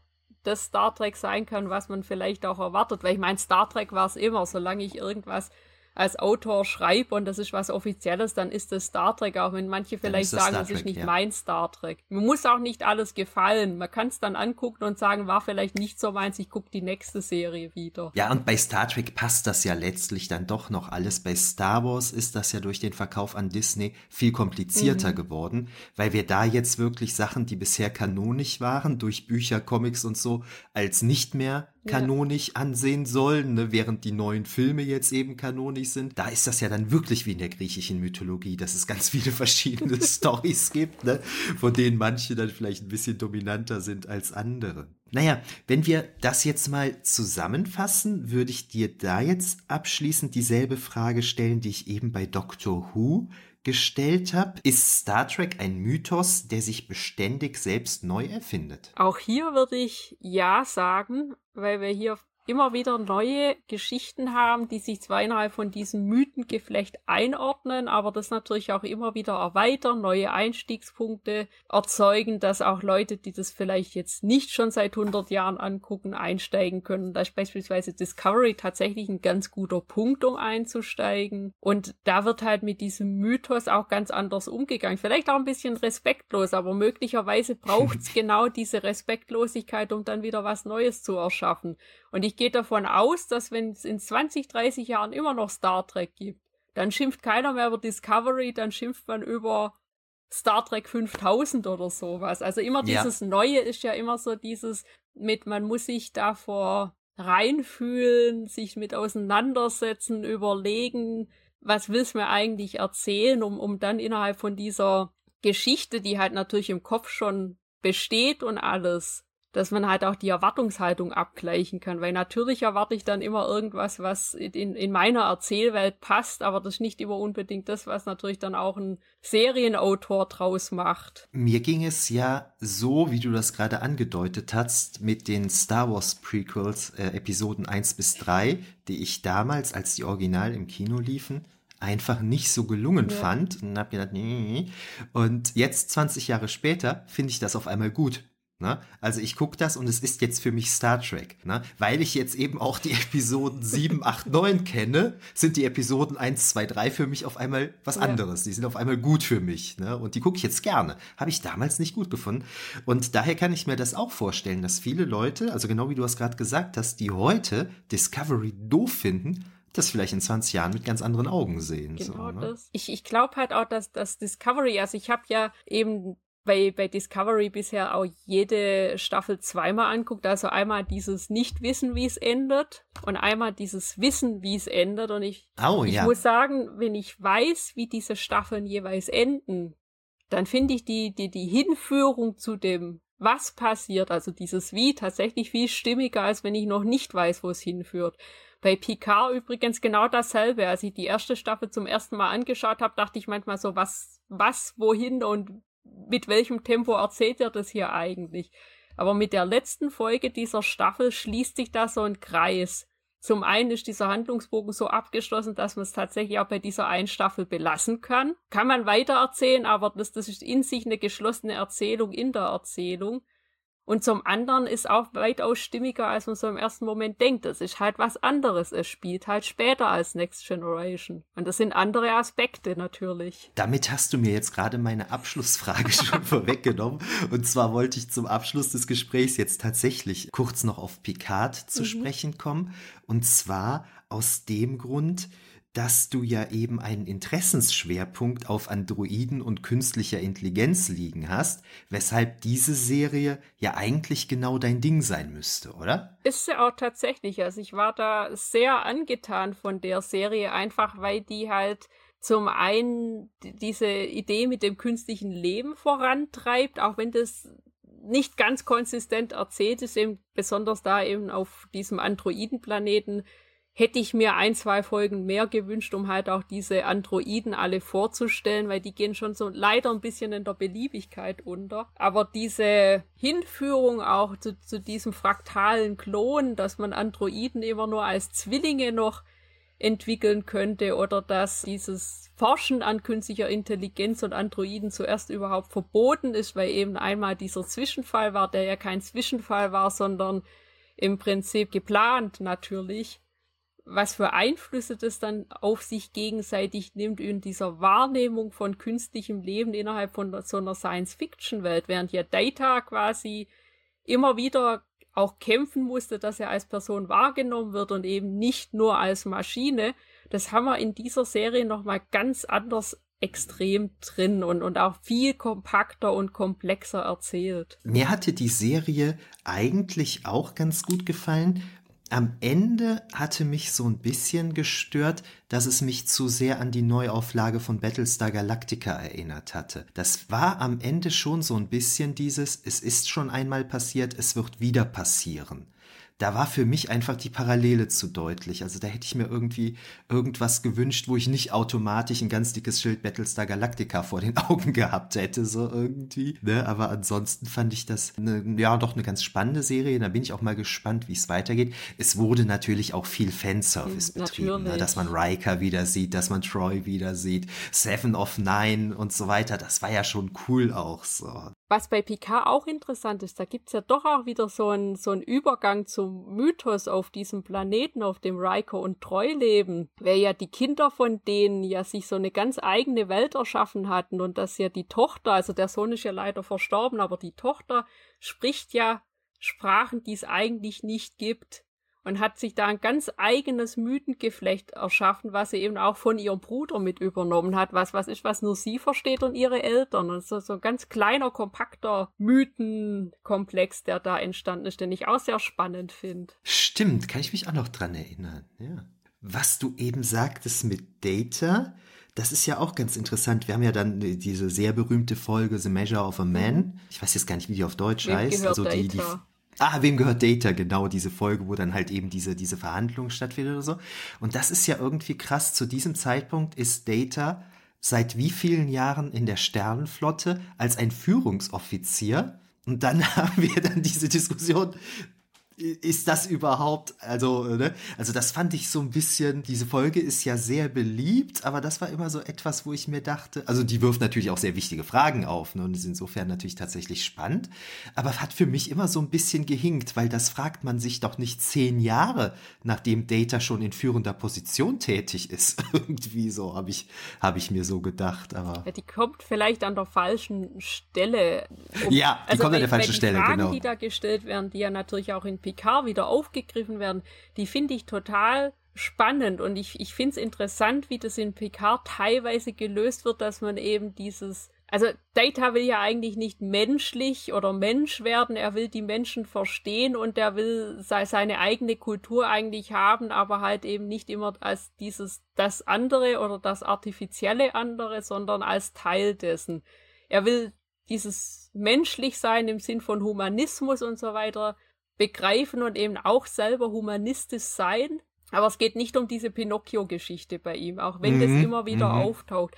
das Star Trek sein kann, was man vielleicht auch erwartet. Weil ich meine, Star Trek war es immer, solange ich irgendwas als Autor schreibe und das ist was Offizielles, dann ist das Star Trek, auch wenn manche vielleicht sagen, das ist nicht ja. mein Star Trek. Mir muss auch nicht alles gefallen. Man kann es dann angucken und sagen, war vielleicht nicht so meins, ich gucke die nächste Serie wieder. Ja, und bei Star Trek passt das ja letztlich dann doch noch alles. Bei Star Wars ist das ja durch den Verkauf an Disney viel komplizierter mhm. geworden, weil wir da jetzt wirklich Sachen, die bisher kanonisch waren, durch Bücher, Comics und so, als nicht mehr kanonisch ja. ansehen sollen, ne? während die neuen Filme jetzt eben kanonisch sind. Da ist das ja dann wirklich wie in der griechischen Mythologie, dass es ganz viele verschiedene *laughs* Stories gibt, ne? von denen manche dann vielleicht ein bisschen dominanter sind als andere. Naja, wenn wir das jetzt mal zusammenfassen, würde ich dir da jetzt abschließend dieselbe Frage stellen, die ich eben bei Doctor Who gestellt habe. Ist Star Trek ein Mythos, der sich beständig selbst neu erfindet? Auch hier würde ich ja sagen, weil wir hier immer wieder neue Geschichten haben, die sich zwar innerhalb von diesem Mythengeflecht einordnen, aber das natürlich auch immer wieder erweitern, neue Einstiegspunkte erzeugen, dass auch Leute, die das vielleicht jetzt nicht schon seit 100 Jahren angucken, einsteigen können. Da ist beispielsweise Discovery tatsächlich ein ganz guter Punkt, um einzusteigen. Und da wird halt mit diesem Mythos auch ganz anders umgegangen. Vielleicht auch ein bisschen respektlos, aber möglicherweise braucht es *laughs* genau diese Respektlosigkeit, um dann wieder was Neues zu erschaffen. Und ich gehe davon aus, dass wenn es in 20, 30 Jahren immer noch Star Trek gibt, dann schimpft keiner mehr über Discovery, dann schimpft man über Star Trek 5000 oder sowas. Also immer dieses ja. Neue ist ja immer so dieses mit, man muss sich davor reinfühlen, sich mit auseinandersetzen, überlegen, was will's mir eigentlich erzählen, um, um dann innerhalb von dieser Geschichte, die halt natürlich im Kopf schon besteht und alles, dass man halt auch die Erwartungshaltung abgleichen kann, weil natürlich erwarte ich dann immer irgendwas, was in, in meiner Erzählwelt passt, aber das ist nicht immer unbedingt das, was natürlich dann auch ein Serienautor draus macht. Mir ging es ja so, wie du das gerade angedeutet hast, mit den Star Wars Prequels, äh, Episoden 1 bis 3, die ich damals, als die Original im Kino liefen, einfach nicht so gelungen ja. fand und hab gedacht, nee. Und jetzt 20 Jahre später finde ich das auf einmal gut. Ne? Also ich gucke das und es ist jetzt für mich Star Trek. Ne? Weil ich jetzt eben auch die Episoden 7, 8, 9 kenne, sind die Episoden 1, 2, 3 für mich auf einmal was ja. anderes. Die sind auf einmal gut für mich. Ne? Und die gucke ich jetzt gerne. Habe ich damals nicht gut gefunden. Und daher kann ich mir das auch vorstellen, dass viele Leute, also genau wie du es gerade gesagt hast, die heute Discovery doof finden, das vielleicht in 20 Jahren mit ganz anderen Augen sehen. Genau so, ne? das. Ich, ich glaube halt auch, dass das Discovery, also ich habe ja eben bei, bei Discovery bisher auch jede Staffel zweimal anguckt. Also einmal dieses Nicht-Wissen, wie es endet und einmal dieses Wissen, wie es endet. Und ich, oh, ich ja. muss sagen, wenn ich weiß, wie diese Staffeln jeweils enden, dann finde ich die, die, die Hinführung zu dem, was passiert, also dieses Wie, tatsächlich viel stimmiger, als wenn ich noch nicht weiß, wo es hinführt. Bei Picard übrigens genau dasselbe. Als ich die erste Staffel zum ersten Mal angeschaut habe, dachte ich manchmal so, was, was, wohin und mit welchem Tempo erzählt er das hier eigentlich? Aber mit der letzten Folge dieser Staffel schließt sich da so ein Kreis. Zum einen ist dieser Handlungsbogen so abgeschlossen, dass man es tatsächlich auch bei dieser einen Staffel belassen kann. Kann man weiter erzählen, aber das, das ist in sich eine geschlossene Erzählung in der Erzählung. Und zum anderen ist auch weitaus stimmiger, als man so im ersten Moment denkt. Es ist halt was anderes. Es spielt halt später als Next Generation. Und das sind andere Aspekte natürlich. Damit hast du mir jetzt gerade meine Abschlussfrage *laughs* schon vorweggenommen. Und zwar wollte ich zum Abschluss des Gesprächs jetzt tatsächlich kurz noch auf Picard zu mhm. sprechen kommen. Und zwar aus dem Grund, dass du ja eben einen Interessensschwerpunkt auf Androiden und künstlicher Intelligenz liegen hast, weshalb diese Serie ja eigentlich genau dein Ding sein müsste, oder? Ist sie auch tatsächlich. Also ich war da sehr angetan von der Serie, einfach weil die halt zum einen diese Idee mit dem künstlichen Leben vorantreibt, auch wenn das nicht ganz konsistent erzählt ist, eben besonders da eben auf diesem Androidenplaneten hätte ich mir ein, zwei Folgen mehr gewünscht, um halt auch diese Androiden alle vorzustellen, weil die gehen schon so leider ein bisschen in der Beliebigkeit unter. Aber diese Hinführung auch zu, zu diesem fraktalen Klon, dass man Androiden immer nur als Zwillinge noch entwickeln könnte oder dass dieses Forschen an künstlicher Intelligenz und Androiden zuerst überhaupt verboten ist, weil eben einmal dieser Zwischenfall war, der ja kein Zwischenfall war, sondern im Prinzip geplant natürlich was für Einflüsse das dann auf sich gegenseitig nimmt in dieser Wahrnehmung von künstlichem Leben innerhalb von so einer Science-Fiction-Welt, während ja Data quasi immer wieder auch kämpfen musste, dass er als Person wahrgenommen wird und eben nicht nur als Maschine. Das haben wir in dieser Serie nochmal ganz anders extrem drin und, und auch viel kompakter und komplexer erzählt. Mir hatte die Serie eigentlich auch ganz gut gefallen. Am Ende hatte mich so ein bisschen gestört, dass es mich zu sehr an die Neuauflage von Battlestar Galactica erinnert hatte. Das war am Ende schon so ein bisschen dieses, es ist schon einmal passiert, es wird wieder passieren da war für mich einfach die Parallele zu deutlich. Also da hätte ich mir irgendwie irgendwas gewünscht, wo ich nicht automatisch ein ganz dickes Schild Battlestar Galactica vor den *laughs* Augen gehabt hätte, so irgendwie. Ne? Aber ansonsten fand ich das eine, ja doch eine ganz spannende Serie. Da bin ich auch mal gespannt, wie es weitergeht. Es wurde natürlich auch viel Fanservice mhm, betrieben, ne? dass man Riker wieder sieht, dass man Troy wieder sieht, Seven of Nine und so weiter. Das war ja schon cool auch so. Was bei Picard auch interessant ist, da gibt's ja doch auch wieder so einen so einen Übergang zum Mythos auf diesem Planeten, auf dem Riker und Treu leben, weil ja die Kinder von denen ja sich so eine ganz eigene Welt erschaffen hatten und dass ja die Tochter, also der Sohn ist ja leider verstorben, aber die Tochter spricht ja Sprachen, die es eigentlich nicht gibt und hat sich da ein ganz eigenes Mythengeflecht erschaffen, was sie eben auch von ihrem Bruder mit übernommen hat, was was ist, was nur sie versteht und ihre Eltern. Und so, so ein ganz kleiner, kompakter Mythenkomplex, der da entstanden ist, den ich auch sehr spannend finde. Stimmt, kann ich mich auch noch dran erinnern, ja. Was du eben sagtest mit Data, das ist ja auch ganz interessant. Wir haben ja dann diese sehr berühmte Folge The Measure of a Man. Mhm. Ich weiß jetzt gar nicht, wie die auf Deutsch Wem heißt. Also die, die, Ah, wem gehört Data? Genau, diese Folge, wo dann halt eben diese, diese Verhandlung stattfindet oder so. Und das ist ja irgendwie krass. Zu diesem Zeitpunkt ist Data seit wie vielen Jahren in der Sternenflotte als ein Führungsoffizier. Und dann *laughs* haben wir dann diese Diskussion, ist das überhaupt, also, ne? Also das fand ich so ein bisschen, diese Folge ist ja sehr beliebt, aber das war immer so etwas, wo ich mir dachte, also die wirft natürlich auch sehr wichtige Fragen auf, ne? Und ist insofern natürlich tatsächlich spannend, aber hat für mich immer so ein bisschen gehinkt, weil das fragt man sich doch nicht zehn Jahre, nachdem Data schon in führender Position tätig ist. *laughs* Irgendwie so, habe ich, habe ich mir so gedacht, aber. Ja, die kommt vielleicht an der falschen Stelle. Um, ja, die also kommt an der falschen Stelle, Fragen, genau. die da gestellt werden, die ja natürlich auch in Picard wieder aufgegriffen werden, die finde ich total spannend. Und ich, ich finde es interessant, wie das in Picard teilweise gelöst wird, dass man eben dieses also Data will ja eigentlich nicht menschlich oder Mensch werden, er will die Menschen verstehen und er will seine eigene Kultur eigentlich haben, aber halt eben nicht immer als dieses das andere oder das artifizielle andere, sondern als Teil dessen. Er will dieses menschlich sein im Sinn von Humanismus und so weiter begreifen und eben auch selber humanistisch sein. Aber es geht nicht um diese Pinocchio-Geschichte bei ihm, auch wenn mhm. das immer wieder mhm. auftaucht.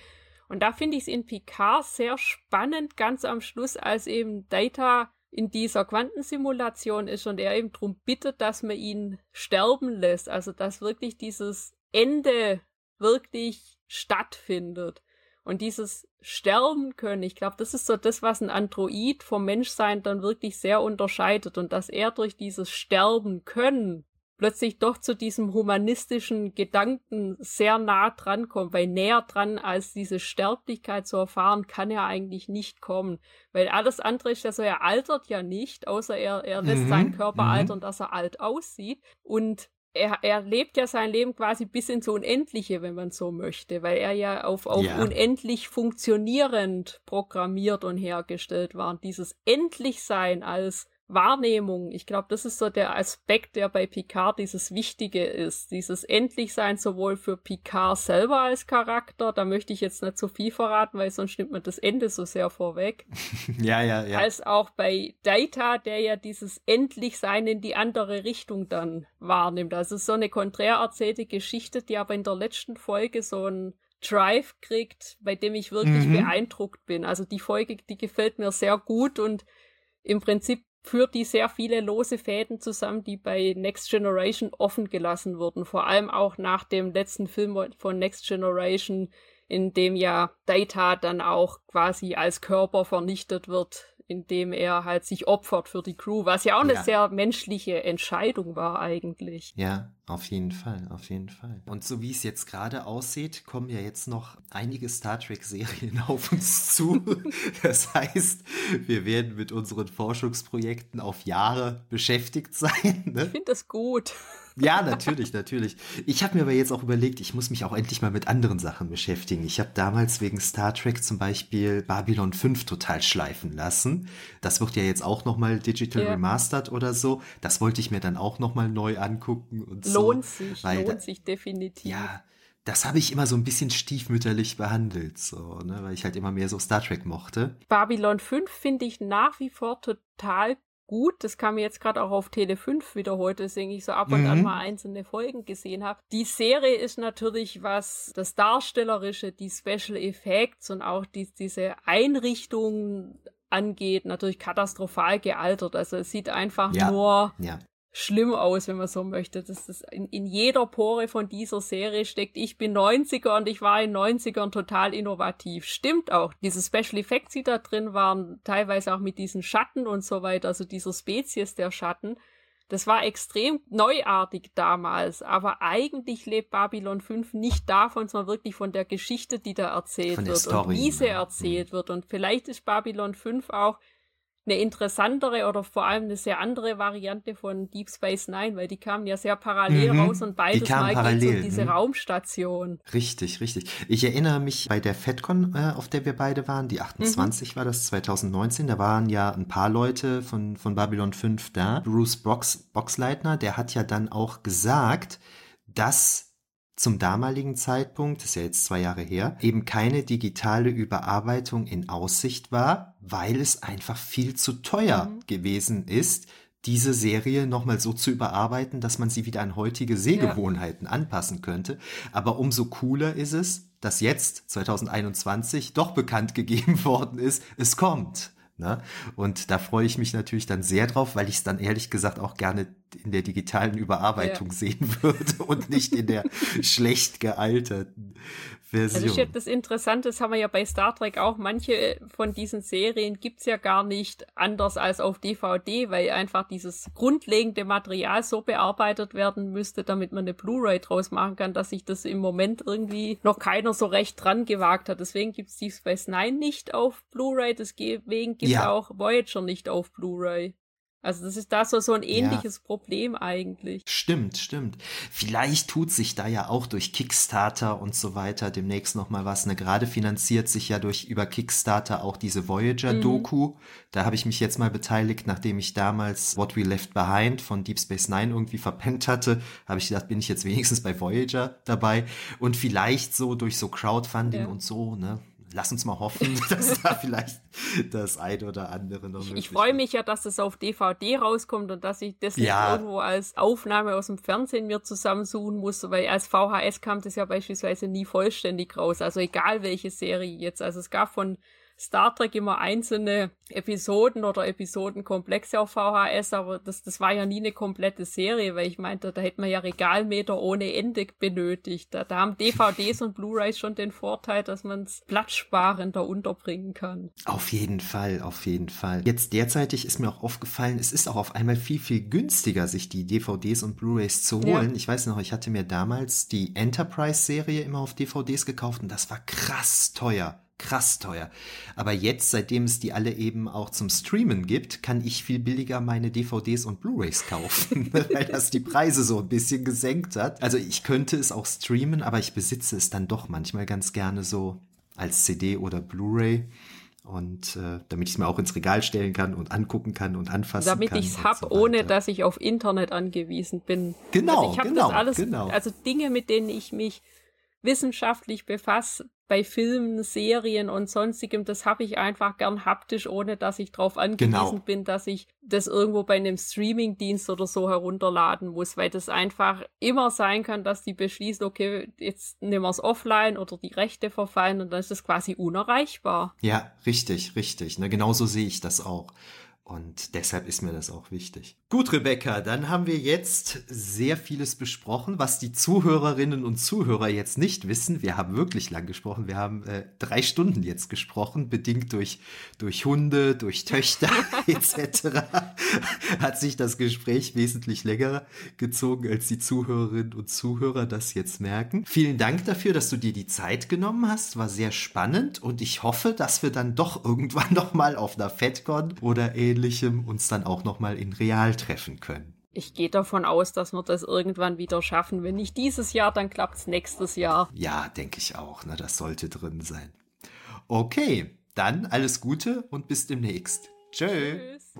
Und da finde ich es in Picard sehr spannend, ganz am Schluss, als eben Data in dieser Quantensimulation ist und er eben darum bittet, dass man ihn sterben lässt. Also dass wirklich dieses Ende wirklich stattfindet. Und dieses Sterben können, ich glaube, das ist so das, was ein Android vom Menschsein dann wirklich sehr unterscheidet. Und dass er durch dieses Sterben können plötzlich doch zu diesem humanistischen Gedanken sehr nah dran kommt, weil näher dran als diese Sterblichkeit zu erfahren, kann er eigentlich nicht kommen. Weil alles andere ist ja so, er altert ja nicht, außer er, er lässt mhm. seinen Körper mhm. altern, dass er alt aussieht. Und er, er lebt ja sein Leben quasi bis ins Unendliche, wenn man so möchte, weil er ja auf, auf ja. unendlich funktionierend programmiert und hergestellt war. Und dieses Endlichsein als Wahrnehmung. Ich glaube, das ist so der Aspekt, der bei Picard dieses Wichtige ist. Dieses Endlichsein sowohl für Picard selber als Charakter, da möchte ich jetzt nicht zu viel verraten, weil sonst nimmt man das Ende so sehr vorweg. *laughs* ja, ja, ja. Als auch bei Data, der ja dieses Endlichsein in die andere Richtung dann wahrnimmt. Also so eine konträr erzählte Geschichte, die aber in der letzten Folge so ein Drive kriegt, bei dem ich wirklich mhm. beeindruckt bin. Also die Folge, die gefällt mir sehr gut und im Prinzip führt die sehr viele lose Fäden zusammen, die bei Next Generation offen gelassen wurden. Vor allem auch nach dem letzten Film von Next Generation, in dem ja Data dann auch quasi als Körper vernichtet wird indem er halt sich opfert für die Crew, was ja auch eine ja. sehr menschliche Entscheidung war eigentlich. Ja, auf jeden Fall, auf jeden Fall. Und so wie es jetzt gerade aussieht, kommen ja jetzt noch einige Star Trek-Serien *laughs* auf uns zu. das heißt, wir werden mit unseren Forschungsprojekten auf Jahre beschäftigt sein. Ne? Ich finde das gut. Ja, natürlich, natürlich. Ich habe mir aber jetzt auch überlegt, ich muss mich auch endlich mal mit anderen Sachen beschäftigen. Ich habe damals wegen Star Trek zum Beispiel Babylon 5 total schleifen lassen. Das wird ja jetzt auch nochmal digital ja. remastered oder so. Das wollte ich mir dann auch nochmal neu angucken und lohnt so. Sich, lohnt da, sich definitiv. Ja, das habe ich immer so ein bisschen stiefmütterlich behandelt, so, ne, weil ich halt immer mehr so Star Trek mochte. Babylon 5 finde ich nach wie vor total gut. Das kam mir jetzt gerade auch auf Tele 5 wieder heute, deswegen ich so ab und mhm. an mal einzelne Folgen gesehen habe. Die Serie ist natürlich was das Darstellerische, die Special Effects und auch die, diese Einrichtung angeht, natürlich katastrophal gealtert. Also es sieht einfach ja. nur ja schlimm aus, wenn man so möchte. Das ist in, in jeder Pore von dieser Serie steckt, ich bin 90er und ich war in 90ern total innovativ. Stimmt auch. Diese Special Effects, die da drin waren, teilweise auch mit diesen Schatten und so weiter, also dieser Spezies der Schatten, das war extrem neuartig damals, aber eigentlich lebt Babylon 5 nicht davon, sondern wirklich von der Geschichte, die da erzählt wird Story, und wie sie erzählt mhm. wird. Und vielleicht ist Babylon 5 auch eine interessantere oder vor allem eine sehr andere Variante von Deep Space Nine, weil die kamen ja sehr parallel mhm, raus und beides mal parallel, um diese mhm. Raumstation. Richtig, richtig. Ich erinnere mich bei der FedCon, äh, auf der wir beide waren, die 28 mhm. war das, 2019, da waren ja ein paar Leute von, von Babylon 5 da. Bruce Box, Boxleitner, der hat ja dann auch gesagt, dass zum damaligen Zeitpunkt, das ist ja jetzt zwei Jahre her, eben keine digitale Überarbeitung in Aussicht war, weil es einfach viel zu teuer mhm. gewesen ist, diese Serie nochmal so zu überarbeiten, dass man sie wieder an heutige Sehgewohnheiten ja. anpassen könnte. Aber umso cooler ist es, dass jetzt, 2021, doch bekannt *laughs* gegeben worden ist, es kommt. Ne? Und da freue ich mich natürlich dann sehr drauf, weil ich es dann ehrlich gesagt auch gerne in der digitalen Überarbeitung ja. sehen würde *laughs* und nicht in der *laughs* schlecht gealterten Version. Also das Interessante, das haben wir ja bei Star Trek auch, manche von diesen Serien gibt's ja gar nicht anders als auf DVD, weil einfach dieses grundlegende Material so bearbeitet werden müsste, damit man eine Blu-ray draus machen kann, dass sich das im Moment irgendwie noch keiner so recht dran gewagt hat. Deswegen gibt's Deep Space Nine nicht auf Blu-ray, deswegen gibt's ja. auch Voyager nicht auf Blu-ray. Also das ist da so, so ein ähnliches ja. Problem eigentlich. Stimmt, stimmt. Vielleicht tut sich da ja auch durch Kickstarter und so weiter demnächst noch mal was. Ne? Gerade finanziert sich ja durch über Kickstarter auch diese Voyager-Doku. Mhm. Da habe ich mich jetzt mal beteiligt, nachdem ich damals What We Left Behind von Deep Space Nine irgendwie verpennt hatte. Habe ich gedacht, bin ich jetzt wenigstens bei Voyager dabei. Und vielleicht so durch so Crowdfunding ja. und so, ne? Lass uns mal hoffen, *laughs* dass da vielleicht das eine oder andere noch Ich, ich freue mich ja, dass es auf DVD rauskommt und dass ich das ja. nicht irgendwo als Aufnahme aus dem Fernsehen mir zusammensuchen muss, weil als VHS kam das ja beispielsweise nie vollständig raus. Also egal welche Serie jetzt. Also es gab von Star Trek immer einzelne Episoden oder Episodenkomplexe auf VHS, aber das, das war ja nie eine komplette Serie, weil ich meinte, da hätte man ja Regalmeter ohne Ende benötigt. Da, da haben DVDs und Blu-rays schon den Vorteil, dass man es platzsparender unterbringen kann. Auf jeden Fall, auf jeden Fall. Jetzt derzeitig ist mir auch aufgefallen, es ist auch auf einmal viel, viel günstiger, sich die DVDs und Blu-rays zu holen. Ja. Ich weiß noch, ich hatte mir damals die Enterprise-Serie immer auf DVDs gekauft und das war krass teuer krass teuer. Aber jetzt, seitdem es die alle eben auch zum Streamen gibt, kann ich viel billiger meine DVDs und Blu-rays kaufen, *laughs* weil das die Preise so ein bisschen gesenkt hat. Also ich könnte es auch streamen, aber ich besitze es dann doch manchmal ganz gerne so als CD oder Blu-ray. Und äh, damit ich es mir auch ins Regal stellen kann und angucken kann und anfassen damit kann. Damit ich es habe, so ohne dass ich auf Internet angewiesen bin. Genau, also ich genau, das alles, genau. Also Dinge, mit denen ich mich wissenschaftlich befasse, bei Filmen, Serien und sonstigem, das habe ich einfach gern haptisch, ohne dass ich darauf angewiesen genau. bin, dass ich das irgendwo bei einem Streamingdienst oder so herunterladen muss, weil das einfach immer sein kann, dass die beschließen, okay, jetzt nehmen wir es offline oder die Rechte verfallen und dann ist es quasi unerreichbar. Ja, richtig, richtig. Ne, genauso sehe ich das auch. Und deshalb ist mir das auch wichtig. Gut, Rebecca, dann haben wir jetzt sehr vieles besprochen, was die Zuhörerinnen und Zuhörer jetzt nicht wissen. Wir haben wirklich lang gesprochen. Wir haben äh, drei Stunden jetzt gesprochen, bedingt durch, durch Hunde, durch Töchter *laughs* etc. Hat sich das Gespräch wesentlich länger gezogen, als die Zuhörerinnen und Zuhörer das jetzt merken. Vielen Dank dafür, dass du dir die Zeit genommen hast. War sehr spannend und ich hoffe, dass wir dann doch irgendwann *laughs* noch mal auf einer FedCon oder ähnlichem uns dann auch noch mal in real treffen können. ich gehe davon aus, dass wir das irgendwann wieder schaffen. Wenn nicht dieses Jahr, dann klappt es nächstes Jahr. Ja, denke ich auch. Ne? Das sollte drin sein. Okay, dann alles Gute und bis demnächst. Tschö. Tschüss.